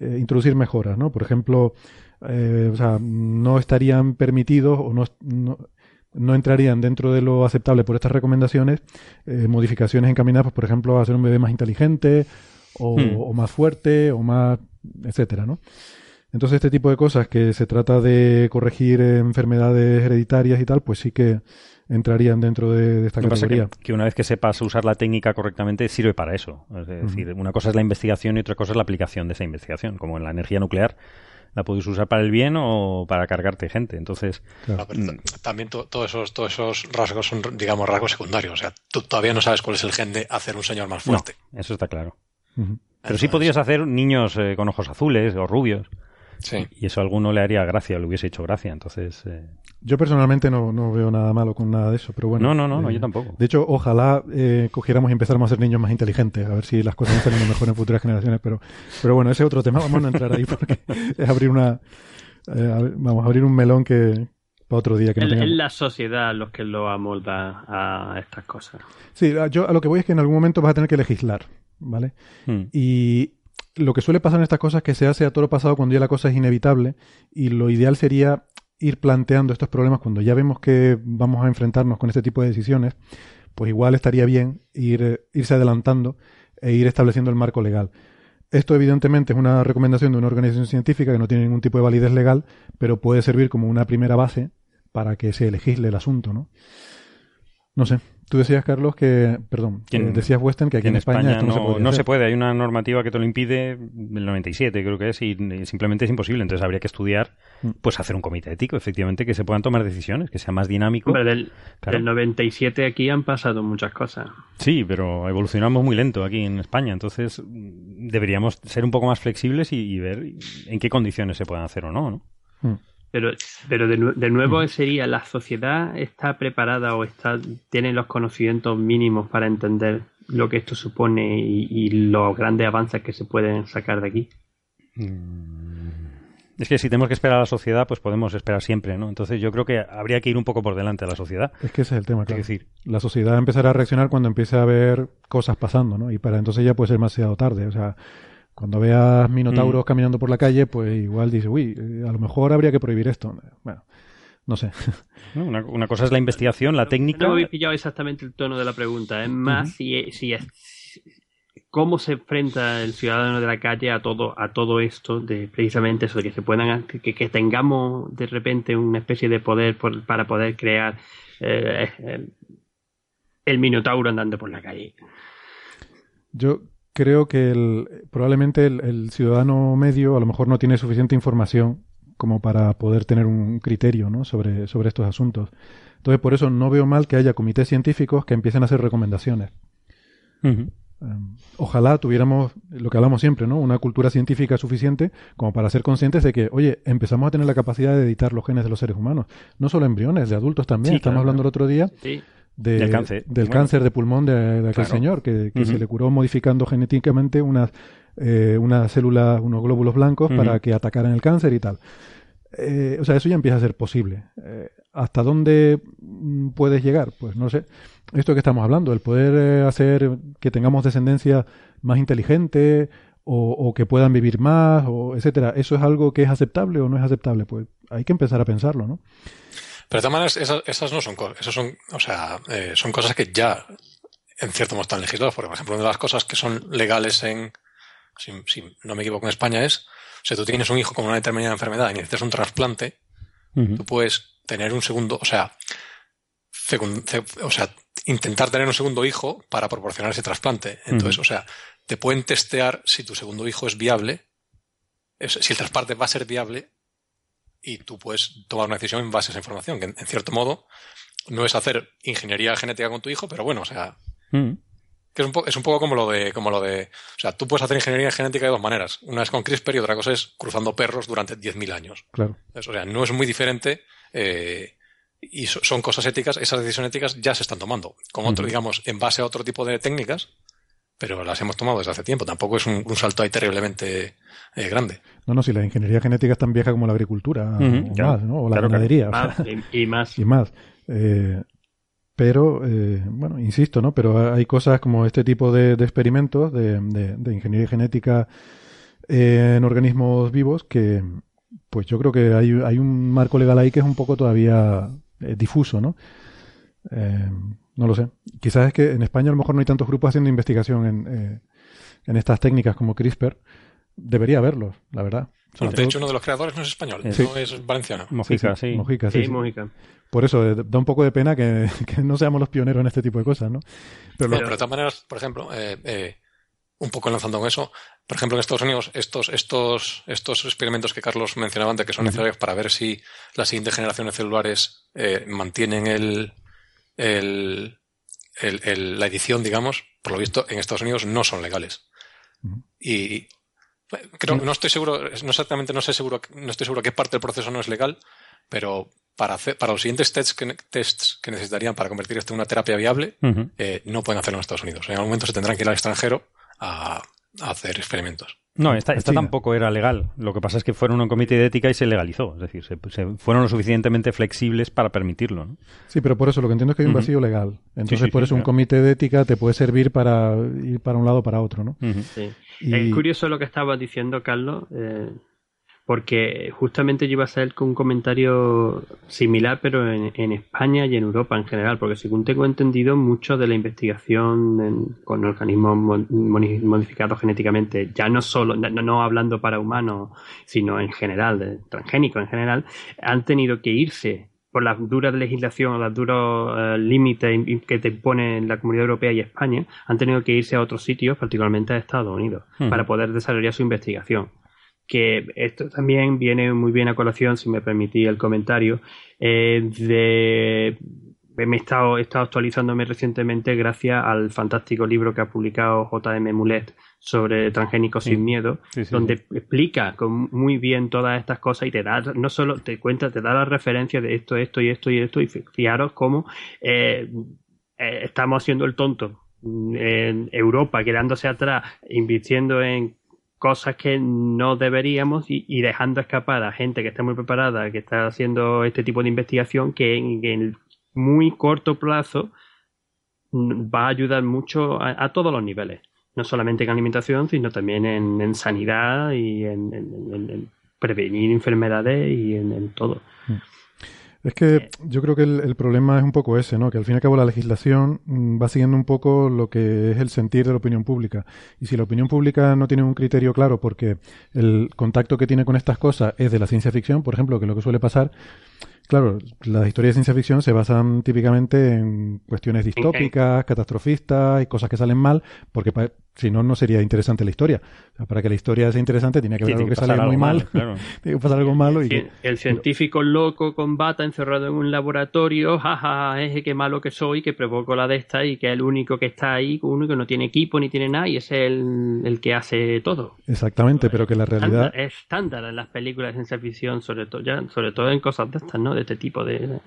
eh, introducir mejoras, ¿no? Por ejemplo, eh, o sea, no estarían permitidos o no, no, entrarían dentro de lo aceptable por estas recomendaciones modificaciones encaminadas, pues, por ejemplo, a hacer un bebé más inteligente Hmm. o, más fuerte o más, etcétera, ¿no? Entonces este tipo de cosas que se trata de corregir enfermedades hereditarias y tal, pues sí que entrarían dentro de, esta categoría. Que, una vez que sepas usar la técnica correctamente, sirve para eso. Es decir, una cosa es la investigación y otra cosa es la aplicación de esa investigación. Como en la energía nuclear, la puedes usar para el bien o para cargarte gente. Entonces, también todos esos todos esos rasgos son, digamos, rasgos secundarios. O sea, tú todavía no sabes cuál es el gen de hacer un señor más fuerte. eso está claro. Pero sí podrías hacer niños eh, con ojos azules o rubios. Sí. Y eso a alguno le haría gracia, le hubiese hecho gracia. Entonces. Eh, yo personalmente no, no, veo nada malo con nada de eso, pero bueno. No, no, no, no eh, yo tampoco. De hecho, ojalá cogiéramos y empezamos a ser niños más inteligentes, a ver si las cosas van mejor en futuras generaciones. Pero, pero bueno, ese es otro tema. Vamos a entrar ahí porque es abrir una. vamos a abrir un melón que, para otro día que no Es la sociedad los que lo amolda a estas cosas. Sí, yo a lo que voy es que en algún momento vas a tener que legislar. ¿vale? Hmm. Y lo que suele pasar en estas cosas es que se hace a todo lo pasado cuando ya la cosa es inevitable y lo ideal sería ir planteando estos problemas cuando ya vemos que vamos a enfrentarnos con este tipo de decisiones, pues igual estaría bien ir, irse adelantando e ir estableciendo el marco legal. Esto evidentemente es una recomendación de una organización científica que no tiene ningún tipo de validez legal, pero puede servir como una primera base para que se legisle el asunto, ¿no? No sé, Tú decías, Carlos, que, perdón, decías Western que aquí en, España, no, se puede. Hay una normativa que te lo impide, el 97 creo que es, y, simplemente es imposible. Entonces habría que estudiar, mm. pues hacer un comité ético, efectivamente, que se puedan tomar decisiones, que sea más dinámico. Pero del, 97 aquí han pasado muchas cosas. Sí, pero evolucionamos muy lento aquí en España. Entonces deberíamos ser un poco más flexibles y, ver en qué condiciones se pueden hacer o no, ¿no? Mm. Pero, pero de, de, nuevo mm. sería, ¿la sociedad está preparada o está tiene los conocimientos mínimos para entender lo que esto supone y, los grandes avances que se pueden sacar de aquí? Mm. Es que si tenemos que esperar a la sociedad, pues podemos esperar siempre, ¿no? Entonces yo creo que habría que ir un poco por delante a la sociedad. Es que ese es el tema, claro. Es decir, la sociedad empezará a reaccionar cuando empiece a ver cosas pasando, ¿no? Y para entonces ya puede ser demasiado tarde. O sea, cuando veas minotauros mm. caminando por la calle, pues igual dices, uy, eh, a lo mejor habría que prohibir esto. Bueno, no sé. Una, cosa es la investigación, la técnica. No habéis pillado exactamente el tono de la pregunta. Es más si, si es cómo se enfrenta el ciudadano de la calle a todo a todo esto de precisamente eso de que se puedan que, que tengamos de repente una especie de poder para poder crear eh, eh, el minotauro andando por la calle yo creo que el, probablemente el, ciudadano medio a lo mejor no tiene suficiente información como para poder tener un criterio ¿no? sobre, sobre estos asuntos. Entonces, por eso no veo mal que haya comités científicos que empiecen a hacer recomendaciones. Em, ojalá tuviéramos lo que hablamos siempre, ¿no? Una cultura científica suficiente como para ser conscientes de que, oye, empezamos a tener la capacidad de editar los genes de los seres humanos, no solo embriones, de adultos también. Estamos hablando el otro día sí del cáncer, del cáncer de pulmón de, aquel señor, que, se le curó modificando genéticamente unas, eh, unas células, unos glóbulos blancos para que atacaran el cáncer y tal. Eh, o sea, eso ya empieza a ser posible. Eh, ¿Hasta dónde mm, puedes llegar? Pues no sé. Esto que estamos hablando, el poder hacer que tengamos descendencia más inteligente o, o, que puedan vivir más, o etcétera, ¿eso es algo que es aceptable o no es aceptable? Pues hay que empezar a pensarlo, ¿no? Pero de todas maneras, esas, esas no son cosas, son, o sea, eh, son cosas que ya en cierto modo están legisladas. Porque, por ejemplo, una de las cosas que son legales en, si, no me equivoco, en España es, o sea, tú tienes un hijo con una determinada enfermedad y necesitas un trasplante, tú puedes tener un segundo, o sea, o sea, intentar tener un segundo hijo para proporcionar ese trasplante. Entonces, o sea, te pueden testear si tu segundo hijo es viable, si el trasplante va a ser viable y tú puedes tomar una decisión en base a esa información, que en, cierto modo no es hacer ingeniería genética con tu hijo, pero bueno, o sea, mm. que es un, es un poco como lo de, como lo de, o sea, tú puedes hacer ingeniería genética de dos maneras, una es con CRISPR y otra cosa es cruzando perros durante 10.000 años. Claro. o sea, no es muy diferente eh, y son cosas éticas, esas decisiones éticas ya se están tomando. Con otro, digamos, en base a otro tipo de técnicas, pero las hemos tomado desde hace tiempo. Tampoco es un, salto ahí terriblemente eh, grande. No, no, si la ingeniería genética es tan vieja como la agricultura, o más, ¿no? O la ganadería. y, más. Y más. Eh, pero, eh, bueno, insisto, ¿no? Pero hay cosas como este tipo de, experimentos de, de, ingeniería genética en organismos vivos que, pues yo creo que hay, hay un marco legal ahí que es un poco todavía eh, difuso, ¿no? Eh, no lo sé. Quizás es que en España a lo mejor no hay tantos grupos haciendo investigación en, eh, en estas técnicas como CRISPR. Debería haberlos, la verdad. de hecho, uno de los creadores no es español, no es valenciano. Mojica, sí. Mojica, sí. Por eso da un poco de pena que, no seamos los pioneros en este tipo de cosas, ¿no? Pero, pero, de todas maneras, por ejemplo, un poco lanzando con eso, por ejemplo, en Estados Unidos, estos, estos, estos experimentos que Carlos mencionaba antes, que son necesarios para ver si las siguientes generaciones celulares eh, mantienen el, el, la edición, digamos, por lo visto, en Estados Unidos no son legales. Y creo, no estoy seguro, no exactamente no sé seguro, no estoy seguro qué parte del proceso no es legal, pero para, hacer, para los siguientes tests que, tests que necesitarían para convertir esto en una terapia viable, eh, no pueden hacerlo en Estados Unidos. En algún momento se tendrán que ir al extranjero a, hacer experimentos. No, esta, tampoco era legal. Lo que pasa es que fueron un comité de ética y se legalizó. Es decir, se, fueron lo suficientemente flexibles para permitirlo. ¿no? Sí, pero por eso lo que entiendo es que hay un vacío legal. Entonces, por eso un comité de ética te puede servir para ir para un lado o para otro. ¿no? Es curioso lo que estabas diciendo, Carlos. Eh, porque justamente yo iba a hacer un comentario similar, pero en, España y en Europa en general, porque según tengo entendido, mucho de la investigación con organismos modificados genéticamente, ya no solo, no, hablando para humanos, sino en general, de transgénicos en general, han tenido que irse por las duras legislación, los duros eh, límites que te pone la Comunidad Europea y España, han tenido que irse a otros sitios, particularmente a Estados Unidos, hmm. para poder desarrollar su investigación que esto también viene muy bien a colación, si me permití el comentario, eh, de me he estado, he estado actualizándome recientemente gracias al fantástico libro que ha publicado JM Mulet sobre transgénicos sin miedo, donde explica muy bien todas estas cosas y te da, no solo te cuenta, te da la referencia de esto, esto y esto y esto, y fijaros cómo eh, eh, estamos haciendo el tonto en Europa, quedándose atrás, invirtiendo en cosas que no deberíamos y, dejando escapar a gente que está muy preparada, que está haciendo este tipo de investigación, que en, muy corto plazo va a ayudar mucho a, todos los niveles, no solamente en alimentación, sino también en, sanidad y en, prevenir enfermedades y en, todo. Mm. Es que yo creo que el, problema es un poco ese, ¿no? Que al fin y al cabo la legislación mm, va siguiendo un poco lo que es el sentir de la opinión pública. Y si la opinión pública no tiene un criterio claro porque el contacto que tiene con estas cosas es de la ciencia ficción, por ejemplo, que es lo que suele pasar, Claro, las historias de ciencia ficción se basan típicamente en cuestiones distópicas, catastrofistas y cosas que salen mal, porque si no, no sería interesante la historia. para que la historia sea interesante, tiene que haber algo que, sale muy mal. tiene que pasar algo malo. Y el científico loco con bata encerrado en un laboratorio, jaja, es que malo que soy, que provoco la de esta y que es el único que está ahí, uno que no tiene equipo ni tiene nada y es el, el que hace todo. Exactamente, pero que la realidad. Es estándar en las películas de ciencia ficción, sobre todo, ya, sobre todo en cosas de estas, ¿no? De este tipo de.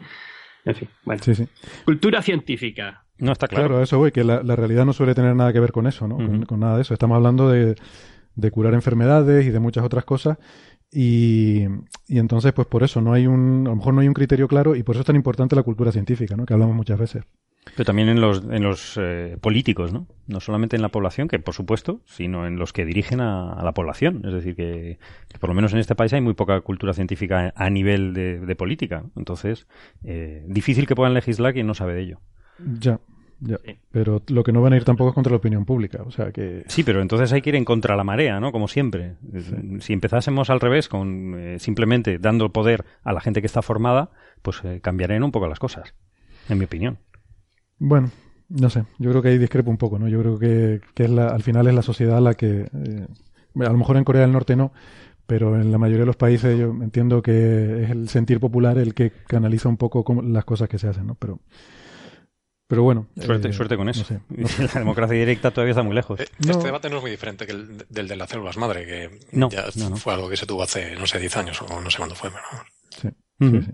En fin, bueno. Cultura científica. No está claro. Claro, eso, güey, que la, realidad no suele tener nada que ver con eso, ¿no? con, nada de eso. Estamos hablando de, curar enfermedades y de muchas otras cosas. Y, y, entonces, pues por eso no hay un, a lo mejor no hay un criterio claro y por eso es tan importante la cultura científica, ¿no? Que hablamos muchas veces. Pero también en los, en los eh, políticos, ¿no? No solamente en la población, que por supuesto, sino en los que dirigen a, la población. Es decir, que, por lo menos en este país hay muy poca cultura científica a nivel de, política. Entonces, eh, difícil que puedan legislar quien no sabe de ello. Ya. Ya. Pero lo que no van a ir tampoco es contra la opinión pública, o sea que... Sí, pero entonces hay que ir en contra la marea, ¿no? Como siempre. Si empezásemos al revés, con eh, simplemente dando poder a la gente que está formada, pues cambiarían un poco las cosas, en mi opinión. Bueno, no sé, yo creo que ahí discrepo un poco, ¿no? Yo creo que, que es la, al final es la sociedad la que, eh, a lo mejor en Corea del Norte no, pero en la mayoría de los países yo entiendo que es el sentir popular el que canaliza un poco las cosas que se hacen, ¿no? Pero, pero bueno. Suerte, eh, suerte con eso. La democracia directa todavía está muy lejos. Eh, este debate no es muy diferente que el del de las células madre, que ya fue algo que se tuvo hace, no sé, 10 años o no sé cuándo fue, pero... sí, sí.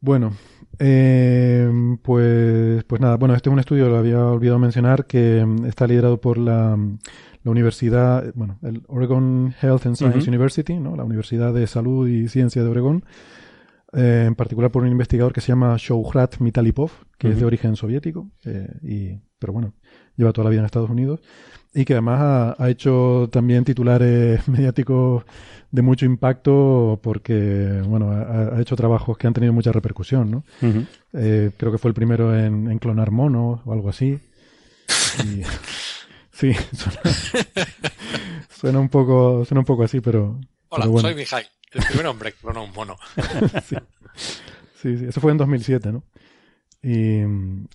Bueno, eh, pues, pues nada, bueno, este es un estudio, lo había olvidado mencionar, que mm, está liderado por la, la universidad, bueno, el Oregon Health and Science University, ¿no? la Universidad de Salud y Ciencia de Oregón, eh, en particular por un investigador que se llama Shouhrat Mitalipov, que es de origen soviético, eh, y, pero bueno, lleva toda la vida en Estados Unidos, y que además ha, hecho también titulares mediáticos de mucho impacto porque, bueno, ha, hecho trabajos que han tenido mucha repercusión, ¿no? Eh, creo que fue el primero en, clonar monos o algo así. sí, suena, un poco, suena un poco así, pero... Hola, soy Mihai, el primer hombre que clonó un mono. sí. sí, eso fue en 2007, ¿no? Y,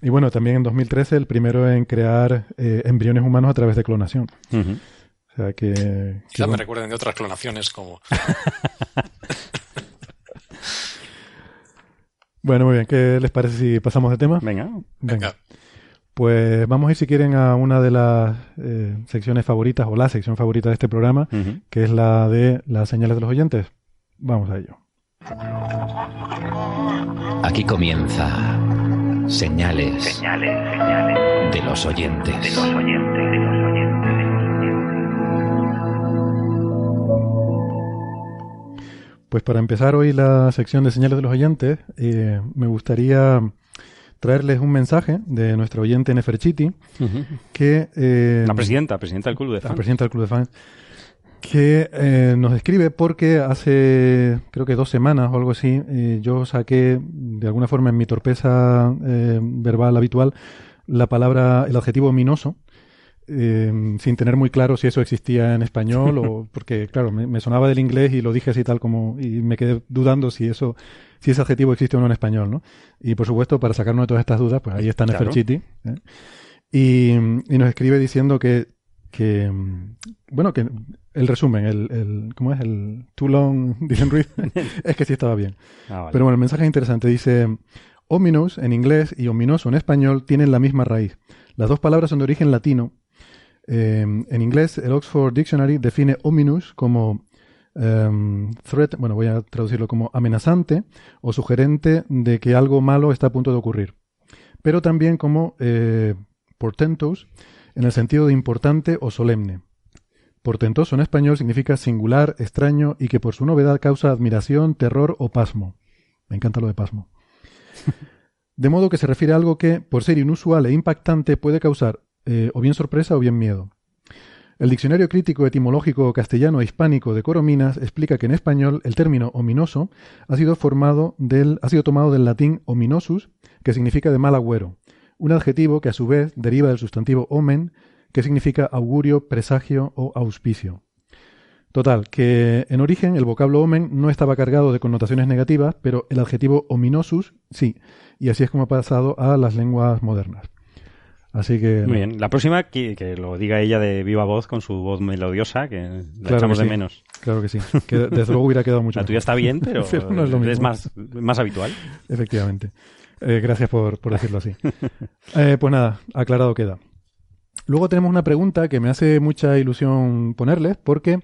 bueno, también en 2013 el primero en crear eh, embriones humanos a través de clonación. O sea que... Quizá me recuerden de otras clonaciones como... bueno, muy bien. ¿Qué les parece si pasamos de tema? Venga. Venga. Pues vamos a ir, si quieren, a una de las eh, secciones favoritas o la sección favorita de este programa, que es la de las señales de los oyentes. Vamos a ello. Aquí comienza Señales, de los oyentes. Pues para empezar hoy la sección de señales de los oyentes, eh, me gustaría traerles un mensaje de nuestra oyente Neferchiti, que... Eh, la presidenta, presidenta del Club de Fans. La presidenta del Club de Fans, que eh, nos escribe porque hace creo que dos semanas o algo así eh, yo saqué de alguna forma en mi torpeza eh, verbal habitual la palabra el adjetivo ominoso sin tener muy claro si eso existía en español o porque claro me, sonaba del inglés y lo dije así tal como y me quedé dudando si eso si ese adjetivo existe o no en español no y por supuesto para sacarnos de todas estas dudas pues ahí está Neferchiti y, y nos escribe diciendo que que bueno que el resumen, el, el, ¿cómo es? El too long, dicen Ruiz, es que sí estaba bien. Ah, Pero bueno, el mensaje es interesante. Dice, ominous en inglés y ominoso en español tienen la misma raíz. Las dos palabras son de origen latino. Em, en inglés, el Oxford Dictionary define ominous como um, threat, bueno, voy a traducirlo como amenazante o sugerente de que algo malo está a punto de ocurrir. Pero también como eh, portentous en el sentido de importante o solemne. Portentoso en español significa singular, extraño y que por su novedad causa admiración, terror o pasmo. Me encanta lo de pasmo. De modo que se refiere a algo que, por ser inusual e impactante, puede causar eh, o bien sorpresa o bien miedo. El Diccionario Crítico Etimológico Castellano e Hispánico de Corominas explica que en español el término ominoso ha sido, formado del, ha sido tomado del latín ominosus, que significa de mal agüero, un adjetivo que a su vez deriva del sustantivo omen, que significa augurio, presagio o auspicio. Total, que en origen el vocablo omen no estaba cargado de connotaciones negativas, pero el adjetivo ominosus sí, y así es como ha pasado a las lenguas modernas. Así que. Muy bien. La próxima, que, lo diga ella de viva voz, con su voz melodiosa, que la echamos de menos. Claro que sí. Que desde luego hubiera quedado mucho. La tuya está bien, pero, es, más, más habitual. Efectivamente. Eh, gracias por, decirlo así. Eh, pues nada, aclarado queda. Luego tenemos una pregunta que me hace mucha ilusión ponerles porque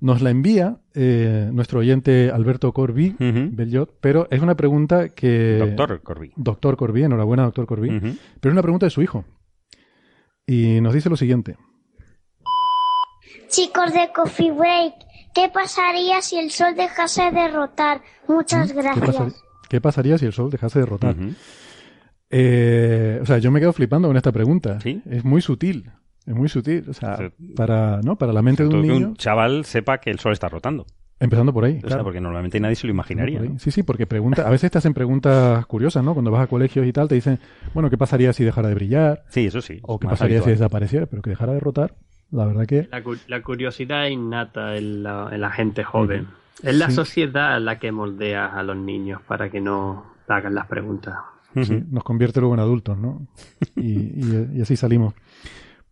nos la envía eh, nuestro oyente Alberto Corby, Belliot, pero es una pregunta que... Doctor Corby. Doctor Corby, enhorabuena, doctor Corby. Pero es una pregunta de su hijo. Y nos dice lo siguiente. Chicos de Coffee Break, ¿qué pasaría si el sol dejase de rotar? Muchas gracias. ¿Qué, pasaría si el sol dejase de rotar? Eh, o sea, yo me quedo flipando con esta pregunta. Es muy sutil. Es muy sutil. O sea, para, ¿no? para la mente de un niño. Que un chaval sepa que el sol está rotando. Empezando por ahí. O sea, porque normalmente nadie se lo imaginaría. Sí, sí, porque pregunta, a veces te hacen preguntas curiosas, ¿no? Cuando vas a colegios y tal, te dicen, bueno, ¿qué pasaría si dejara de brillar? Sí, eso sí. O qué pasaría si desapareciera, pero que dejara de rotar, la verdad que. La, curiosidad innata en la, gente joven. Es la sociedad la que moldea a los niños para que no hagan las preguntas nos convierte luego en adultos, ¿no? Y, así salimos.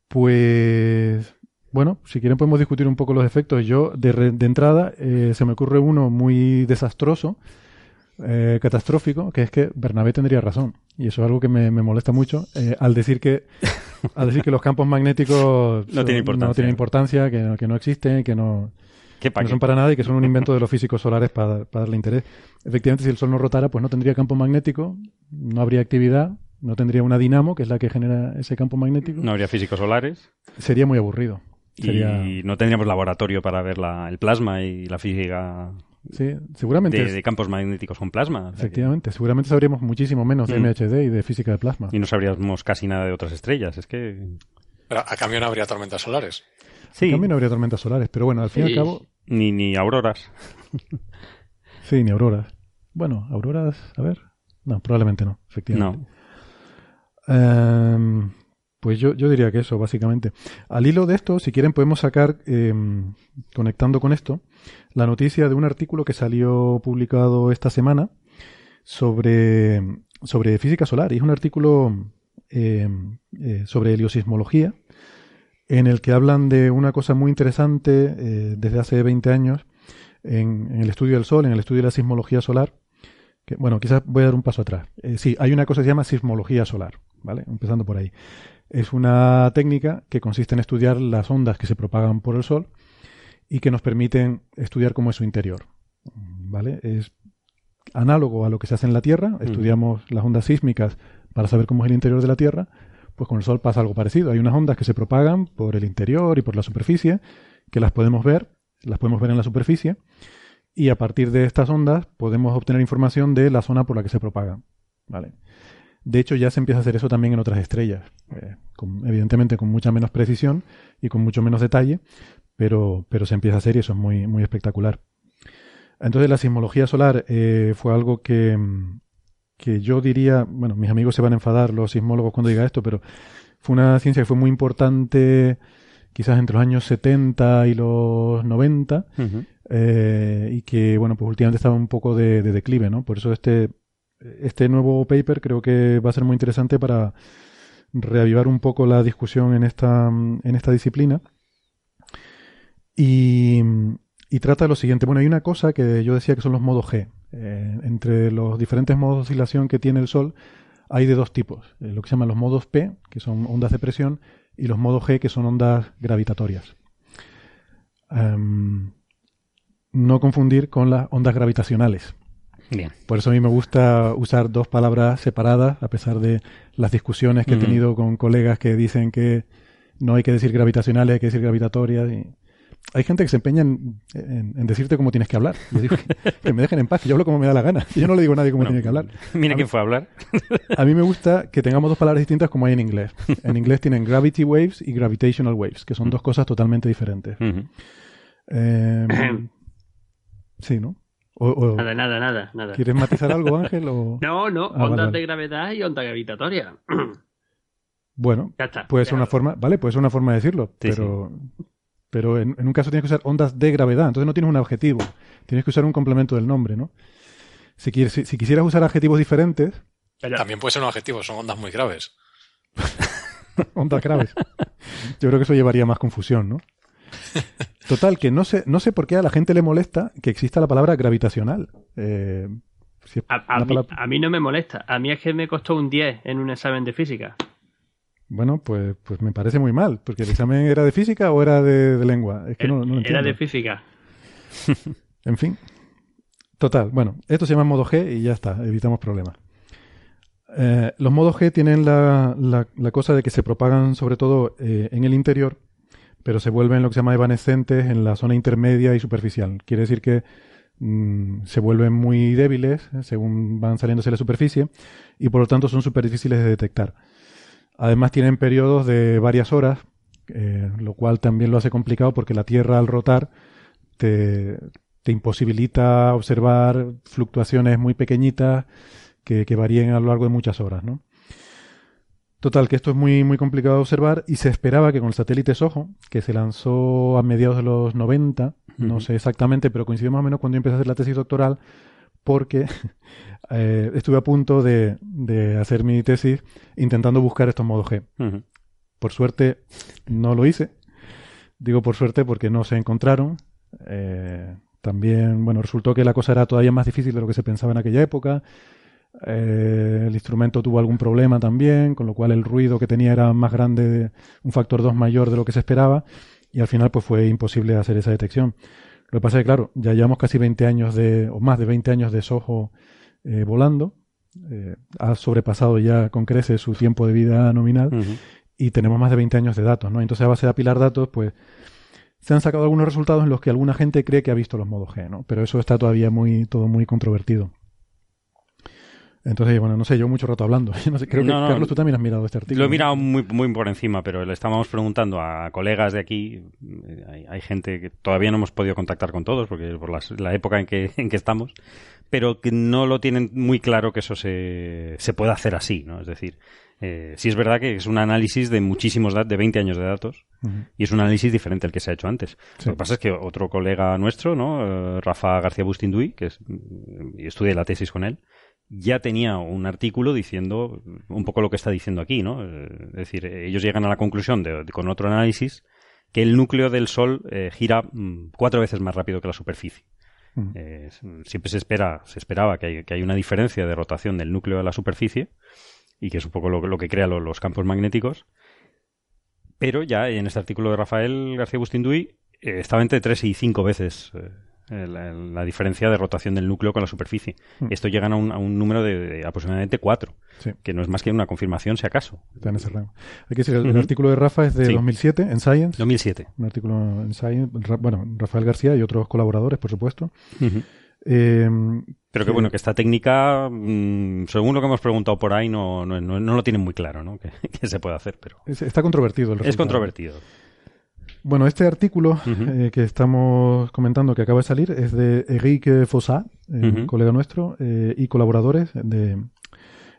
Pues, bueno, si quieren podemos discutir un poco los efectos. Yo, de, entrada, eh, se me ocurre uno muy desastroso, eh, catastrófico, que es que Bernabé tendría razón. Y eso es algo que me, molesta mucho, eh, al decir que al decir que los campos magnéticos no tienen importancia, no tienen importancia que, que no existen, que no no son para nada y que son un invento de los físicos solares para, darle interés. Efectivamente, si el Sol no rotara, pues no tendría campo magnético, no habría actividad, no tendría una dinamo, que es la que genera ese campo magnético. No habría físicos solares. Sería muy aburrido. Y no tendríamos laboratorio para ver el plasma y la física Sí, seguramente. De, campos magnéticos con plasma. Efectivamente, seguramente sabríamos muchísimo menos de MHD mm. y de física de plasma. Y no sabríamos casi nada de otras estrellas, es que... Pero a cambio no habría tormentas solares. Sí. No habría tormentas solares, pero bueno, al fin y al cabo... Ni, ni auroras. sí, ni auroras. Bueno, auroras, a ver. No, probablemente no, efectivamente. No. Em, pues yo, yo diría que eso, básicamente. Al hilo de esto, si quieren, podemos sacar, em, conectando con esto, la noticia de un artículo que salió publicado esta semana sobre, sobre física solar. Y es un artículo em, eh, sobre heliosismología, en el que hablan de una cosa muy interesante eh, desde hace 20 años en, en, el estudio del Sol, en el estudio de la sismología solar. Que, bueno, quizás voy a dar un paso atrás. Eh, sí, hay una cosa que se llama sismología solar, ¿vale? Empezando por ahí. Es una técnica que consiste en estudiar las ondas que se propagan por el Sol y que nos permiten estudiar cómo es su interior. ¿Vale? Es análogo a lo que se hace en la Tierra. Mm. Estudiamos las ondas sísmicas para saber cómo es el interior de la Tierra. Pues con el Sol pasa algo parecido. Hay unas ondas que se propagan por el interior y por la superficie, que las podemos ver, las podemos ver en la superficie, y a partir de estas ondas podemos obtener información de la zona por la que se propagan. ¿Vale? De hecho, ya se empieza a hacer eso también en otras estrellas, eh, evidentemente con mucha menos precisión y con mucho menos detalle, pero, pero se empieza a hacer y eso es muy, muy espectacular. Entonces, la sismología solar eh, fue algo que, que yo diría, bueno, mis amigos se van a enfadar, los sismólogos, cuando diga esto, pero fue una ciencia que fue muy importante quizás entre los años 70 y los 90 eh, y que, bueno, pues últimamente estaba un poco de, de declive, ¿no? Por eso este este nuevo paper creo que va a ser muy interesante para reavivar un poco la discusión en esta, en esta disciplina. Y, trata de lo siguiente. Bueno, hay una cosa que yo decía que son los modos G. Eh, entre los diferentes modos de oscilación que tiene el Sol hay de dos tipos. Eh, lo que se llaman los modos P, que son ondas de presión, y los modos G, que son ondas gravitatorias. Em, no confundir con las ondas gravitacionales, por eso a mí me gusta usar dos palabras separadas, a pesar de las discusiones que he tenido con colegas que dicen que no hay que decir gravitacionales, hay que decir gravitatorias. Y... Hay gente que se empeña en, decirte cómo tienes que hablar. Yo digo que, me dejen en paz, que yo hablo como me da la gana. Yo no le digo a nadie cómo tiene que hablar. Mira quién fue a hablar. a mí me gusta que tengamos dos palabras distintas como hay en inglés. En inglés tienen gravity waves y gravitational waves, que son dos cosas totalmente diferentes. Em, sí, ¿no? nada, nada, nada, nada. ¿Quieres matizar algo, Ángel? No, no, ah, ondas de gravedad y onda gravitatoria. Bueno, puede ser una forma, vale, puede ser una forma de decirlo, pero, pero en, un caso tienes que usar ondas de gravedad, entonces no tienes un adjetivo, tienes que usar un complemento del nombre, ¿no? Si, quieres, si, quisieras usar adjetivos diferentes... También puede ser un adjetivo, son ondas muy graves. ondas graves. Yo creo que eso llevaría más confusión, ¿no? Total, que no sé, no sé por qué a la gente le molesta que exista la palabra gravitacional. Eh, a, mí, no me molesta. A mí es que me costó un 10 en un examen de física. Bueno, pues, pues me parece muy mal, porque el examen era de física o era de, lengua. Es que no, no Era de física. en fin. Total, bueno, esto se llama modo G y ya está, evitamos problemas. Eh, los modos G tienen la, la, cosa de que se propagan sobre todo eh, en el interior pero se vuelven lo que se llama evanescentes en la zona intermedia y superficial. Quiere decir que mm, se vuelven muy débiles eh, según van saliéndose de la superficie y por lo tanto son súper difíciles de detectar. Además tienen periodos de varias horas, eh, lo cual también lo hace complicado porque la Tierra al rotar te, te imposibilita observar fluctuaciones muy pequeñitas que, que varíen a lo largo de muchas horas, ¿no? Total, que esto es muy, muy complicado de observar y se esperaba que con el satélite SOHO, que se lanzó a mediados de los 90, no sé exactamente, pero coincidió más o menos cuando yo empecé a hacer la tesis doctoral, porque eh, estuve a punto de, hacer mi tesis intentando buscar estos modos G. Por suerte no lo hice. Digo por suerte porque no se encontraron. Eh, también, bueno, resultó que la cosa era todavía más difícil de lo que se pensaba en aquella época. Eh, el instrumento tuvo algún problema también, con lo cual el ruido que tenía era más grande, un factor 2 mayor de lo que se esperaba, y al final pues fue imposible hacer esa detección. Lo que pasa es que, claro, ya llevamos casi 20 años de, o más de 20 años de Soho eh, volando. Eh, ha sobrepasado ya con crece su tiempo de vida nominal y tenemos más de 20 años de datos, ¿no? Entonces, a base de apilar datos, pues se han sacado algunos resultados en los que alguna gente cree que ha visto los modos G, ¿no? Pero eso está todavía muy, todo muy controvertido. Entonces, bueno, no sé, yo mucho rato hablando. No sé, creo que, Carlos, tú también has mirado este artículo. Lo he mirado muy, muy por encima, pero le estábamos preguntando a colegas de aquí. Hay, gente que todavía no hemos podido contactar con todos, porque por la época en que, en que estamos, pero que no lo tienen muy claro que eso se, se pueda hacer así, ¿no? Es decir, eh, sí es verdad que es un análisis de muchísimos datos, de 20 años de datos, y es un análisis diferente al que se ha hecho antes. Lo que pasa es que otro colega nuestro, ¿no? Eh, Rafa García Bustinduy, que es, estudié la tesis con él, ya tenía un artículo diciendo un poco lo que está diciendo aquí, ¿no? Eh, es decir, ellos llegan a la conclusión de, con otro análisis que el núcleo del Sol eh, gira mm, cuatro veces más rápido que la superficie. Eh, siempre se espera, se esperaba que hay, que hay, una diferencia de rotación del núcleo de la superficie y que es un poco lo, que crea los campos magnéticos. Pero ya en este artículo de Rafael García Bustinduy estaba entre tres y cinco veces la, diferencia de rotación del núcleo con la superficie. Hmm. Esto llegan a un, a un número de, aproximadamente 4, que no es más que una confirmación, si acaso. Está en ese rango. Hay que decir, el, artículo de Rafa es de 2007 en Science. 2007. Un artículo en Science, bueno, Rafael García y otros colaboradores, por supuesto. Eh, pero que bueno, que esta técnica, mm, según lo que hemos preguntado por ahí, no, no, no, lo tienen muy claro, ¿no? Que, se puede hacer, pero... está controvertido el resultado. Es controvertido. Bueno, este artículo eh, que estamos comentando que acaba de salir es de Eric Fossat, un colega nuestro, eh, y colaboradores. De,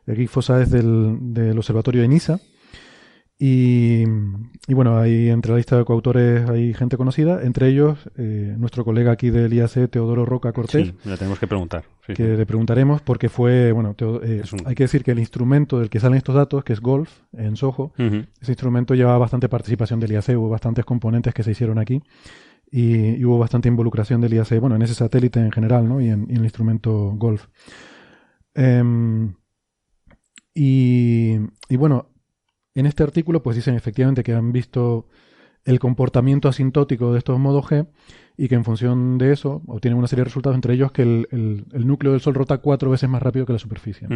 Eric Fossat es del, Observatorio de Nisa y, bueno, hay entre la lista de coautores hay gente conocida, entre ellos eh, nuestro colega aquí del IAC, Teodoro Roca Cortés. Sí, le tenemos que preguntar. que le preguntaremos porque fue, bueno, eh, hay que decir que el instrumento del que salen estos datos, que es Golf, en Soho, ese instrumento lleva bastante participación del IAC, hubo bastantes componentes que se hicieron aquí y, hubo bastante involucración del IAC, bueno, en ese satélite en general, ¿no? Y en, el instrumento Golf. Em, y, y bueno, en este artículo, pues dicen efectivamente que han visto el comportamiento asintótico de estos modos G y que en función de eso obtienen una serie de resultados, entre ellos que el, núcleo del Sol rota cuatro veces más rápido que la superficie.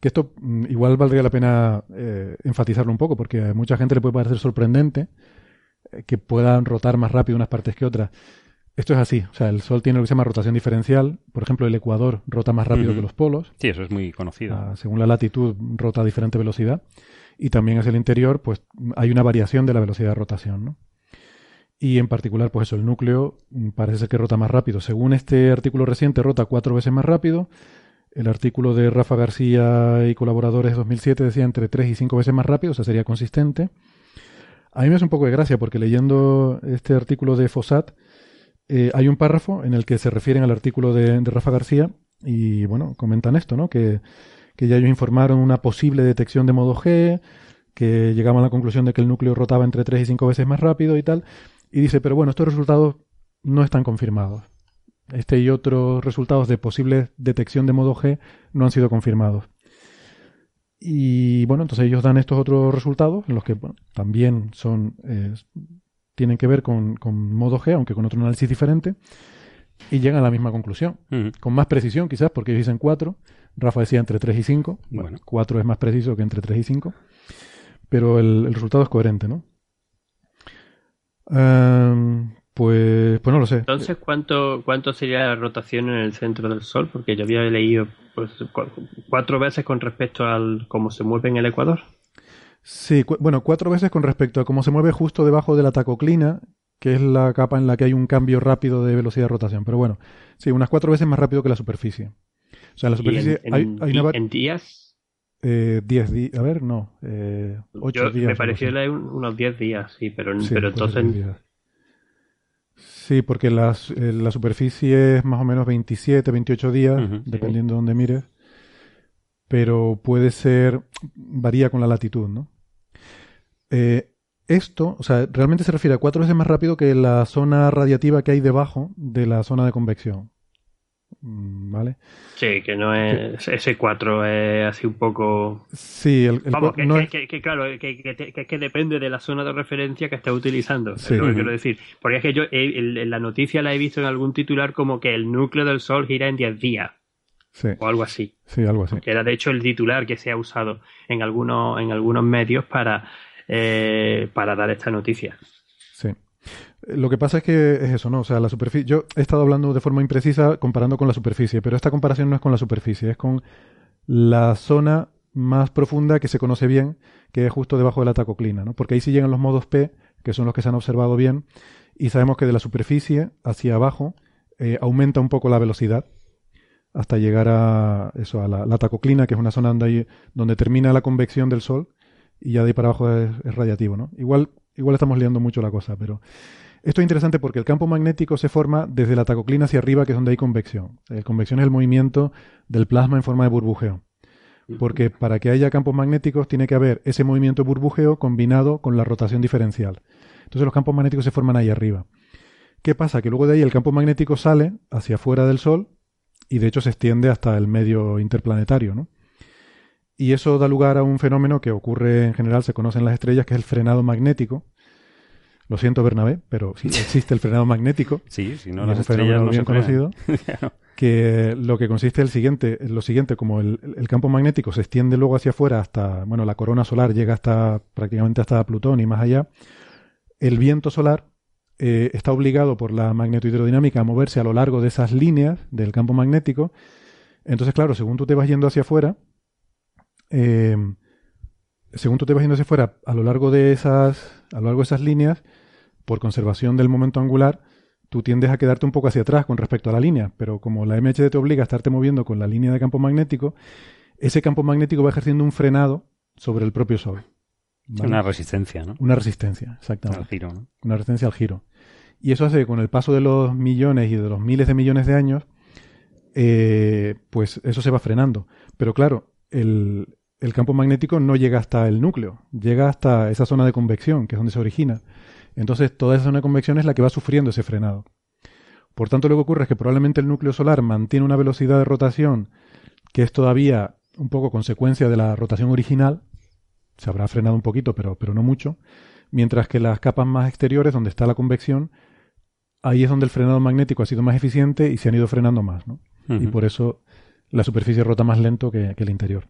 Que esto mm, igual valdría la pena eh, enfatizarlo un poco, porque a mucha gente le puede parecer sorprendente eh, que puedan rotar más rápido unas partes que otras. Esto es así, o sea, el Sol tiene lo que se llama rotación diferencial. Por ejemplo, el Ecuador rota más rápido que los polos. Sí, eso es muy conocido. Ah, según la latitud, rota a diferente velocidad y también hacia el interior, pues hay una variación de la velocidad de rotación, ¿no? Y en particular, pues eso, el núcleo mm, parece ser que rota más rápido. Según este artículo reciente, rota cuatro veces más rápido. El artículo de Rafa García y colaboradores 2007 decía entre tres y cinco veces más rápido, o sea, sería consistente. A mí me hace un poco de gracia porque leyendo este artículo de Fossat, eh, hay un párrafo en el que se refieren al artículo de, de Rafa García y, bueno, comentan esto, ¿no? Que que ya ellos informaron una posible detección de modo G, que llegaban a la conclusión de que el núcleo rotaba entre 3 y 5 veces más rápido y tal. Y dice, pero bueno, estos resultados no están confirmados. Este y otros resultados de posible detección de modo G no han sido confirmados. Y bueno, entonces ellos dan estos otros resultados, en los que también son eh, tienen que ver con, con, modo G, aunque con otro análisis diferente, y llegan a la misma conclusión. Con más precisión, quizás, porque ellos dicen 4, Rafa decía entre 3 y 5. Bueno, 4 es más preciso que entre 3 y 5. Pero el, resultado es coherente, ¿no? Em, pues, pues no lo sé. Entonces, ¿cuánto, ¿cuánto sería la rotación en el centro del Sol? Porque yo había leído pues, cuatro veces con respecto al cómo se mueve en el Ecuador. Sí, bueno, cuatro veces con respecto a cómo se mueve justo debajo de la tacoclina, que es la capa en la que hay un cambio rápido de velocidad de rotación. Pero bueno, sí, unas cuatro veces más rápido que la superficie. O sea, en la superficie en, hay, ¿En días? Eh, diez días. A ver, no. Eh, ocho días. Me pareció unos diez días, sí, pero, pero entonces. Sí, porque las, eh, la superficie es más o menos 27, 28 días, dependiendo de dónde mires. Pero puede ser. varía con la latitud, ¿no? esto, o sea, realmente se refiere a cuatro veces más rápido que la zona radiativa que hay debajo de la zona de convección. Mm, ¿Vale? Sí, que no es S4, es así un poco. Sí, el, Vamos, que, claro, que, que, depende de la zona de referencia que estés utilizando. Es lo que quiero decir. Porque es que yo en la noticia la he visto en algún titular como que el núcleo del Sol gira en 10 días. Sí. O algo así. Sí, algo así. Que era de hecho el titular que se ha usado en algunos, en algunos medios para, eh, para dar esta noticia. Lo que pasa es que es eso, ¿no? O sea, la superficie. Yo he estado hablando de forma imprecisa comparando con la superficie, pero esta comparación no es con la superficie, es con la zona más profunda que se conoce bien, que es justo debajo de la tacoclina, ¿no? Porque ahí sí llegan los modos P, que son los que se han observado bien, y sabemos que de la superficie hacia abajo eh, aumenta un poco la velocidad hasta llegar a eso, a la, tacoclina, que es una zona donde, donde termina la convección del Sol, y ya de ahí para abajo es, es radiativo, ¿no? Igual, igual estamos liando mucho la cosa, pero esto es interesante porque el campo magnético se forma desde la tacoclina hacia arriba, que es donde hay convección. La convección es el movimiento del plasma en forma de burbujeo. Porque para que haya campos magnéticos tiene que haber ese movimiento de burbujeo combinado con la rotación diferencial. Entonces los campos magnéticos se forman ahí arriba. ¿Qué pasa? Que luego de ahí el campo magnético sale hacia afuera del Sol y de hecho se extiende hasta el medio interplanetario, ¿no? Y eso da lugar a un fenómeno que ocurre en general, se conoce en las estrellas, que es el frenado magnético, lo siento, Bernabé, pero sí existe el frenado magnético. Sí, si no, las es un fenómeno bien conocido. que lo que consiste es el siguiente, lo siguiente, como el, campo magnético se extiende luego hacia afuera hasta, bueno, la corona solar llega hasta prácticamente hasta Plutón y más allá, el viento solar eh, está obligado por la magnetohidrodinámica a moverse a lo largo de esas líneas del campo magnético. Entonces, claro, según tú te vas yendo hacia afuera, eh, según tú te vas yendo hacia afuera, a lo largo de esas, a lo largo de esas líneas, por conservación del momento angular, tú tiendes a quedarte un poco hacia atrás con respecto a la línea, pero como la MHD te obliga a estarte moviendo con la línea de campo magnético, ese campo magnético va ejerciendo un frenado sobre el propio Sol. Una resistencia, ¿no? Una resistencia, exactamente. Al giro, ¿no? Una resistencia al giro. Y eso hace que con el paso de los millones y de los miles de millones de años, eh, pues eso se va frenando. Pero claro, el, el campo magnético no llega hasta el núcleo, llega hasta esa zona de convección, que es donde se origina. Entonces, toda esa zona de convección es la que va sufriendo ese frenado. Por tanto, lo que ocurre es que probablemente el núcleo solar mantiene una velocidad de rotación que es todavía un poco consecuencia de la rotación original. Se habrá frenado un poquito, pero, pero no mucho. Mientras que las capas más exteriores, donde está la convección, ahí es donde el frenado magnético ha sido más eficiente y se han ido frenando más. ¿no? Y por eso la superficie rota más lento que el interior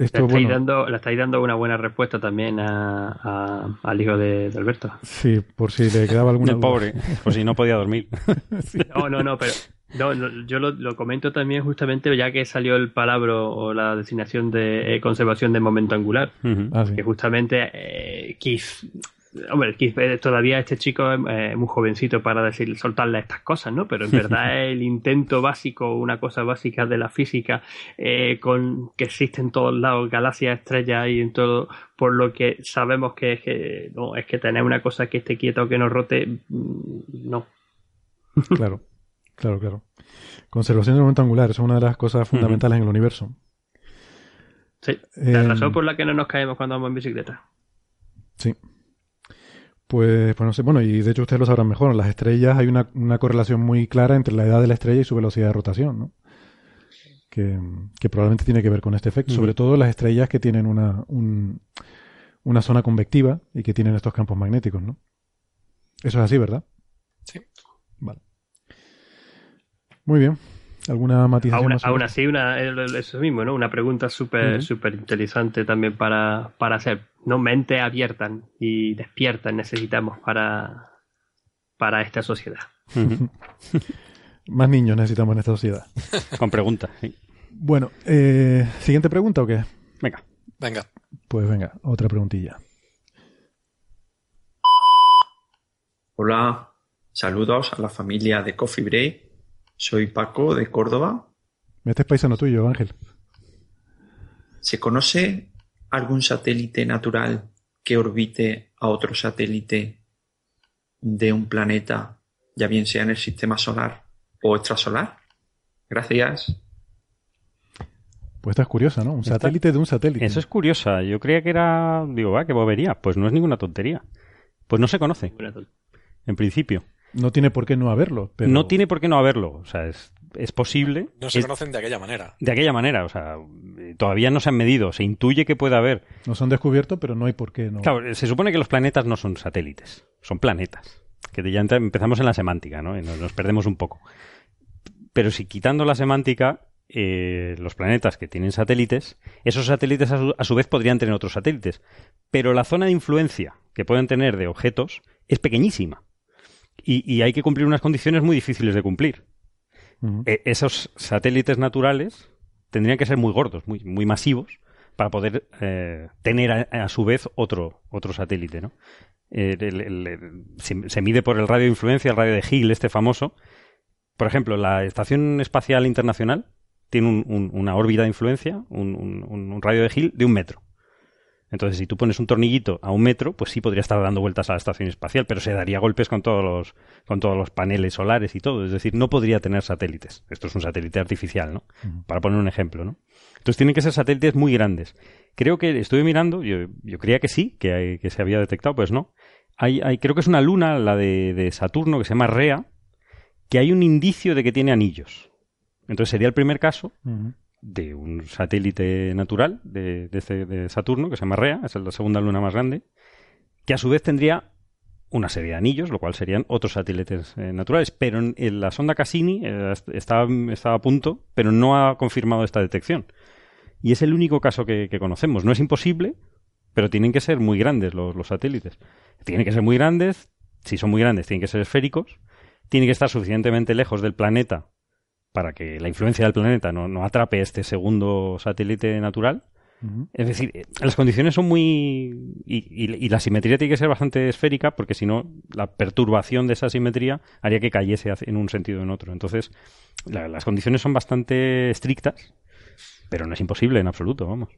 le, estáis dando, le estáis dando una buena respuesta también a, al hijo de, Alberto. Sí, por si le quedaba alguna El pobre, por si no podía dormir. No, no, no, pero yo lo, comento también justamente ya que salió el palabra o la designación de eh, conservación de momento angular. Ah, que justamente eh, Hombre, todavía este chico es muy jovencito para decir, soltarle estas cosas, ¿no? Pero en verdad el intento básico, una cosa básica de la física, eh, con que existe en todos lados, galaxias, estrellas y en todo, por lo que sabemos que es que, no, es que tener una cosa que esté quieta o que no rote, mm, no. Claro, claro, claro. Conservación del momento angular, es una de las cosas fundamentales en el universo. Sí, la razón em, por la que no nos caemos cuando vamos en bicicleta. Sí. Pues, pues no sé, bueno, y de hecho ustedes lo sabrán mejor, en las estrellas hay una, correlación muy clara entre la edad de la estrella y su velocidad de rotación, ¿no? Que, probablemente tiene que ver con este efecto, sobre todo las estrellas que tienen una, una zona convectiva y que tienen estos campos magnéticos, ¿no? Eso es así, ¿verdad? Sí. Vale. Muy bien. ¿Alguna matización? Aún, así, una, eso mismo, ¿no? Una pregunta súper súper interesante también para, para hacer. ¿no? Mente abierta y despierta necesitamos para, para esta sociedad. Más niños necesitamos en esta sociedad. Con preguntas, Bueno, eh, ¿siguiente pregunta o qué? Venga. Venga. Pues venga, otra preguntilla. Hola, saludos a la familia de Coffee Break. Soy Paco de Córdoba. Este es paisano tuyo, Ángel. ¿Se conoce algún satélite natural que orbite a otro satélite de un planeta, ya bien sea en el sistema solar o extrasolar? Gracias. Pues esta es curiosa, ¿no? Un satélite de un satélite. Eso es curiosa. Yo creía que era, digo, va, que bobería. Pues no es ninguna tontería. Pues no se conoce. En principio. No tiene por qué no haberlo. Pero... No tiene por qué no haberlo. O sea, es, es posible. No se conocen de aquella manera. De aquella manera. O sea, todavía no se han medido. Se intuye que puede haber. No se han descubierto, pero no hay por qué no. Claro, se supone que los planetas no son satélites. Son planetas. Que ya empezamos en la semántica, ¿no? Y nos, perdemos un poco. Pero si quitando la semántica, eh, los planetas que tienen satélites, esos satélites a su, vez podrían tener otros satélites. Pero la zona de influencia que pueden tener de objetos es pequeñísima. Y, hay que cumplir unas condiciones muy difíciles de cumplir. E, esos satélites naturales tendrían que ser muy gordos, muy, muy masivos, para poder eh, tener a, su vez otro, otro satélite. ¿no? Eh, se, mide por el radio de influencia, el radio de Higgs, este famoso. Por ejemplo, la Estación Espacial Internacional tiene una órbita de influencia, un, radio de Higgs de un metro. Entonces, si tú pones un tornillito a un metro, pues sí podría estar dando vueltas a la estación espacial, pero se daría golpes con todos los, con todos los paneles solares y todo. Es decir, no podría tener satélites. Esto es un satélite artificial, ¿no? Para poner un ejemplo, ¿no? Entonces tienen que ser satélites muy grandes. Creo que estuve mirando, yo, yo creía que sí, que, que se había detectado, pues no. Hay, hay, creo que es una luna, la de, Saturno, que se llama Rea, que hay un indicio de que tiene anillos. Entonces sería el primer caso de un satélite natural de, de, Saturno, que se llama Rea, es la segunda luna más grande, que a su vez tendría una serie de anillos, lo cual serían otros satélites eh, naturales. Pero en, la sonda Cassini eh, estaba, a punto, pero no ha confirmado esta detección. Y es el único caso que, conocemos. No es imposible, pero tienen que ser muy grandes los, los, satélites. Tienen que ser muy grandes, si son muy grandes, tienen que ser esféricos, tienen que estar suficientemente lejos del planeta para que la influencia del planeta no, atrape este segundo satélite natural. Es decir, eh, las condiciones son muy... Y, la simetría tiene que ser bastante esférica porque si no, la perturbación de esa simetría haría que cayese en un sentido o en otro. Entonces, las condiciones son bastante estrictas, pero no es imposible en absoluto, vamos.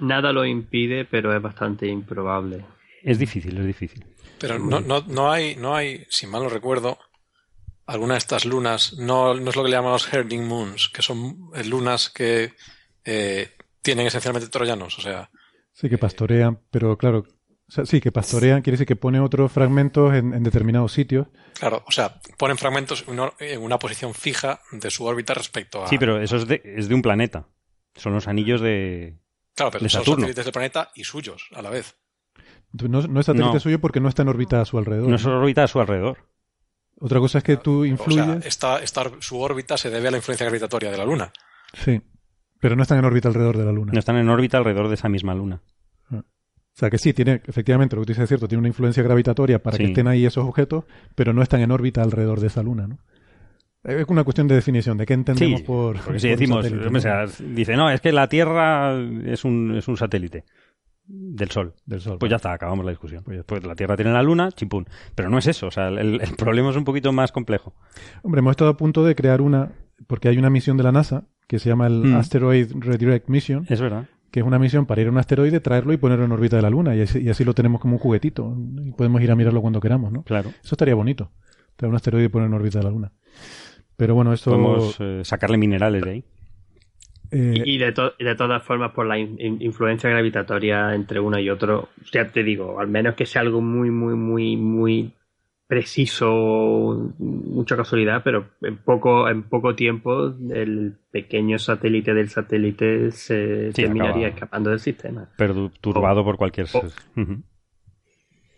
nada lo impide, pero es bastante improbable. Es difícil, es difícil. Pero no, no, no, hay, no hay, si mal no recuerdo, alguna de estas lunas, no, no es lo que le llamamos herding moons, que son eh, lunas que eh, tienen esencialmente troyanos, o sea. Sí, que pastorean, pero claro, sí, que pastorean quiere decir que ponen otros fragmentos en, determinados sitios. Claro, o sea, ponen fragmentos en una posición fija de su órbita respecto a. Sí, pero eso es de, es de un planeta. Son los anillos de. Claro, pero son satélites del planeta y suyos a la vez. No, no es satélite suyo porque no está en órbita a su alrededor. No es órbita a su alrededor. Otra cosa es que tú influyes. O sea, su órbita se debe a la influencia gravitatoria de la Luna. Sí, pero no están en órbita alrededor de la Luna. No están en órbita alrededor de esa misma Luna. Ah. O sea que sí, tiene, efectivamente, lo que tú dices es cierto, tiene una influencia gravitatoria para que estén ahí esos objetos, pero no están en órbita alrededor de esa luna, ¿no? Es una cuestión de definición, de qué entendemos por. Porque si decimos, dice, no, es que la Tierra es un, es un satélite del Sol. Del Sol. Pues ya está, acabamos la discusión. Pues después la Tierra tiene la Luna, chimpún. Pero no es eso, o sea, el, problema es un poquito más complejo. Hombre, hemos estado a punto de crear una, porque hay una misión de la NASA que se llama el mm. Asteroid Redirect Mission. Es verdad. Que es una misión para ir a un asteroide, traerlo y ponerlo en órbita de la Luna. Y así, lo tenemos como un juguetito. Y podemos ir a mirarlo cuando queramos, ¿no? Claro. Eso estaría bonito. Traer un asteroide y ponerlo en órbita de la Luna. Pero bueno, esto... Podemos eh, sacarle minerales de ahí. Eh, y, de de todas formas, por la influencia gravitatoria entre uno y otro, ya te digo, al menos que sea algo muy, muy, muy, muy preciso, mucha casualidad, pero en poco, en poco tiempo el pequeño satélite del satélite se terminaría escapando del sistema. Perturbado por cualquier...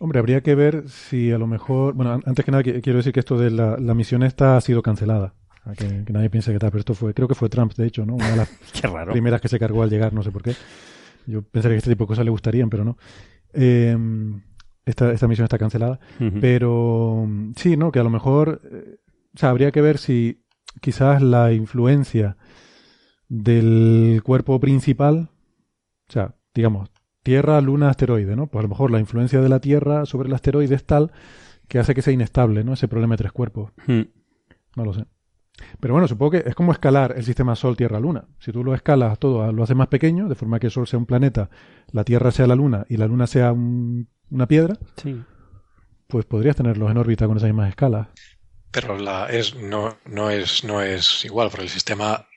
Hombre, habría que ver si a lo mejor... Bueno, antes que nada quiero decir que esto de la, la misión esta ha sido cancelada. Que, nadie piense que tal, pero esto fue, creo que fue Trump, de hecho, ¿no? Una de las primeras que se cargó al llegar, no sé por qué. Yo pensaría que este tipo de cosas le gustarían, pero no. Em, esta, esta misión está cancelada. Pero sí, ¿no? Que a lo mejor, eh, o sea, habría que ver si quizás la influencia del cuerpo principal, o sea, digamos, Tierra, Luna, asteroide, ¿no? Pues a lo mejor la influencia de la Tierra sobre el asteroide es tal que hace que sea inestable, ¿no? Ese problema de tres cuerpos. Hmm. No lo sé. Pero bueno, supongo que es como escalar el sistema Sol-Tierra-Luna. Si tú lo escalas todo, lo haces más pequeño, de forma que el Sol sea un planeta, la Tierra sea la Luna y la Luna sea una piedra, pues podrías tenerlos en órbita con esas mismas escalas. Pero la es no, no es no es igual, porque el sistema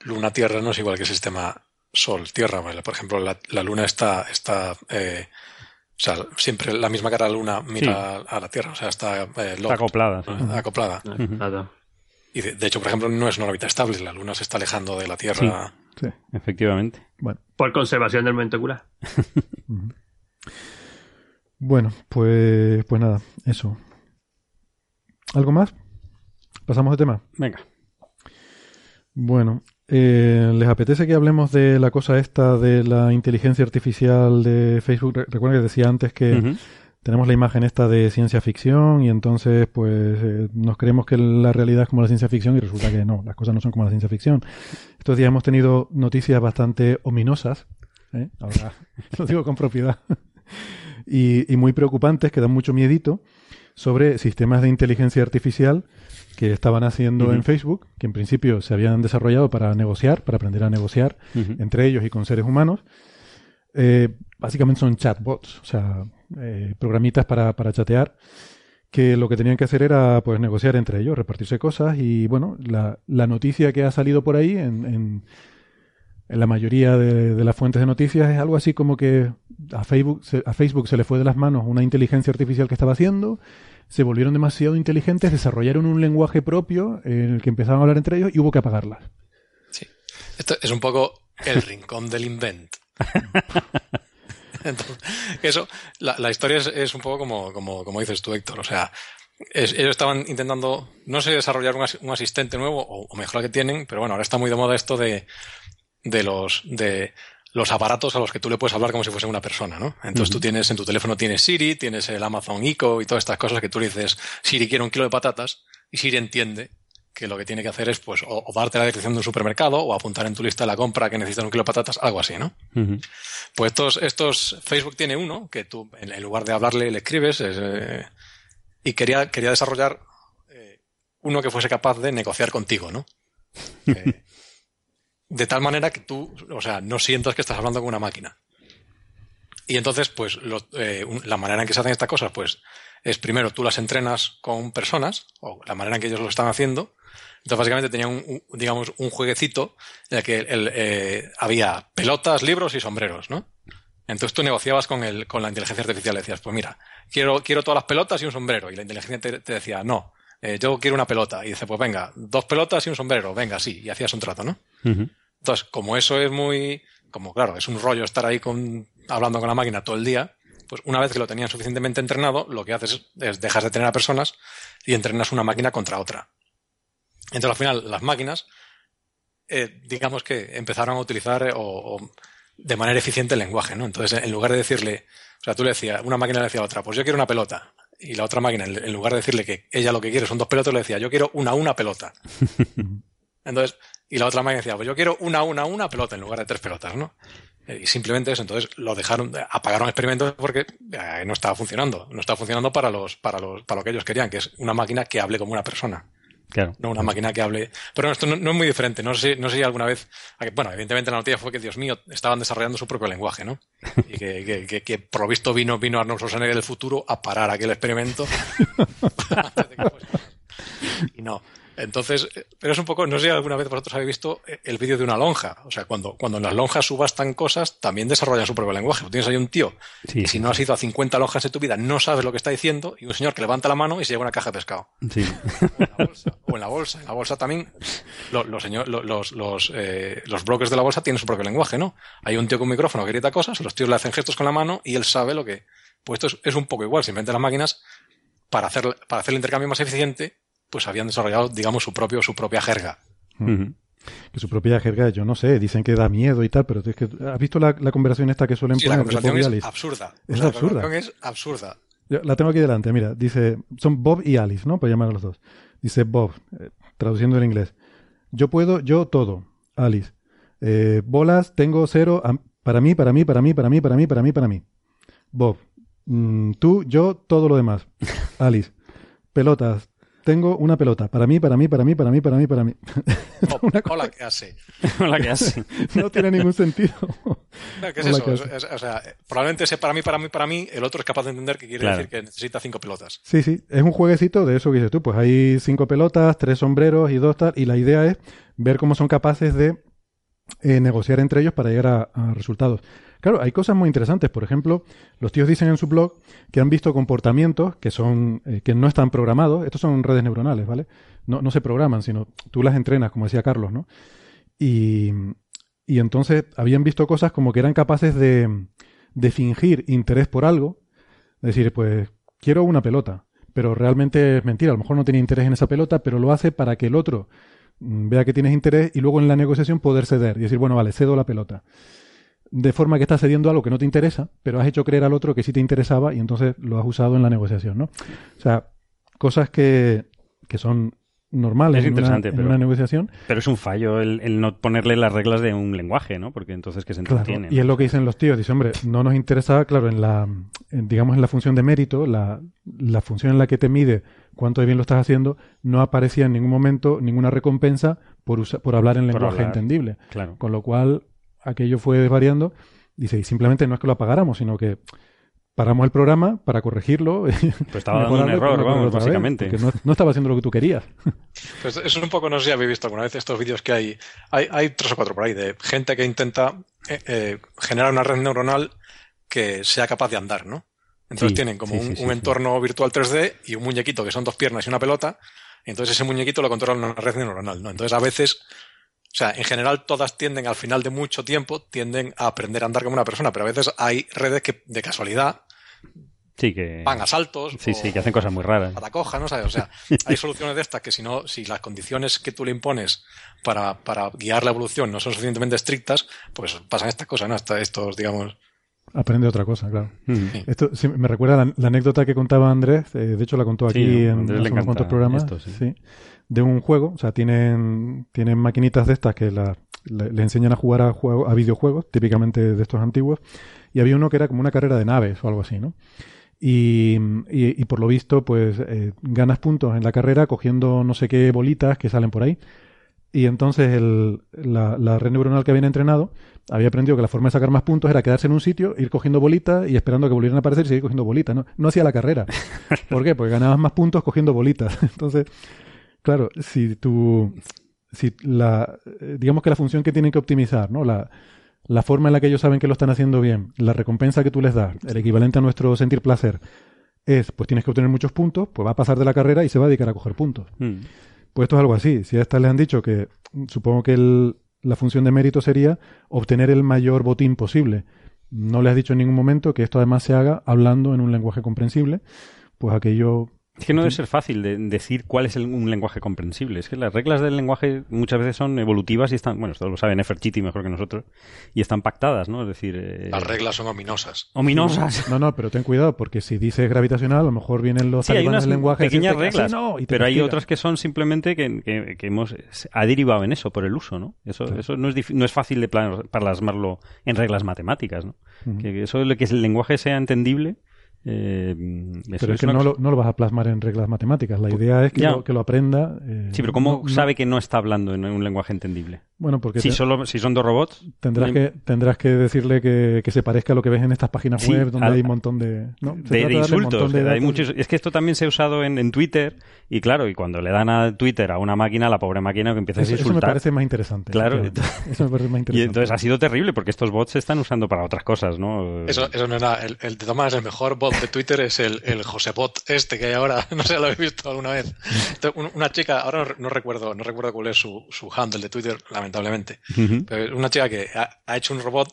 Luna-Tierra no es igual que el sistema Sol-Tierra. Por ejemplo, la, Luna está, está eh, O sea, siempre la misma cara de la luna mira a la Tierra. O sea, está, eh, acoplada. Acoplada. Y de, hecho, por ejemplo, no es una órbita estable. La luna se está alejando de la Tierra. Sí, efectivamente. Bueno. Por conservación del momento ocular. bueno, pues, pues nada, eso. ¿Algo más? ¿Pasamos de tema? Venga. Bueno, eh, ¿les apetece que hablemos de la cosa esta de la inteligencia artificial de Facebook? Recuerden que decía antes que tenemos la imagen esta de ciencia ficción y entonces pues eh, nos creemos que la realidad es como la ciencia ficción y resulta que no, las cosas no son como la ciencia ficción. Estos días hemos tenido noticias bastante ominosas, ¿eh? ahora lo digo con propiedad, y, muy preocupantes que dan mucho miedito sobre sistemas de inteligencia artificial que estaban haciendo en Facebook, que en principio se habían desarrollado para negociar, para aprender a negociar entre ellos y con seres humanos. Eh, básicamente son chatbots, o sea, eh, programitas para, para, chatear, que lo que tenían que hacer era pues negociar entre ellos, repartirse cosas y bueno, la, la noticia que ha salido por ahí en, en, la mayoría de, de, las fuentes de noticias es algo así como que a Facebook, a Facebook se le fue de las manos una inteligencia artificial que estaba haciendo se volvieron demasiado inteligentes, desarrollaron un lenguaje propio en el que empezaban a hablar entre ellos y hubo que apagarlas. Sí. Esto es un poco el rincón del invent. Entonces, eso, la, historia es, un poco como, como, como, dices tú, Héctor. O sea, ellos estaban intentando, no sé, desarrollar un, asistente nuevo o, o, mejor que tienen, pero bueno, ahora está muy de moda esto de, de los, de los aparatos a los que tú le puedes hablar como si fuese una persona, ¿no? Entonces tú tienes, en tu teléfono tienes Siri, tienes el Amazon Echo y todas estas cosas que tú le dices, Siri quiero un kilo de patatas, y Siri entiende que lo que tiene que hacer es, pues, o, darte la descripción de un supermercado, o apuntar en tu lista la compra que necesitas un kilo de patatas, algo así, ¿no? Pues estos, estos, Facebook tiene uno, que tú, en, lugar de hablarle, le escribes, eh, y quería, quería desarrollar eh, uno que fuese capaz de negociar contigo, ¿no? Eh, de tal manera que tú, o sea, no sientas que estás hablando con una máquina. Y entonces, pues, eh, la manera en que se hacen estas cosas, pues, es primero tú las entrenas con personas, o la manera en que ellos lo están haciendo. Entonces, básicamente tenía un, digamos, un jueguecito en el que el, eh, había pelotas, libros y sombreros, ¿no? Entonces tú negociabas con, el, con la inteligencia artificial, le decías, pues mira, quiero, quiero todas las pelotas y un sombrero. Y la inteligencia te, decía, no, eh, yo quiero una pelota. Y dice, pues venga, dos pelotas y un sombrero, venga, sí. Y hacías un trato, ¿no? Entonces, como eso es muy, como claro, es un rollo estar ahí con, hablando con la máquina todo el día, pues una vez que lo tenían suficientemente entrenado, lo que haces es, dejas de tener a personas y entrenas una máquina contra otra. Entonces, al final, las máquinas, eh, digamos que empezaron a utilizar eh, o, de manera eficiente el lenguaje, ¿no? Entonces, en lugar de decirle, o sea, tú le decías, una máquina le decía a otra, pues yo quiero una pelota. Y la otra máquina, en lugar de decirle que ella lo que quiere son dos pelotas, le decía, yo quiero una una pelota. Entonces, y la otra máquina decía, pues yo quiero una, una, una pelota en lugar de tres pelotas, ¿no? Eh, y simplemente eso, entonces lo dejaron, apagaron experimentos porque eh, no estaba funcionando. No estaba funcionando para los, para los, para lo que ellos querían, que es una máquina que hable como una persona. Claro. No una máquina que hable. Pero esto no, es muy diferente. No sé, no sé si alguna vez. Bueno, evidentemente la noticia fue que, Dios mío, estaban desarrollando su propio lenguaje, ¿no? Y que, que, que, que provisto vino, vino Arnold Schwarzenegger del futuro a parar aquel experimento. y no. Entonces, eh, pero es un poco, no sé si alguna vez vosotros habéis visto eh, el vídeo de una lonja. O sea, cuando, cuando en las lonjas subastan cosas, también desarrollan su propio lenguaje. Tienes ahí un tío y si no has ido a 50 lonjas en tu vida, no sabes lo que está diciendo, y un señor que levanta la mano y se lleva una caja de pescado. Sí. O en la bolsa. En la bolsa, también, los, los, los, eh, los brokers de la bolsa tienen su propio lenguaje, ¿no? Hay un tío con un micrófono que grita cosas, los tíos le hacen gestos con la mano y él sabe lo que. Pues esto es, es un poco igual. Simplemente las máquinas, para hacer, para hacer el intercambio más eficiente, pues habían desarrollado, digamos, su propio, su propia jerga. Que su propia jerga, yo no sé, dicen que da miedo y tal, pero es que, ¿has visto la, conversación esta que suelen poner? La conversación es absurda. Es absurda. La es absurda. la tengo aquí delante, mira, dice, son Bob y Alice, ¿no? Por llamar a los dos. Dice Bob, eh, traduciendo en inglés. Yo puedo, yo todo. Alice. Eh, bolas, tengo cero, para mí, para mí, para mí, para mí, para mí, para mí, para mí. Bob. Mm, tú, yo, todo lo demás. Alice. Pelotas, tengo una pelota. Para mí, para mí, para mí, para mí, para mí, para mí. hola, ¿qué hace? hola, ¿qué hace? no tiene ningún sentido. ¿Qué es eso? o sea, probablemente ese para mí, para mí, para mí, el otro es capaz de entender que quiere decir que necesita cinco pelotas. Sí, sí. Es un jueguecito de eso que dices tú. Pues hay cinco pelotas, tres sombreros y dos tal. Y la idea es ver cómo son capaces de eh, negociar entre ellos para llegar a, resultados. Claro, hay cosas muy interesantes. Por ejemplo, los tíos dicen en su blog que han visto comportamientos que son eh, que no están programados. Estos son redes neuronales, ¿vale? No, no se programan, sino tú las entrenas, como decía Carlos, ¿no? Y, y entonces habían visto cosas como que eran capaces de, de fingir interés por algo. Decir, pues quiero una pelota, pero realmente es mentira. A lo mejor no tiene interés en esa pelota, pero lo hace para que el otro mm, vea que tienes interés y luego en la negociación poder ceder y decir, bueno, vale, cedo la pelota. De forma que estás cediendo algo que no te interesa, pero has hecho creer al otro que sí te interesaba y entonces lo has usado en la negociación, ¿no? O sea, cosas que, que son normal es en, una, una, negociación. Pero es un fallo el, no ponerle las reglas de un lenguaje, ¿no? Porque entonces que se entretiene. Y es lo que dicen los tíos. Dice, hombre, no nos interesa, claro, en la, digamos, en la función de mérito, la, la función en la que te mide cuánto de bien lo estás haciendo, no aparecía en ningún momento ninguna recompensa por, por hablar en lenguaje entendible. Claro. Con lo cual, aquello fue variando. Dice, y simplemente no es que lo apagáramos, sino que paramos el programa para corregirlo. Pues estaba dando un error, vamos, básicamente. no, estaba haciendo lo que tú querías. Pues eso es un poco, no sé si habéis visto alguna vez estos vídeos que hay, hay, hay tres o cuatro por ahí, de gente que intenta eh, eh, generar una red neuronal que sea capaz de andar, ¿no? Entonces tienen como un, entorno virtual 3D y un muñequito que son dos piernas y una pelota, y entonces ese muñequito lo controla una red neuronal, ¿no? Entonces a veces sea, en general todas tienden, al final de mucho tiempo, tienden a aprender a andar como una persona, pero a veces hay redes que de casualidad Sí, que... Van a saltos. Sí, sí, que hacen cosas muy raras. coja, ¿no? ¿Sabes? O sea, hay soluciones de estas que si no, si las condiciones que tú le impones para, para guiar la evolución no son suficientemente estrictas, pues pasan estas cosas, ¿no? Hasta estos, digamos... Aprende otra cosa, claro. Esto me recuerda la, anécdota que contaba Andrés, eh, de hecho la contó aquí en unos cuantos programas, sí. De un juego, o sea, tienen, tienen maquinitas de estas que la, le, enseñan a jugar a, juego, a videojuegos, típicamente de estos antiguos, y había uno que era como una carrera de naves o algo así, ¿no? Y, y, por lo visto, pues eh, ganas puntos en la carrera cogiendo no sé qué bolitas que salen por ahí. Y entonces el, la, la, red neuronal que habían entrenado había aprendido que la forma de sacar más puntos era quedarse en un sitio, ir cogiendo bolitas y esperando a que volvieran a aparecer y seguir cogiendo bolitas. No, no hacía la carrera. ¿Por qué? Porque ganabas más puntos cogiendo bolitas. Entonces, claro, si tú, si la, eh, digamos que la función que tienen que optimizar, ¿no? La, la forma en la que ellos saben que lo están haciendo bien, la recompensa que tú les das, el equivalente a nuestro sentir placer, es, pues tienes que obtener muchos puntos, pues va a pasar de la carrera y se va a dedicar a coger puntos. Hmm. Pues esto es algo así. Si a estas les han dicho que, supongo que la función de mérito sería obtener el mayor botín posible. No le has dicho en ningún momento que esto además se haga hablando en un lenguaje comprensible, pues aquello es que no debe ser fácil de decir cuál es un lenguaje comprensible. Es que las reglas del lenguaje muchas veces son evolutivas y están, bueno, esto lo sabe Nefertiti mejor que nosotros, y están pactadas, ¿no? Es decir... Eh, las reglas son ominosas. Ominosas. No, no, pero ten cuidado, porque si dices gravitacional, a lo mejor vienen los sí, hay unas del lenguaje... pequeñas reglas, pero hay otras que son simplemente que, que, hemos... ha derivado en eso por el uso, ¿no? Eso, eso no, es no es fácil de plasmarlo en reglas matemáticas, ¿no? Que eso de que el lenguaje sea entendible eh, pero es, que no, lo, no, lo, vas a plasmar en reglas matemáticas. La idea es que, lo, que lo, aprenda. Eh, sí, pero ¿cómo sabe que no está hablando en un lenguaje entendible? Bueno, porque si, solo, si son dos robots. Tendrás, que, tendrás que decirle que, que, se parezca a lo que ves en estas páginas web donde hay un montón de. De, insultos. hay muchos, es que esto también se ha usado en, en, Twitter. Y claro, y cuando le dan a Twitter a una máquina, la pobre máquina que empieza a insultar. Eso me parece más interesante. Claro. Eso me parece más interesante. Y entonces ha sido terrible porque estos bots se están usando para otras cosas, ¿no? Eso, eso no era. El, el de Tomás, el mejor bot de Twitter es el el, Josebot este que hay ahora, no sé lo habéis visto alguna vez. Una chica, ahora no, recuerdo, no recuerdo cuál es su, su handle de Twitter, lamentablemente, pero una chica que ha, hecho un robot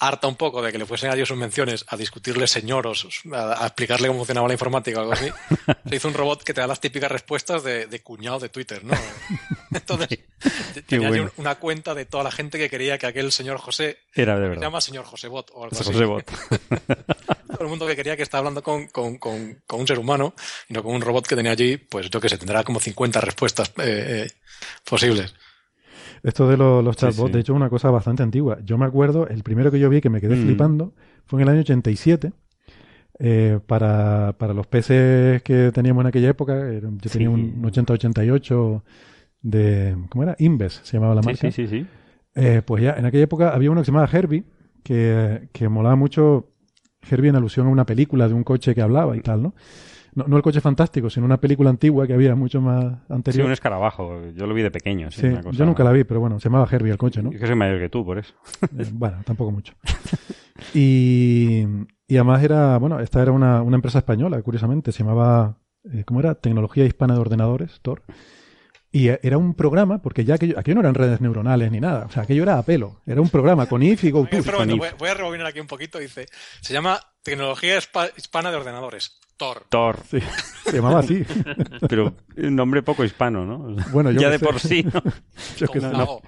harta un poco de que le fuesen a Dios sus menciones a discutirle señoros, a, explicarle cómo funcionaba la informática o algo así, se hizo un robot que te da las típicas respuestas de, cuñado de Twitter, ¿no? Entonces, tenía una cuenta de toda la gente que quería que aquel señor José era de verdad. Se llama señor José Bot o algo así. José Bot. Todo el mundo que quería que estaba hablando con, con, con, con, un ser humano y no con un robot que tenía allí, pues yo que sé, tendrá como 50 respuestas eh, eh, posibles. Esto de los, chatbots, de hecho, es una cosa bastante antigua. Yo me acuerdo, el primero que yo vi que me quedé mm. flipando fue en el año 87. Eh, para, para los PCs que teníamos en aquella época, yo tenía un 8088 de. ¿Cómo era? Inves se llamaba la marca. Sí, sí, sí. Eh, pues ya, en aquella época había uno que se llamaba Herbie, que, que molaba mucho. Herbie en alusión a una película de un coche que hablaba y tal, ¿no? No, el coche fantástico, sino una película antigua que había mucho más anterior. Sí, un escarabajo. Yo lo vi de pequeño. Sí, yo nunca la vi, pero bueno, se llamaba Herbie el coche, ¿no? Es que soy mayor que tú, por eso. Eh, bueno, tampoco mucho. y, y además era, bueno, esta era una, una empresa española, curiosamente, se llamaba, eh, ¿cómo era? Tecnología Hispana de Ordenadores, TOR. Y era un programa, porque ya aquello, aquello no eran redes neuronales ni nada, o sea, aquello era a pelo. Era un programa con IF y GoTo. Voy, a rebobinar aquí un poquito, dice, se llama Tecnología Hispana de Ordenadores. Tor. Tor. Sí, se llamaba así. Pero un nombre poco hispano, ¿no? Bueno, yo ya de por sí, ¿no? yo, que no,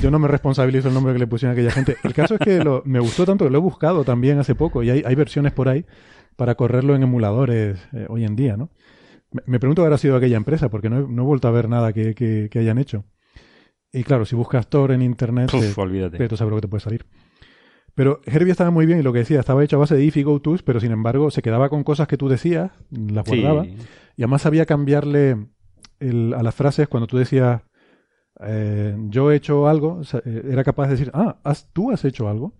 yo no me responsabilizo el nombre que le pusieron a aquella gente. El caso es que lo, me gustó tanto que lo he buscado también hace poco y hay, hay versiones por ahí para correrlo en emuladores eh, hoy en día, ¿no? Me, pregunto qué habrá sido aquella empresa, porque no he, no he vuelto a ver nada que, que, hayan hecho. Y claro, si buscas Tor en internet, Uf, olvídate. tú sabes lo que te puede salir. Pero Herbie estaba muy bien y lo que decía, estaba hecho a base de if y go tos, pero sin embargo se quedaba con cosas que tú decías, las guardaba. Y además sabía cambiarle el, a las frases cuando tú decías, eh, yo he hecho algo, eh, era capaz de decir, ah, has, tú has hecho algo.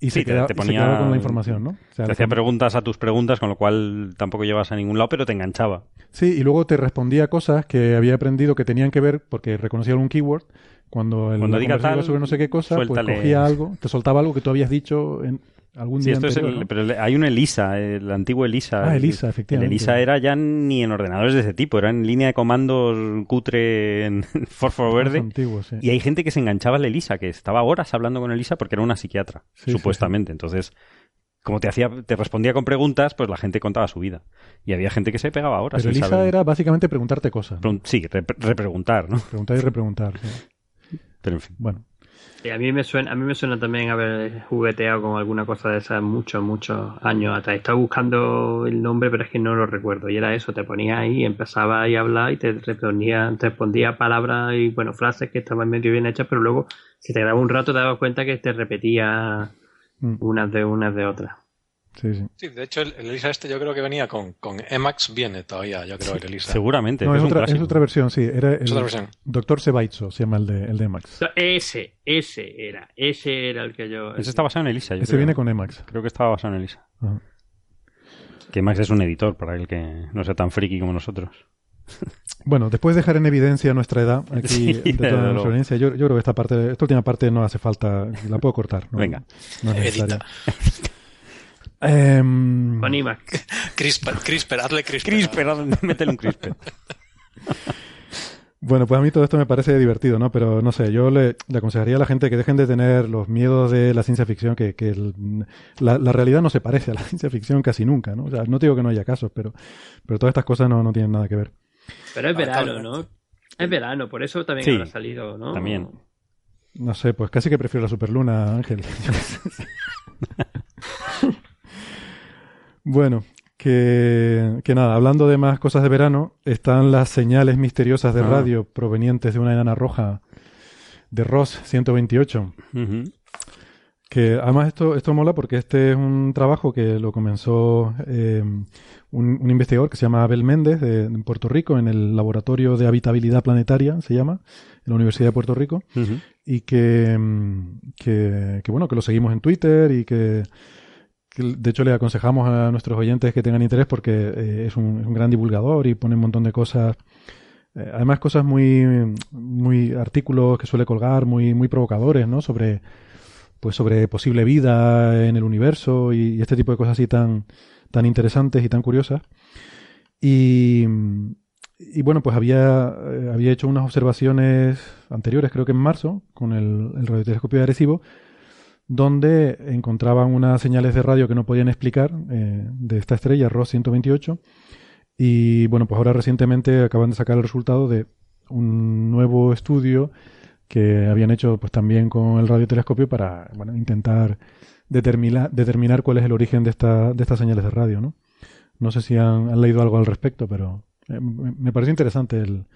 Y se, queda, te ponía, con la información, ¿no? te hacía preguntas a tus preguntas, con lo cual tampoco llevas a ningún lado, pero te enganchaba. Sí, y luego te respondía cosas que había aprendido que tenían que ver, porque reconocía algún keyword. Cuando el Cuando diga tal, sobre no sé qué cosa, pues cogía algo, te soltaba algo que tú habías dicho en, algún día esto es pero hay un ELISA, el antiguo ELISA. Ah, ELISA, efectivamente. El ELISA era ya ni en ordenadores de ese tipo, era en línea de comandos cutre en fósforo verde. Antiguo, sí. Y hay gente que se enganchaba al ELISA, que estaba horas hablando con ELISA porque era una psiquiatra, supuestamente. Entonces, como te hacía, te respondía con preguntas, pues la gente contaba su vida. Y había gente que se pegaba horas. Pero ELISA era básicamente preguntarte cosas. Sí, repreguntar, ¿no? Preguntar y repreguntar. Pero en fin. Bueno a mí me suena, a mí me suena también haber jugueteado con alguna cosa de esas muchos, muchos años atrás. Estaba buscando el nombre, pero es que no lo recuerdo. Y era eso, te ponías ahí, empezaba ahí a hablar y te respondía, te respondía palabras y bueno, frases que estaban medio bien hechas, pero luego si te daba un rato te dabas cuenta que te repetía mm. unas de unas de otras. Sí, sí. sí, de hecho el, ELISA este yo creo que venía con, con Emacs, viene todavía, yo creo, el ELISA. Seguramente. No, es, otra, es, otra, versión, sí. Era el Doctor Sebaitzo, se llama el de, el de Emacs. Ese, ese era, ese era el que yo... Ese está basado en ELISA, yo Ese viene con Emacs. Creo que estaba basado en ELISA. Que Emacs es un editor, para el que no sea tan friki como nosotros. Bueno, después de dejar en evidencia nuestra edad aquí de toda nuestra audiencia, yo, yo, creo que esta parte, esta última parte no hace falta, la puedo cortar. Venga. No es necesaria. Eh, Con IMAX. CRISPR, CRISPR, hazle CRISPR. CRISPR, métele un CRISPR. Bueno, pues a mí todo esto me parece divertido, ¿no? Pero no sé, yo le, aconsejaría a la gente que dejen de tener los miedos de la ciencia ficción, que, que la, la, realidad no se parece a la ciencia ficción casi nunca, ¿no? O sea, no digo que no haya casos, pero, pero todas estas cosas no, no tienen nada que ver. Pero es verano, ¿no? Es verano, por eso también ha salido, ¿no? También. No sé, pues casi que prefiero la superluna, Ángel. Bueno, que, nada, hablando de más cosas de verano, están las señales misteriosas de ah. radio provenientes de una enana roja de Ross 128. Que además esto, esto mola porque este es un trabajo que lo comenzó eh, un, investigador que se llama Abel Méndez de, Puerto Rico en el Laboratorio de Habitabilidad Planetaria, se llama, en la Universidad de Puerto Rico, y que, que, que, bueno, que lo seguimos en Twitter y que de hecho le aconsejamos a nuestros oyentes que tengan interés porque eh, es, un, gran divulgador y pone un montón de cosas, eh, además cosas muy, muy artículos que suele colgar, muy, muy provocadores, ¿no? Sobre, pues sobre posible vida en el universo y, este tipo de cosas así tan, tan interesantes y tan curiosas. Y, y bueno, pues había, eh, había hecho unas observaciones anteriores, creo que en marzo, con el, el radiotelescopio de Arecibo, donde encontraban unas señales de radio que no podían explicar eh, de esta estrella, ROS 128. Y bueno, pues ahora recientemente acaban de sacar el resultado de un nuevo estudio que habían hecho pues también con el radiotelescopio para bueno, intentar determinar, determinar cuál es el origen de, esta, de estas señales de radio. No, no sé si han, leído algo al respecto, pero eh, me parece interesante el,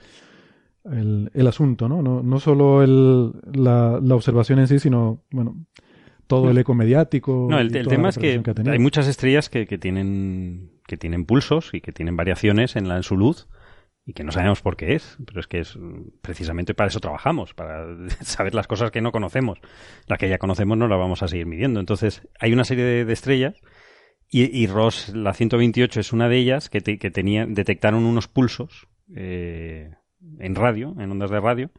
el, asunto, ¿no? No, no solo el, la, la observación en sí, sino bueno, todo el eco mediático. No, el, tema es que, hay muchas estrellas que, tienen, que tienen pulsos y que tienen variaciones en, la, en su luz y que no sabemos por qué es, pero es que es precisamente para eso trabajamos, para saber las cosas que no conocemos. Las que ya conocemos no las vamos a seguir midiendo. Entonces, hay una serie de, estrellas Y, Ross, la 128 es una de ellas que, que tenía, detectaron unos pulsos eh, en radio, en ondas de radio,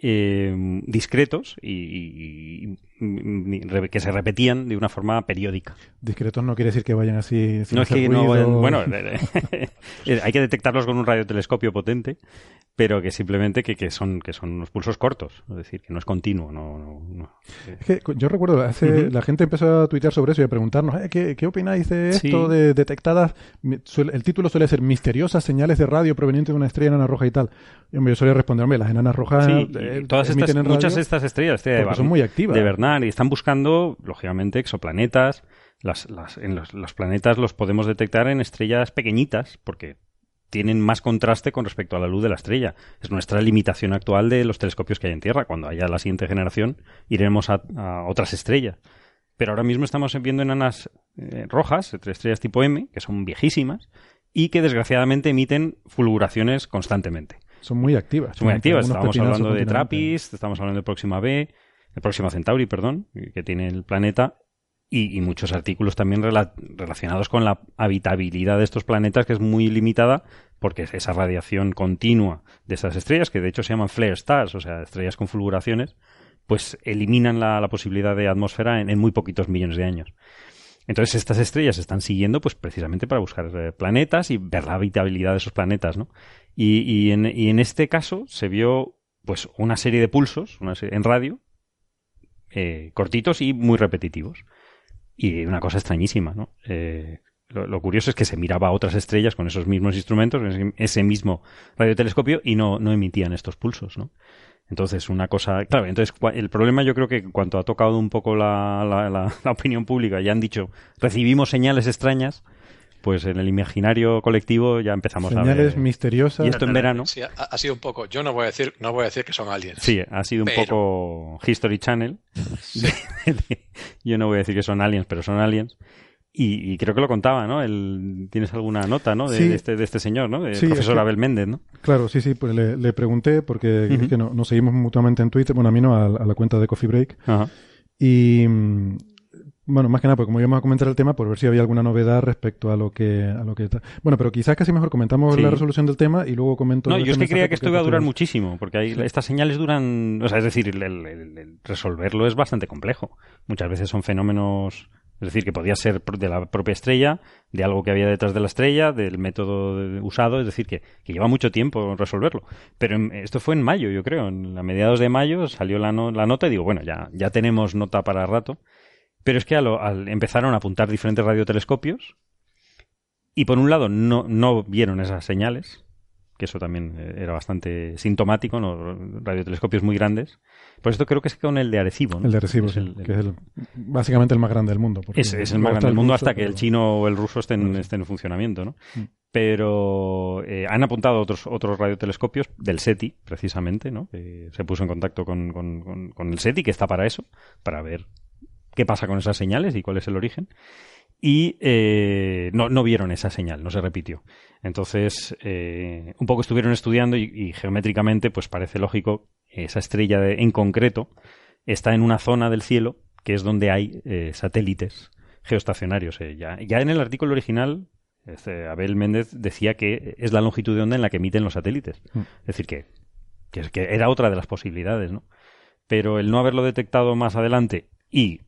eh, discretos y, que se repetían de una forma periódica. Discretos no quiere decir que vayan así. No es que no bueno, eh, hay que detectarlos con un radiotelescopio potente, pero que simplemente que, que, son que son unos pulsos cortos, es decir, que no es continuo. No, Es que yo recuerdo, hace, la gente empezó a tuitear sobre eso y a preguntarnos, eh, ¿qué, ¿qué, opináis de esto de detectadas? el título suele ser misteriosas señales de radio provenientes de una estrella enana roja y tal. yo solía responderme, las enanas rojas eh, todas estas, muchas de estas estrellas de son muy activas. De Bernard y están buscando, lógicamente, exoplanetas. Las, las, en los, los planetas los podemos detectar en estrellas pequeñitas, porque tienen más contraste con respecto a la luz de la estrella. Es nuestra limitación actual de los telescopios que hay en Tierra. Cuando haya la siguiente generación, iremos a, otras estrellas. Pero ahora mismo estamos viendo enanas eh, rojas, estrellas tipo M, que son viejísimas y que desgraciadamente emiten fulguraciones constantemente. Son muy activas. Son muy activas. Estamos hablando de TRAPPIST, estamos hablando de Próxima B, de Próxima Centauri, perdón, que tiene el planeta y, muchos artículos también relacionados con la habitabilidad de estos planetas, que es muy limitada porque esa radiación continua de esas estrellas, que de hecho se llaman flare stars, o sea, estrellas con fulguraciones, pues eliminan la, posibilidad de atmósfera en, muy poquitos millones de años. Entonces estas estrellas se están siguiendo pues precisamente para buscar eh, planetas y ver la habitabilidad de esos planetas, ¿no? Y, en, este caso se vio pues una serie de pulsos en radio eh, cortitos y muy repetitivos. Y una cosa extrañísima, ¿no? Eh, lo, curioso es que se miraba a otras estrellas con esos mismos instrumentos, ese mismo radiotelescopio, y no, no emitían estos pulsos, ¿no? Entonces, una cosa. Claro, entonces el problema yo creo que en cuanto ha tocado un poco la, la, opinión pública, ya han dicho, recibimos señales extrañas, pues en el imaginario colectivo ya empezamos a ver. Señales misteriosas. Y esto en verano. Sí, ha, sido un poco. Yo no voy a decir, no voy a decir que son aliens. Sí, ha sido un poco History Channel. yo no voy a decir que son aliens, pero son aliens. Y, creo que lo contaba, ¿no? El, ¿Tienes alguna nota, ¿no? De, este, de este señor, ¿no? De profesor Abel Méndez, ¿no? Claro, sí, sí. Pues le, pregunté, porque es que no, nos seguimos mutuamente en Twitter, bueno, a mí no, a, la cuenta de Coffee Break. Ajá. Y, bueno, más que nada, porque como íbamos a comentar el tema, por ver si había alguna novedad respecto a lo que... A lo que bueno, pero quizás casi mejor comentamos la resolución del tema y luego comento... No, yo es que creía que esto iba a durar muchísimo, porque hay, estas señales duran... O sea, es decir, el, resolverlo es bastante complejo. Muchas veces son fenómenos... Es decir, que podía ser de la propia estrella, de algo que había detrás de la estrella, del método usado, es decir, que, lleva mucho tiempo resolverlo. Pero esto fue en mayo, yo creo, en a mediados de mayo salió la, la nota y digo, bueno, ya, ya tenemos nota para rato. Pero es que al, empezaron a apuntar diferentes radiotelescopios y por un lado no, no vieron esas señales, que eso también eh, era bastante sintomático, ¿no? radiotelescopios muy grandes. Por esto creo que es con el de Arecibo. El de Arecibo, que es el, básicamente el más grande del mundo. Es, es el más grande del mundo hasta que el chino o el ruso estén, estén en funcionamiento. ¿no? Mm. Pero eh, han apuntado otros, otros radiotelescopios del SETI, precisamente, ¿no? que se puso en contacto con, con, con el SETI, que está para eso, para ver qué pasa con esas señales y cuál es el origen. Y eh, no, no, vieron esa señal, no se repitió. Entonces, eh, un poco estuvieron estudiando y, geométricamente, pues parece lógico, esa estrella en concreto está en una zona del cielo que es donde hay eh, satélites geoestacionarios. Ya, ya, en el artículo original, este, Abel Méndez decía que es la longitud de onda en la que emiten los satélites. Mm. Es decir, que, que, que era otra de las posibilidades, ¿no? Pero el no haberlo detectado más adelante y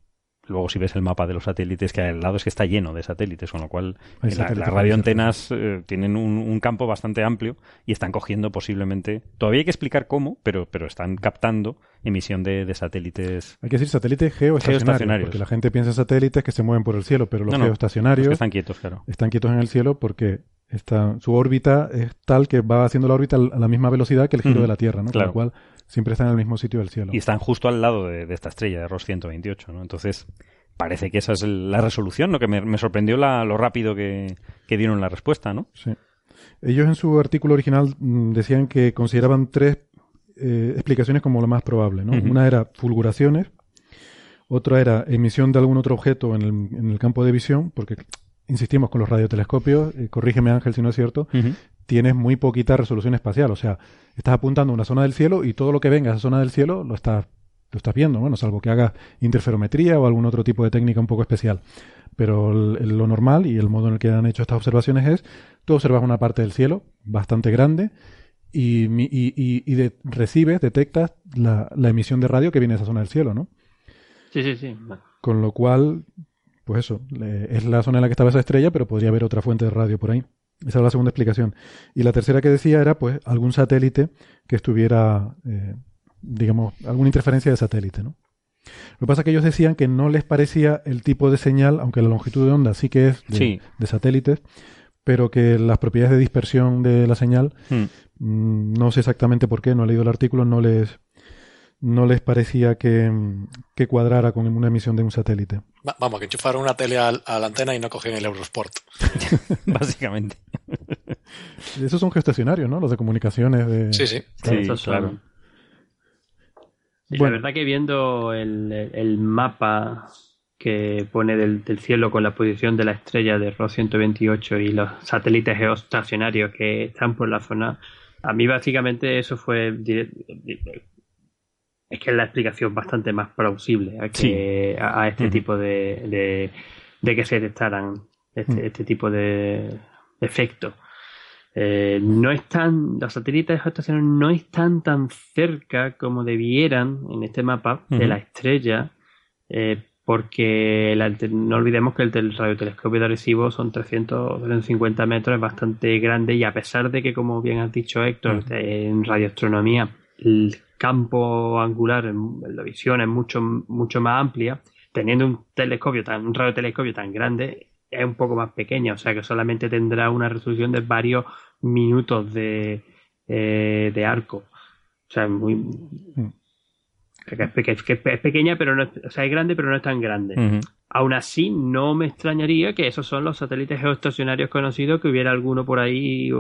Luego, si ves el mapa de los satélites que hay al lado, es que está lleno de satélites, con lo cual las radioantenas eh, tienen un, campo bastante amplio y están cogiendo posiblemente. Todavía hay que explicar cómo, pero, pero están captando emisión de, satélites. Hay que decir satélites geoestacionarios, Porque la gente piensa en satélites que se mueven por el cielo, pero los geoestacionarios. están quietos, claro. Están quietos en el cielo porque está, su órbita es tal que va haciendo la órbita a la misma velocidad que el giro de la Tierra, ¿no? Con lo cual Siempre están en el mismo sitio del cielo. Y están justo al lado de, esta estrella, de Ross 128, ¿no? Entonces, parece que esa es la resolución, ¿no? Que me, sorprendió lo rápido que, dieron la respuesta, ¿no? Sí. Ellos en su artículo original mm, decían que consideraban tres eh, explicaciones como lo más probable, ¿no? Una era fulguraciones, otra era emisión de algún otro objeto en el, en el campo de visión, porque insistimos con los radiotelescopios, eh, corrígeme Ángel si no es cierto, tienes muy poquita resolución espacial, o sea, estás apuntando a una zona del cielo y todo lo que venga a esa zona del cielo lo estás, lo estás viendo, bueno, salvo que hagas interferometría o algún otro tipo de técnica un poco especial. pero lo normal y el modo en el que han hecho estas observaciones es, tú observas una parte del cielo bastante grande y, y, recibes, detectas la, emisión de radio que viene de esa zona del cielo, ¿no? Sí, sí, sí. Con lo cual, pues eso, es la zona en la que estaba esa estrella, pero podría haber otra fuente de radio por ahí. Esa es la segunda explicación. Y la tercera que decía era, pues, algún satélite que estuviera, eh, digamos, alguna interferencia de satélite, ¿no? Lo que pasa es que ellos decían que no les parecía el tipo de señal, aunque la longitud de onda sí que es de, satélites, pero que las propiedades de dispersión de la señal, hmm. mm, no sé exactamente por qué, no he leído el artículo, no les, no les parecía que, cuadrara con una emisión de un satélite. vamos, que enchufaron una tele a, la antena y no cogían el Eurosport. Básicamente. Esos son gestacionarios, ¿no? Los de comunicaciones. De... Sí, sí. claro. La verdad que viendo el, mapa que pone del, cielo con la posición de la estrella de ROS 128 y los satélites geoestacionarios que están por la zona, a mí básicamente eso fue es que es la explicación bastante más plausible a, que, a, este tipo de, de, que se detectaran este, este tipo de efectos. Eh, no están, los satélites geoestacionarios no están tan cerca como debieran en este mapa de la estrella, eh, porque no olvidemos que el radiotelescopio de Arecibo son 350 metros, es bastante grande y a pesar de que, como bien has dicho Héctor, en radioastronomía el campo angular en la visión es mucho, mucho más amplia, teniendo un telescopio tan, un radiotelescopio tan grande, es un poco más pequeña, o sea que solamente tendrá una resolución de varios minutos de, eh, de arco. O sea, muy. Mm. Es, pequeña, pero no es, o sea, es grande, pero no es tan grande. Aún así, no me extrañaría que esos son los satélites geoestacionarios conocidos, que hubiera alguno por ahí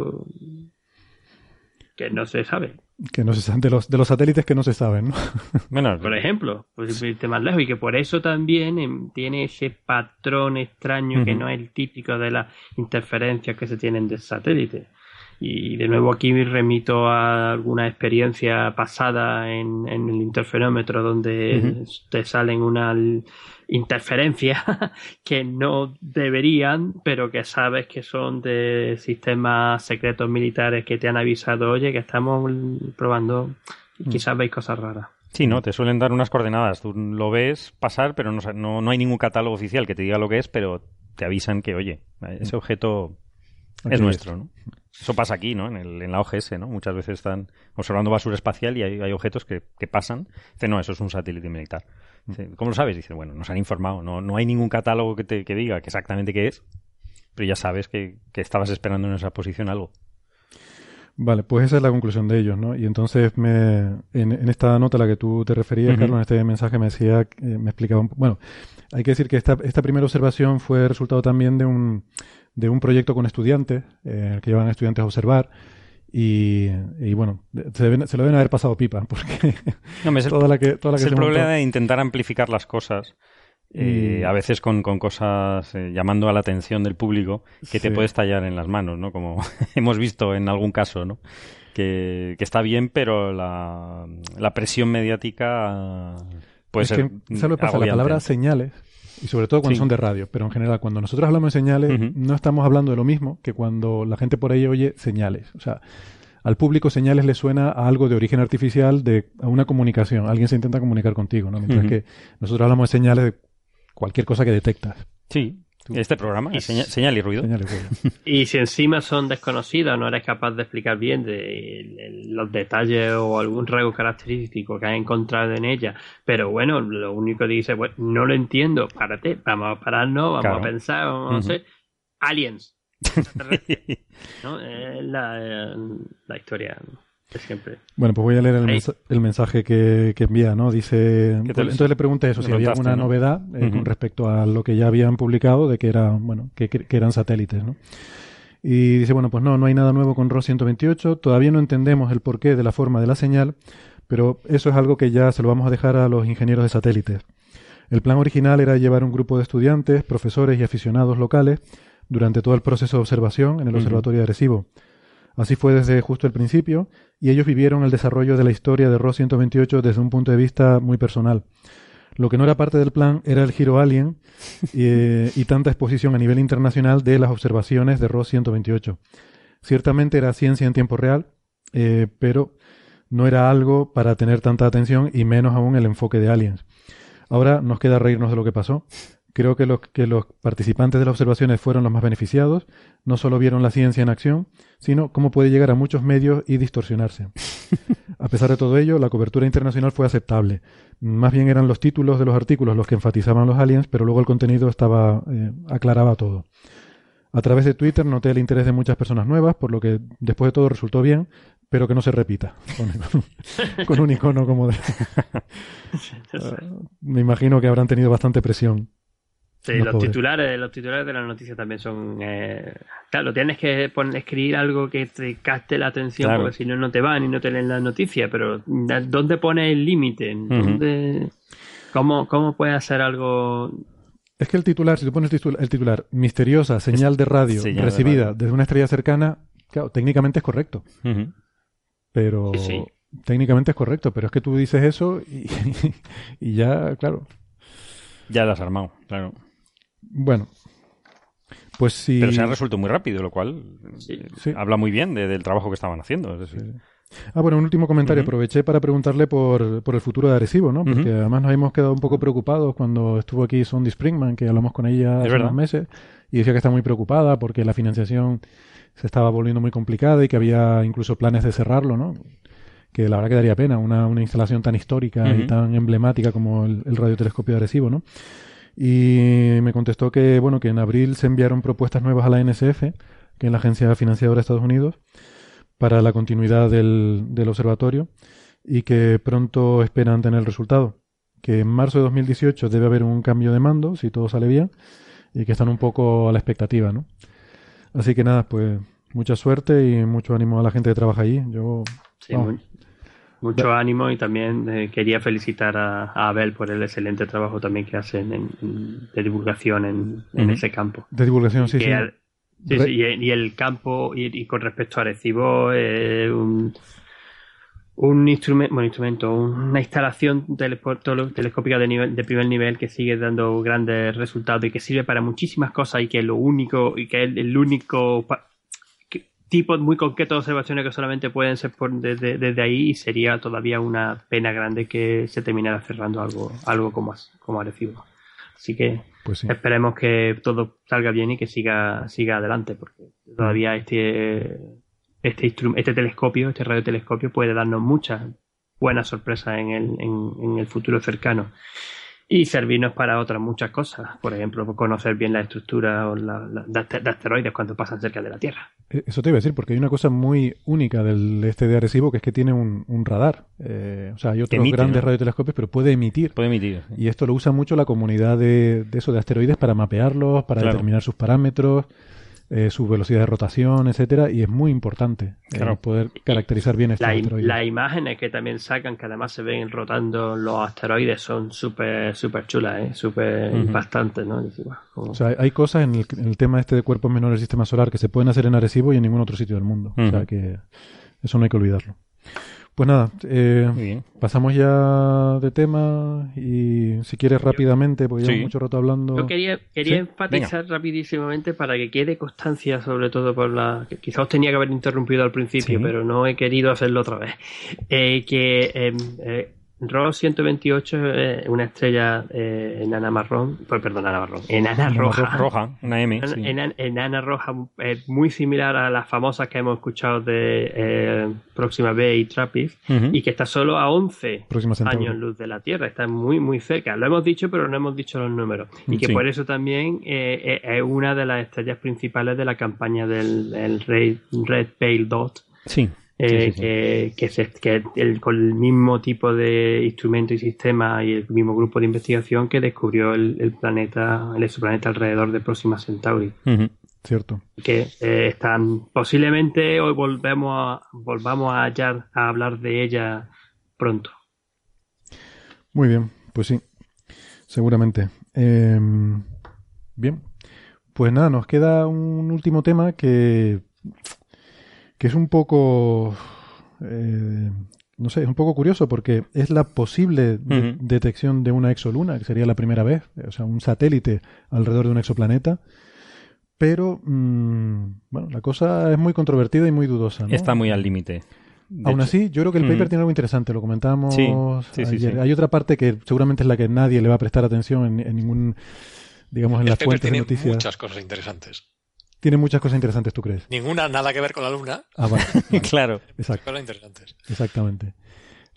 que no se sabe. Que no se de los, de los satélites que no se saben, ¿no? Bueno, por ejemplo, pues irte más lejos y que por eso también em, tiene ese patrón extraño que no es el típico de las interferencias que se tienen de satélite. Y de nuevo aquí me remito a alguna experiencia pasada en, el interferómetro donde te salen una interferencias que no deberían, pero que sabes que son de sistemas secretos militares que te han avisado, oye, que estamos probando y mm. quizás veis cosas raras. Sí, no, te suelen dar unas coordenadas. Tú lo ves pasar, pero no, no, no hay ningún catálogo oficial que te diga lo que es, pero te avisan que, oye, ese objeto es nuestro, ¿no? Eso pasa aquí, ¿no? En, el, en, la OGS, ¿no? Muchas veces están observando basura espacial y hay, hay objetos que, que, pasan. Dicen, no, eso es un satélite militar. ¿Cómo lo sabes? Dicen, bueno, nos han informado. No, no hay ningún catálogo que te que diga que exactamente qué es, pero ya sabes que, que estabas esperando en esa posición algo. Vale, pues esa es la conclusión de ellos, ¿no? Y entonces me, en, en esta nota a la que tú te referías, Carlos, en este mensaje me decía, eh, me explicaba, un, bueno, hay que decir que esta, esta primera observación fue resultado también de un, de un proyecto con estudiantes, eh, que llevan estudiantes a observar. Y, bueno, se, lo deben haber pasado pipa, porque no, es toda la que, toda la que es el problema de intentar amplificar las cosas. Eh, a veces con, con cosas eh, llamando a la atención del público que te puede estallar en las manos, ¿no? Como hemos visto en algún caso, ¿no? Que, que está bien, pero la, la presión mediática puede ser. Que, ¿sabes lo que pasa? La palabra señales y sobre todo cuando son de radio. Pero en general, cuando nosotros hablamos de señales, no estamos hablando de lo mismo que cuando la gente por ahí oye señales. O sea, al público señales le suena a algo de origen artificial, de a una comunicación. Alguien se intenta comunicar contigo, ¿no? Mientras que nosotros hablamos de señales de cualquier cosa que detectas. Sí, este programa es señal, y ruido. y si encima son desconocidas, no eres capaz de explicar bien de, los detalles o algún rasgo característico que has encontrado en ella, pero bueno, lo único que dice, bueno, no lo entiendo, párate, vamos a pararnos, vamos a pensar, vamos a hacer, aliens. ¿no? Es la, la historia. Bueno, pues voy a leer el, mensaje que, envía, ¿no? Dice, entonces le pregunté eso, si había alguna novedad eh, con respecto a lo que ya habían publicado de que era, bueno, que, eran satélites, ¿no? Y dice, bueno, pues no, no hay nada nuevo con ROS 128, todavía no entendemos el porqué de la forma de la señal, pero eso es algo que ya se lo vamos a dejar a los ingenieros de satélites. El plan original era llevar un grupo de estudiantes, profesores y aficionados locales durante todo el proceso de observación en el Observatorio de Arecibo. Así fue desde justo el principio, y ellos vivieron el desarrollo de la historia de ROS 128 desde un punto de vista muy personal. Lo que no era parte del plan era el giro alien eh, y tanta exposición a nivel internacional de las observaciones de ROS 128. Ciertamente era ciencia en tiempo real, eh, pero no era algo para tener tanta atención y menos aún el enfoque de aliens. Ahora nos queda reírnos de lo que pasó. Creo que los, que los participantes de las observaciones fueron los más beneficiados. No solo vieron la ciencia en acción, sino cómo puede llegar a muchos medios y distorsionarse. A pesar de todo ello, la cobertura internacional fue aceptable. Más bien eran los títulos de los artículos los que enfatizaban los aliens, pero luego el contenido estaba eh, aclaraba todo. A través de Twitter noté el interés de muchas personas nuevas, por lo que después de todo resultó bien, pero que no se repita con, un icono como de... me imagino que habrán tenido bastante presión. Sí, los, titulares, los titulares de la noticia también son. Eh, claro, tienes que poner, escribir algo que te capte la atención, porque si no, no te van y no te leen la noticia. Pero, ¿dónde pone el límite? ¿Cómo, ¿Cómo puede hacer algo es que el titular, si tú pones el titular, misteriosa señal de radio recibida desde una estrella cercana, claro, técnicamente es correcto. Pero técnicamente es correcto, pero es que tú dices eso y, y ya, claro. Ya lo has armado, claro. Bueno, pues sí. Pero se ha resuelto muy rápido, lo cual habla muy bien del trabajo que estaban haciendo. Ah, bueno, un último comentario. Aproveché para preguntarle por, por, el futuro de Arecibo, ¿no? Porque además nos hemos quedado un poco preocupados cuando estuvo aquí Sondi Springman, que hablamos con ella hace unos meses, y decía que está muy preocupada porque la financiación se estaba volviendo muy complicada y que había incluso planes de cerrarlo, ¿no? Que la verdad que daría pena, una, una instalación tan histórica y tan emblemática como el, el radiotelescopio de Arecibo, ¿no? Y me contestó que, bueno, que en abril se enviaron propuestas nuevas a la NSF, que es la agencia financiadora de Estados Unidos, para la continuidad del, del observatorio y que pronto esperan tener el resultado. Que en marzo de 2018 debe haber un cambio de mando, si todo sale bien, y que están un poco a la expectativa, ¿no? Así que nada, pues mucha suerte y mucho ánimo a la gente que trabaja allí. Yo, mucho ánimo y también eh, quería felicitar a, Abel por el excelente trabajo también que hacen en, de divulgación en, ese campo. De divulgación, sí, sí. Sí, sí, y, el campo, y, con respecto a Arecibo, eh, un, un instrumento, bueno, instrumento, una instalación telescópica de, nivel, de primer nivel que sigue dando grandes resultados y que sirve para muchísimas cosas y que es lo único, y que es el único tipo muy concreto de observaciones que solamente pueden ser por, desde, desde, ahí y sería todavía una pena grande que se terminara cerrando algo, algo como, como Arecibo. Así que pues esperemos que todo salga bien y que siga, siga adelante, porque todavía este, este, este telescopio, este radiotelescopio puede darnos muchas buenas sorpresas en el, en el futuro cercano y servirnos para otras muchas cosas. Por ejemplo, conocer bien la estructura o la, de asteroides cuando pasan cerca de la Tierra. E, eso te iba a decir, porque hay una cosa muy única del este de Arecibo, que es que tiene un, radar. Eh, o sea, hay otros grandes radiotelescopios, pero puede emitir. Puede emitir. Y esto lo usa mucho la comunidad de, de eso, de asteroides, para mapearlos, para determinar sus parámetros. Eh, su velocidad de rotación, etcétera, y es muy importante eh, poder caracterizar bien estos asteroides. Las imágenes que también sacan, que además se ven rotando los asteroides, son súper súper chulas, ¿eh? súper impactantes, ¿no? O sea, hay cosas en el, tema este de cuerpos menores del sistema solar que se pueden hacer en Arecibo y en ningún otro sitio del mundo. O sea que eso no hay que olvidarlo. Pues nada, eh, pasamos ya de tema y si quieres rápidamente, porque llevo mucho rato hablando. Yo quería, quería enfatizar rapidísimamente para que quede constancia, sobre todo por la. que quizás os tenía que haber interrumpido al principio, pero no he querido hacerlo otra vez. Eh, que em, eh, ROS 128 es una estrella eh, enana marrón, pues, perdón, enana marrón, enana roja. Roja, una M. Enana, roja eh, muy similar a las famosas que hemos escuchado de eh, Próxima B y Trappist, y que está solo a 11 años luz de la Tierra, está muy, muy cerca. Lo hemos dicho, pero no hemos dicho los números. Y que por eso también es una de las estrellas principales de la campaña del Red, Red Pale Dot. Sí eh, que, el, con el mismo tipo de instrumento y sistema y el mismo grupo de investigación que descubrió el, planeta, el exoplaneta alrededor de Próxima Centauri. Cierto. Que eh, están posiblemente hoy volvemos a, volvamos a, a hablar de ella pronto. Muy bien, pues sí, seguramente. Em, bien, pues nada, nos queda un último tema que que es un poco... Eh, no sé, es un poco curioso porque es la posible detección de una exoluna, que sería la primera vez, o sea, un satélite alrededor de un exoplaneta. Pero, mm, bueno, la cosa es muy controvertida y muy dudosa. Está muy al límite. Aún así, yo creo que el paper tiene algo interesante, lo comentábamos ayer. Hay otra parte que seguramente es la que nadie le va a prestar atención en, ningún, digamos, en las fuentes de noticias. muchas cosas interesantes. Tiene muchas cosas interesantes, ¿tú crees? Ninguna nada que ver con la luna. Ah, vale. claro. Exacto. Cosas interesantes. Exactamente.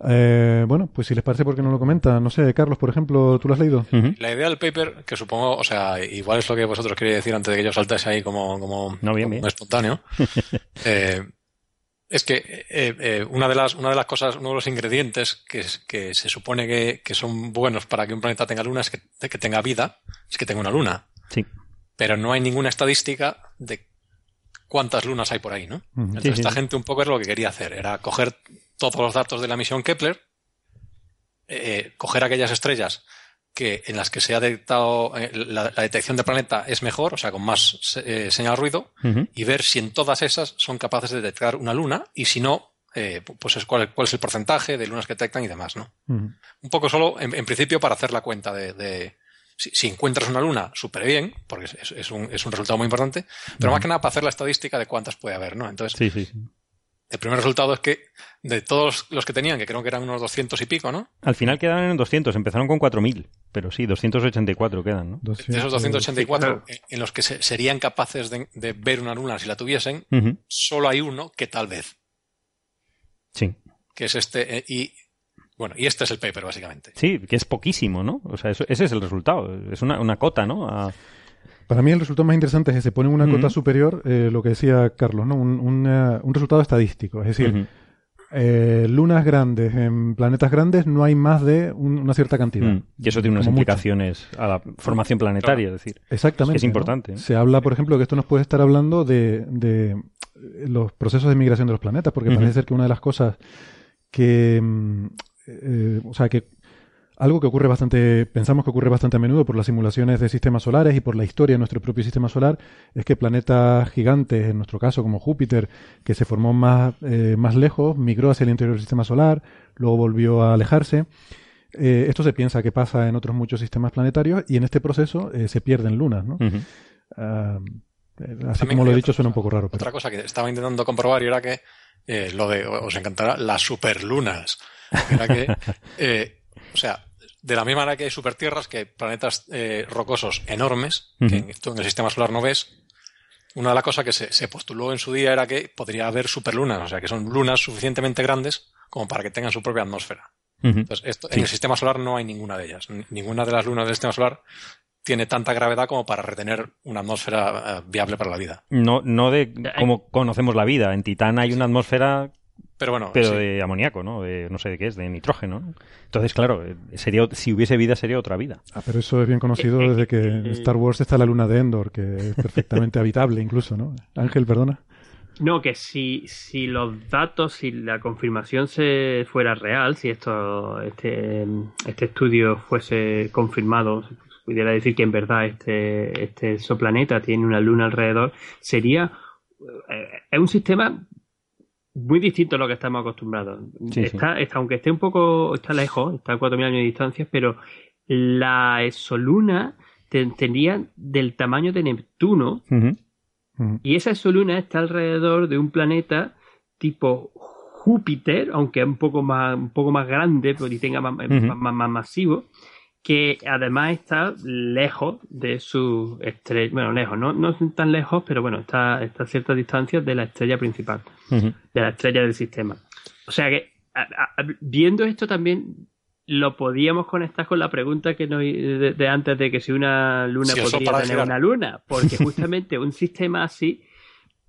Eh, bueno, pues si les parece, ¿por qué no lo comenta? No sé, Carlos, por ejemplo, ¿tú lo has leído? La idea del paper, que supongo, o sea, igual es lo que vosotros queréis decir antes de que yo saltase ahí como, como, no, bien, espontáneo, eh, es que eh, eh, una, de las, una de las cosas, uno de los ingredientes que, que se supone que, que, son buenos para que un planeta tenga luna es que, que tenga vida, es que tenga una luna. Sí. Pero no hay ninguna estadística de cuántas lunas hay por ahí, ¿no? Entonces esta gente un poco es lo que quería hacer, era coger todos los datos de la misión Kepler, eh, coger aquellas estrellas que en las que se ha detectado eh, la, detección de planeta es mejor, o sea, con más eh, señal ruido, y ver si en todas esas son capaces de detectar una luna y si no, pues es cuál, cuál, es el porcentaje de lunas que detectan y demás, ¿no? Un poco solo, en, principio, para hacer la cuenta de, si, encuentras una luna, súper bien, porque es, un, es, un, resultado muy importante, pero más que nada para hacer la estadística de cuántas puede haber, ¿no? Entonces, sí, sí, el primer resultado es que de todos los que tenían, que creo que eran unos 200 y pico, ¿no? Al final quedaron en 200, empezaron con 4.000, pero sí, 284 quedan, ¿no? De esos 284 en los que serían capaces de, ver una luna si la tuviesen, solo hay uno que tal vez. Sí. Que es este, eh, y bueno, y este es el paper, básicamente. Sí, que es poquísimo, ¿no? O sea, ese es el resultado. Es una, una cota, ¿no? Para mí el resultado más interesante es que se pone una cota superior, eh, lo que decía Carlos, ¿no? Un, un, resultado estadístico. Es decir, eh, lunas grandes en planetas grandes no hay más de una cierta cantidad. Y eso tiene unas implicaciones a la formación planetaria, es decir. Exactamente. Es importante. Se habla, por ejemplo, que esto nos puede estar hablando de, de los procesos de migración de los planetas, porque parece ser que una de las cosas que... Eh, o sea, que algo que ocurre bastante, pensamos que ocurre bastante a menudo por las simulaciones de sistemas solares y por la historia de nuestro propio sistema solar, es que planetas gigantes, en nuestro caso como Júpiter, que se formó más, eh, más lejos, migró hacia el interior del sistema solar, luego volvió a alejarse. Eh, esto se piensa que pasa en otros muchos sistemas planetarios y en este proceso eh, se pierden lunas, ¿no? Ah, así como lo he dicho, suena un poco raro. Otra cosa que estaba intentando comprobar y era que lo de, os encantará, las superlunas. Era que o sea, de la misma manera que hay supertierras, que hay planetas eh, rocosos enormes, que tú en el sistema solar no ves, una de las cosas que se, postuló en su día era que podría haber superlunas, o sea, que son lunas suficientemente grandes como para que tengan su propia atmósfera. Entonces, esto, en el sistema solar no hay ninguna de ellas. Ninguna de las lunas del sistema solar tiene tanta gravedad como para retener una atmósfera eh, viable para la vida. No, no de cómo conocemos la vida. En Titán hay una atmósfera pero bueno, pero de amoníaco, ¿no? De, no sé de qué es, de nitrógeno. Entonces, claro, sería si hubiese vida sería otra vida. Ah, pero eso es bien conocido eh, eh, desde que en eh, Star Wars está la luna de Endor, que es perfectamente habitable incluso, ¿no? Ángel, perdona. No, que si, si los datos, si la confirmación se fuera real, si esto, este, este estudio fuese confirmado, pudiera decir que en verdad este, este exoplaneta tiene una luna alrededor, sería es un sistema muy distinto a lo que estamos acostumbrados. está, aunque esté un poco, está lejos, está a 4.000 años de distancia, pero la exoluna tendría del tamaño de Neptuno y esa exoluna está alrededor de un planeta tipo Júpiter, aunque es un poco más, un poco más grande, pero y tenga más, más masivo, que además está lejos de su estrella, bueno, lejos, no, no tan lejos, pero bueno, está, a cierta distancia de la estrella principal, de la estrella del sistema. O sea que, viendo esto también, lo podíamos conectar con la pregunta que nos, de, antes de que si una luna podría tener una luna, porque justamente un sistema así,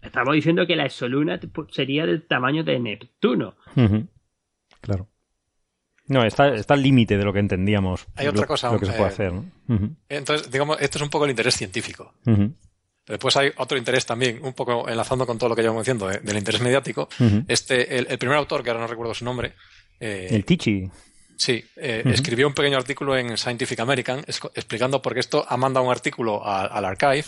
estamos diciendo que la exoluna sería del tamaño de Neptuno. Claro. No, está, está al límite de lo que entendíamos. Hay otra cosa. Lo que se puede hacer, ¿no? Entonces, digamos, esto es un poco el interés científico. Después hay otro interés también, un poco enlazando con todo lo que llevamos diciendo, del interés mediático. Este, el, primer autor, que ahora no recuerdo su nombre. Eh, el Tichi. Sí, eh, escribió un pequeño artículo en Scientific American explicando por qué esto ha mandado un artículo al archive,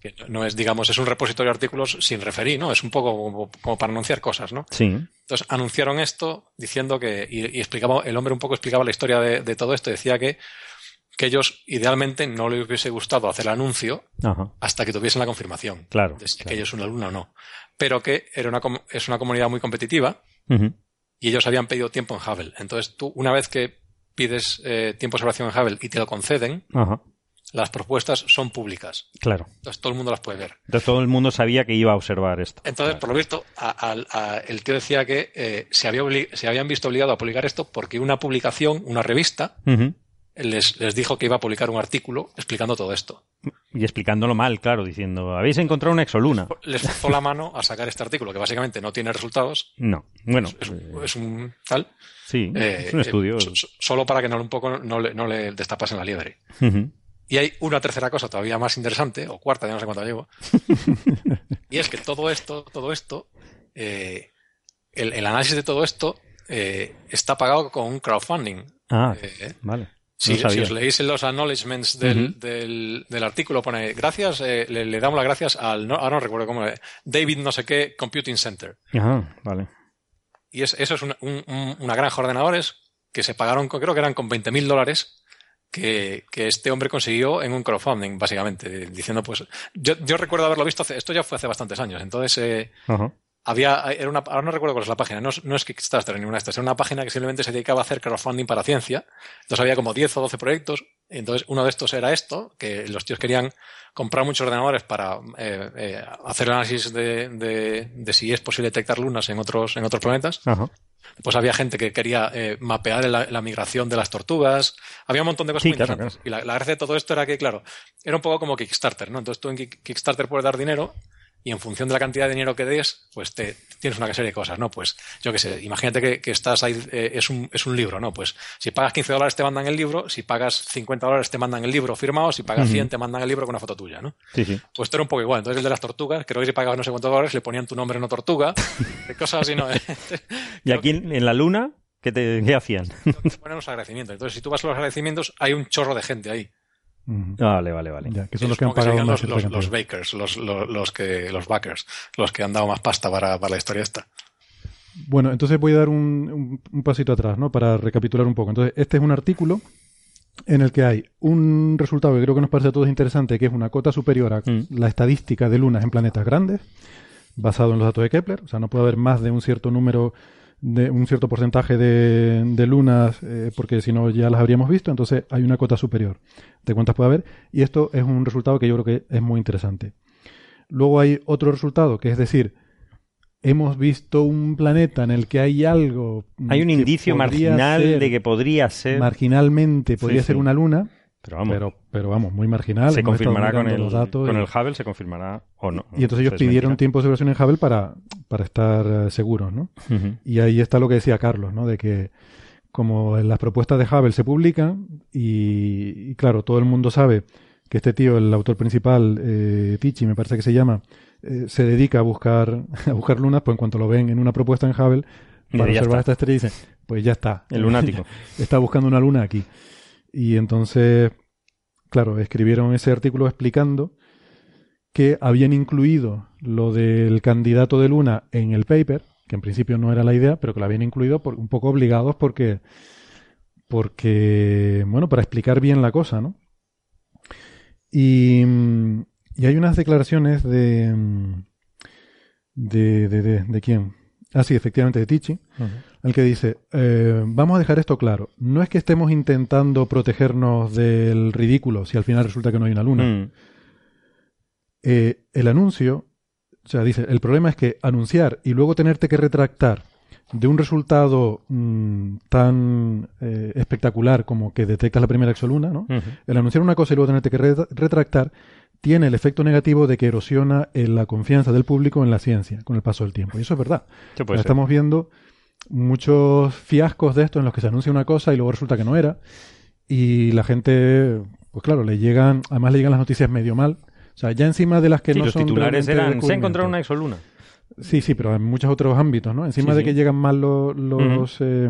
que no es, digamos, es un repositorio de artículos sin referir, ¿no? Es un poco como, para anunciar cosas, ¿no? Sí. Entonces anunciaron esto diciendo que, y, explicaba, el hombre un poco explicaba la historia de, todo esto, decía que, que ellos idealmente no les hubiese gustado hacer el anuncio hasta que tuviesen la confirmación claro, de que ellos son una alumna o no. Pero que era una, es una comunidad muy competitiva y ellos habían pedido tiempo en Hubble. Entonces tú, una vez que pides eh, tiempo de observación en Hubble y te lo conceden, las propuestas son públicas. Claro. Entonces todo el mundo las puede ver. Entonces todo el mundo sabía que iba a observar esto. Entonces, por lo visto, el tío decía que eh, se, había se habían visto obligados a publicar esto porque una publicación, una revista, les, les, dijo que iba a publicar un artículo explicando todo esto. Y explicándolo mal, claro, diciendo, habéis encontrado una exoluna. Les forzó la mano a sacar este artículo, que básicamente no tiene resultados. No, bueno. Es, un tal. Sí, es un eh, estudio. solo para que no, un poco, no, le, no le destapasen la liebre. Y hay una tercera cosa todavía más interesante, o cuarta, ya no sé cuánto llevo. y es que todo esto, todo esto, eh, el, análisis de todo esto eh, está pagado con un crowdfunding. Ah, vale. Si, os leéis los acknowledgements del, del, artículo, pone gracias, eh, le, damos las gracias al, no, ahora no recuerdo cómo, David no sé qué Computing Center. Ajá, vale. Y es, eso es una, una granja de ordenadores que se pagaron, creo que eran con 20.000 dólares, que, que, este hombre consiguió en un crowdfunding, básicamente, diciendo pues, yo, yo recuerdo haberlo visto, esto ya fue hace bastantes años, entonces eh, había, era una, ahora no recuerdo cuál es la página, no, no es Kickstarter ni ninguna de estas, era una página que simplemente se dedicaba a hacer crowdfunding para ciencia. Entonces había como 10 o 12 proyectos. Entonces uno de estos era esto, que los tíos querían comprar muchos ordenadores para eh, eh, hacer análisis de, de, de, si es posible detectar lunas en otros, en otros planetas. Pues había gente que quería eh, mapear la, migración de las tortugas. Había un montón de cosas muy interesantes. Y la, la, gracia de todo esto era que, claro, era un poco como Kickstarter, ¿no? Entonces tú en Kickstarter puedes dar dinero y en función de la cantidad de dinero que des, pues te tienes una serie de cosas, ¿no? Pues yo qué sé, imagínate que, que estás ahí, eh, es, un, es un libro, ¿no? Pues si pagas 15 dólares te mandan el libro, si pagas 50 dólares te mandan el libro firmado, si pagas 100 te mandan el libro con una foto tuya, ¿no? Sí, sí. Pues esto era un poco igual. Entonces el de las tortugas, creo que si pagabas no sé cuántos dólares le ponían tu nombre en una tortuga, cosas así, ¿no? y aquí en la luna, ¿qué, te, qué hacían? Te ponen los agradecimientos. Entonces si tú vas a los agradecimientos, hay un chorro de gente ahí. Vale, vale, vale. que son los que han pagado los, los, bakers, los, los, que, los backers, los que han dado más pasta para, para la historia esta. Bueno, entonces voy a dar un, un, pasito atrás, ¿no? Para recapitular un poco. Entonces, este es un artículo en el que hay un resultado que creo que nos parece a todos interesante, que es una cota superior a mm. la estadística de lunas en planetas grandes, basado en los datos de Kepler. O sea, no puede haber más de un cierto número de un cierto porcentaje de, lunas, eh, porque si no ya las habríamos visto, entonces hay una cota superior de cuántas puede haber, y esto es un resultado que yo creo que es muy interesante. Luego hay otro resultado, que es decir, hemos visto un planeta en el que hay algo. Hay un indicio marginal de que podría ser. Marginalmente podría ser una luna, pero vamos, pero, vamos muy marginal. Se confirmará con el, con el Hubble, se confirmará o no. Y entonces ellos pidieron tiempo de observación en Hubble para, para estar eh, seguros, ¿no? Y ahí está lo que decía Carlos, ¿no? De que como las propuestas de Hubble se publican y, claro, todo el mundo sabe que este tío, el autor principal, eh, Tichi, me parece que se llama, eh, se dedica a buscar, a buscar lunas, pues en cuanto lo ven en una propuesta en Hubble, para observar esta estrella, dicen, pues ya está. El lunático. está buscando una luna aquí. Y entonces, claro, escribieron ese artículo explicando que habían incluido lo del candidato de Luna en el paper, que en principio no era la idea, pero que lo habían incluido por, un poco obligados porque, porque, bueno, para explicar bien la cosa, ¿no? Y, y hay unas declaraciones de, de, de, de, quién? Ah, sí, efectivamente, de Tichi, el que dice, eh, vamos a dejar esto claro, no es que estemos intentando protegernos del ridículo si al final resulta que no hay una luna. Mm. Eh, el anuncio, o sea, dice, el problema es que anunciar y luego tenerte que retractar de un resultado mm, tan eh, espectacular como que detectas la primera exoluna, ¿no? El anunciar una cosa y luego tenerte que retractar tiene el efecto negativo de que erosiona la confianza del público en la ciencia con el paso del tiempo. Y eso es verdad. Estamos viendo muchos fiascos de esto en los que se anuncia una cosa y luego resulta que no era. Y la gente, pues claro, le llegan, además le llegan las noticias medio mal. O sea, ya encima de las que no los son titulares eran, se ha encontrado una exoluna. Sí, sí, pero en muchos otros ámbitos, ¿no? Encima de que llegan mal los, los, eh,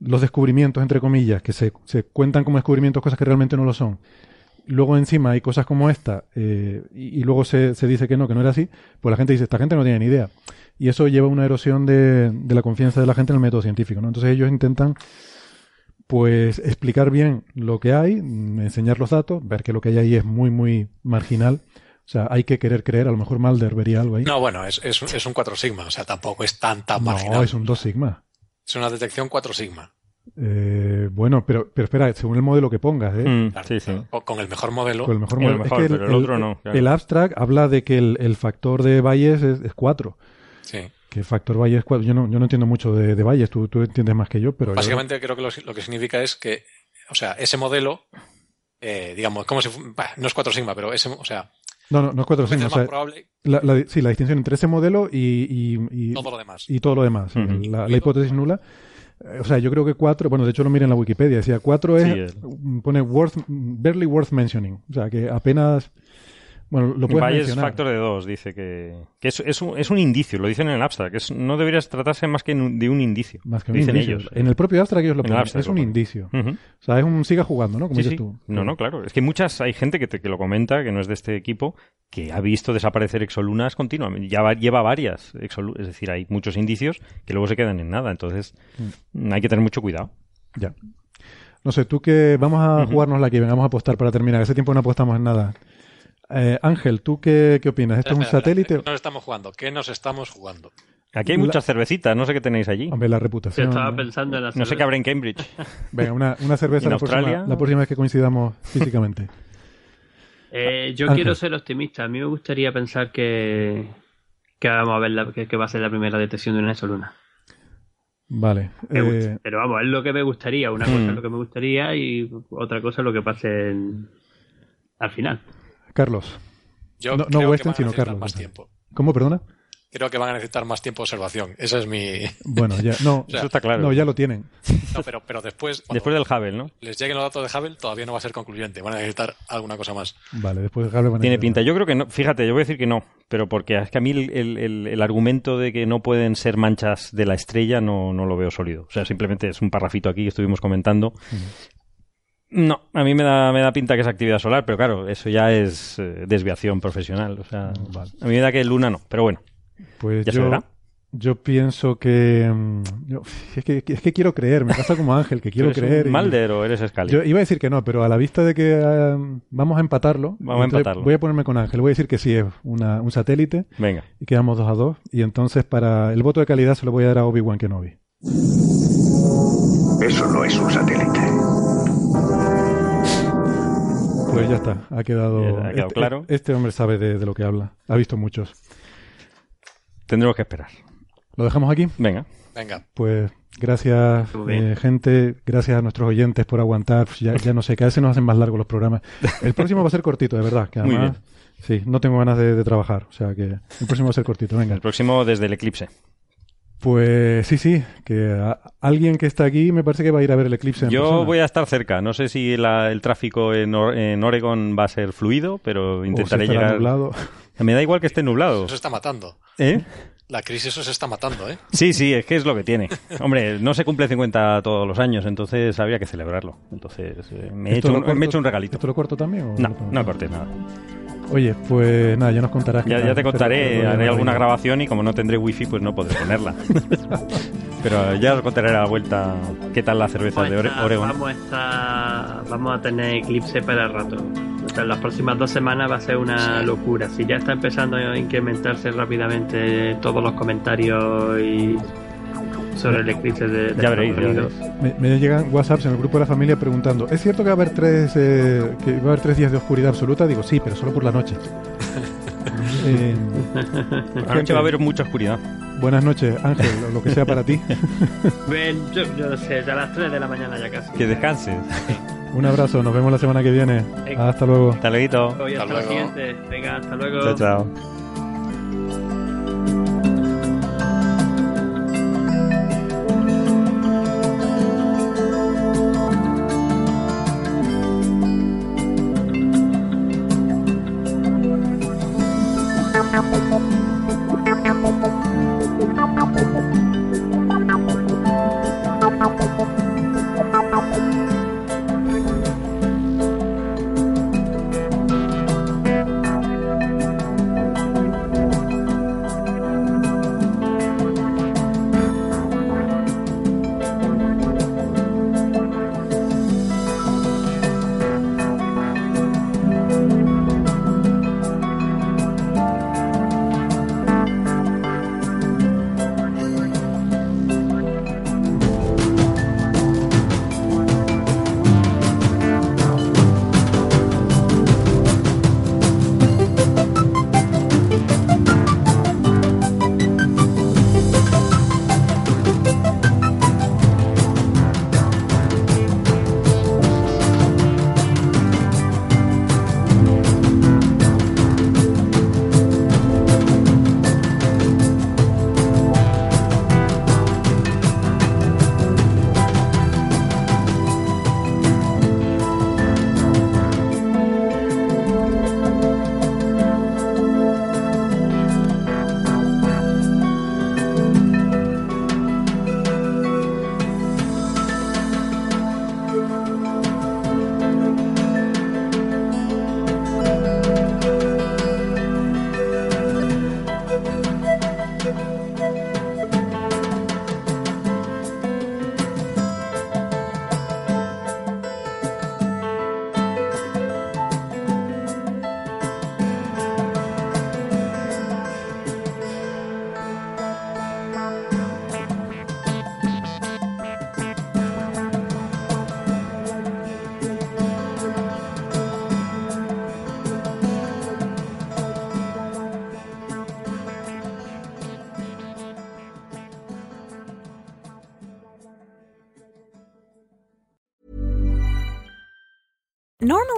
los descubrimientos, entre comillas, que se, se cuentan como descubrimientos cosas que realmente no lo son, luego encima hay cosas como esta eh, y, luego se, se, dice que no, que no era así, pues la gente dice, esta gente no tiene ni idea. Y eso lleva a una erosión de, de, la confianza de la gente en el método científico. ¿no? Entonces ellos intentan pues explicar bien lo que hay, enseñar los datos, ver que lo que hay ahí es muy, muy marginal. O sea, hay que querer creer, a lo mejor Malder vería algo ahí. No, bueno, es, es, es un 4 sigma, o sea, tampoco es tan, tan marginal. No, es un 2 sigma. Es una detección 4 sigma. Eh, bueno, pero, pero espera, según el modelo que pongas, ¿eh? Mm, sí, sí. Con el mejor modelo. Con el mejor modelo. El pero el, otro no. El abstract habla de que el, factor de Bayes es, 4. Sí. Que factor Bayes 4. Yo no, yo no entiendo mucho de, de Bayes, tú, tú, entiendes más que yo, pero. Básicamente creo que lo, lo, que significa es que, o sea, ese modelo, eh, digamos, como si. no es 4 sigma, pero ese, o sea. No, no, no es 4 sigma. O sea, la, la, sí, la distinción entre ese modelo y. y, y todo lo demás. Y todo lo demás. la, la hipótesis nula o sea, yo creo que cuatro, bueno, de hecho lo miré en la Wikipedia, decía cuatro es, pone worth, barely worth mentioning. O sea, que apenas bueno, lo puedes factor de dos, dice que, que es, es, un, es, un, indicio, lo dicen en el abstract, que no deberías tratarse más que de un indicio. Más que un dicen indicio. Ellos. En el propio abstract ellos lo ponen, es un indicio. O sea, es un siga jugando, ¿no? Como dices tú. No, no, claro. Es que muchas, hay gente que, te, que lo comenta, que no es de este equipo, que ha visto desaparecer exolunas continuamente. Ya lleva varias exolunas, es decir, hay muchos indicios que luego se quedan en nada. Entonces, mm. hay que tener mucho cuidado. Ya. No sé, tú que vamos a jugarnos la que vengamos a apostar para terminar. Hace tiempo no apostamos en nada. Eh, Ángel, ¿tú qué, qué opinas? ¿Esto es un satélite? ¿Qué nos estamos jugando? ¿Qué nos estamos jugando? Aquí hay muchas cervecitas, no sé qué tenéis allí. Hombre, la reputación. Yo estaba pensando en la No sé qué habrá en Cambridge. Venga, una, una cerveza la próxima, la próxima, vez que coincidamos físicamente. Eh, yo quiero ser optimista. A mí me gustaría pensar que, que vamos a ver la, que, va a ser la primera detección de una exoluna. Vale. Eh, Pero vamos, es lo que me gustaría. Una cosa es hmm. lo que me gustaría y otra cosa es lo que pase al final. Carlos. Yo no, no Weston, sino Carlos. Más tiempo. ¿Cómo, perdona? Creo que van a necesitar más tiempo de observación. Esa es mi. Bueno, ya, no, eso está claro. No, ya lo tienen. No, pero, pero después. Después del Hubble, ¿no? Les lleguen los datos de Hubble, todavía no va a ser concluyente. Van a necesitar alguna cosa más. Vale, después de Hubble van a Tiene pinta. Yo creo que no. Fíjate, yo voy a decir que no. Pero porque es que a mí el, el, el argumento de que no pueden ser manchas de la estrella no, no, lo veo sólido. O sea, simplemente es un parrafito aquí que estuvimos comentando. No, a mí me da, me da pinta que es actividad solar, pero claro, eso ya es eh, desviación profesional. O sea, a mí me da que Luna no, pero bueno. Pues yo, yo pienso que, mm, es que, es que quiero creer, me pasa como Ángel, que quiero creer. Un Malder o eres Scali? Yo iba a decir que no, pero a la vista de que eh, vamos a empatarlo, vamos a empatarlo. voy a ponerme con Ángel, voy a decir que sí es una, un satélite. Venga. Y quedamos dos a dos. Y entonces para el voto de calidad se lo voy a dar a Obi-Wan Kenobi. Eso no es un satélite. Ya está, ha quedado, ha quedado este, claro. Este hombre sabe de, lo que habla, ha visto muchos. Tendremos que esperar. ¿Lo dejamos aquí? Venga. Venga. Pues gracias, eh, gente. Gracias a nuestros oyentes por aguantar. Ya, ya no sé, cada vez se nos hacen más largos los programas. El próximo va a ser cortito, de verdad. Que además, Sí, no tengo ganas de, de, trabajar. O sea que el próximo va a ser cortito. Venga. El próximo desde el eclipse. Pues sí, sí, que alguien que está aquí me parece que va a ir a ver el eclipse. En Yo voy a estar cerca. No sé si el tráfico en, en, Oregon va a ser fluido, pero intentaré llegar. Nublado. Me da igual que esté nublado. Eso se está matando. ¿Eh? La crisis eso se está matando, ¿eh? Sí, sí, es que es lo que tiene. Hombre, no se cumple 50 todos los años, entonces habría que celebrarlo. Entonces, eh, me, he hecho, un, me he hecho un regalito. ¿Esto lo corto también? no, no corté nada. Oye, pues nada, ya nos contarás. Ya, ya te contaré, haré alguna grabación y como no tendré wifi, pues no podré ponerla. Pero ya os contaré a la vuelta qué tal la cerveza de Oregon. Vamos a, vamos a tener eclipse para el rato. en las próximas dos semanas va a ser una locura. Si ya está empezando a incrementarse rápidamente todos los comentarios y sobre el eclipse de, ya veréis, Me, me, llegan WhatsApps en el grupo de la familia preguntando ¿es cierto que va a haber tres eh, que va a haber tres días de oscuridad absoluta? Digo, sí, pero solo por la noche. eh, la noche va a haber mucha oscuridad. Buenas noches, Ángel, o lo que sea para ti. Ven, yo, yo sé, ya a las 3 de la mañana ya casi. Que descanses. Un abrazo, nos vemos la semana que viene. Hasta luego. Hasta luego. hasta, hasta luego. siguiente. Venga, hasta luego. Chao, chao.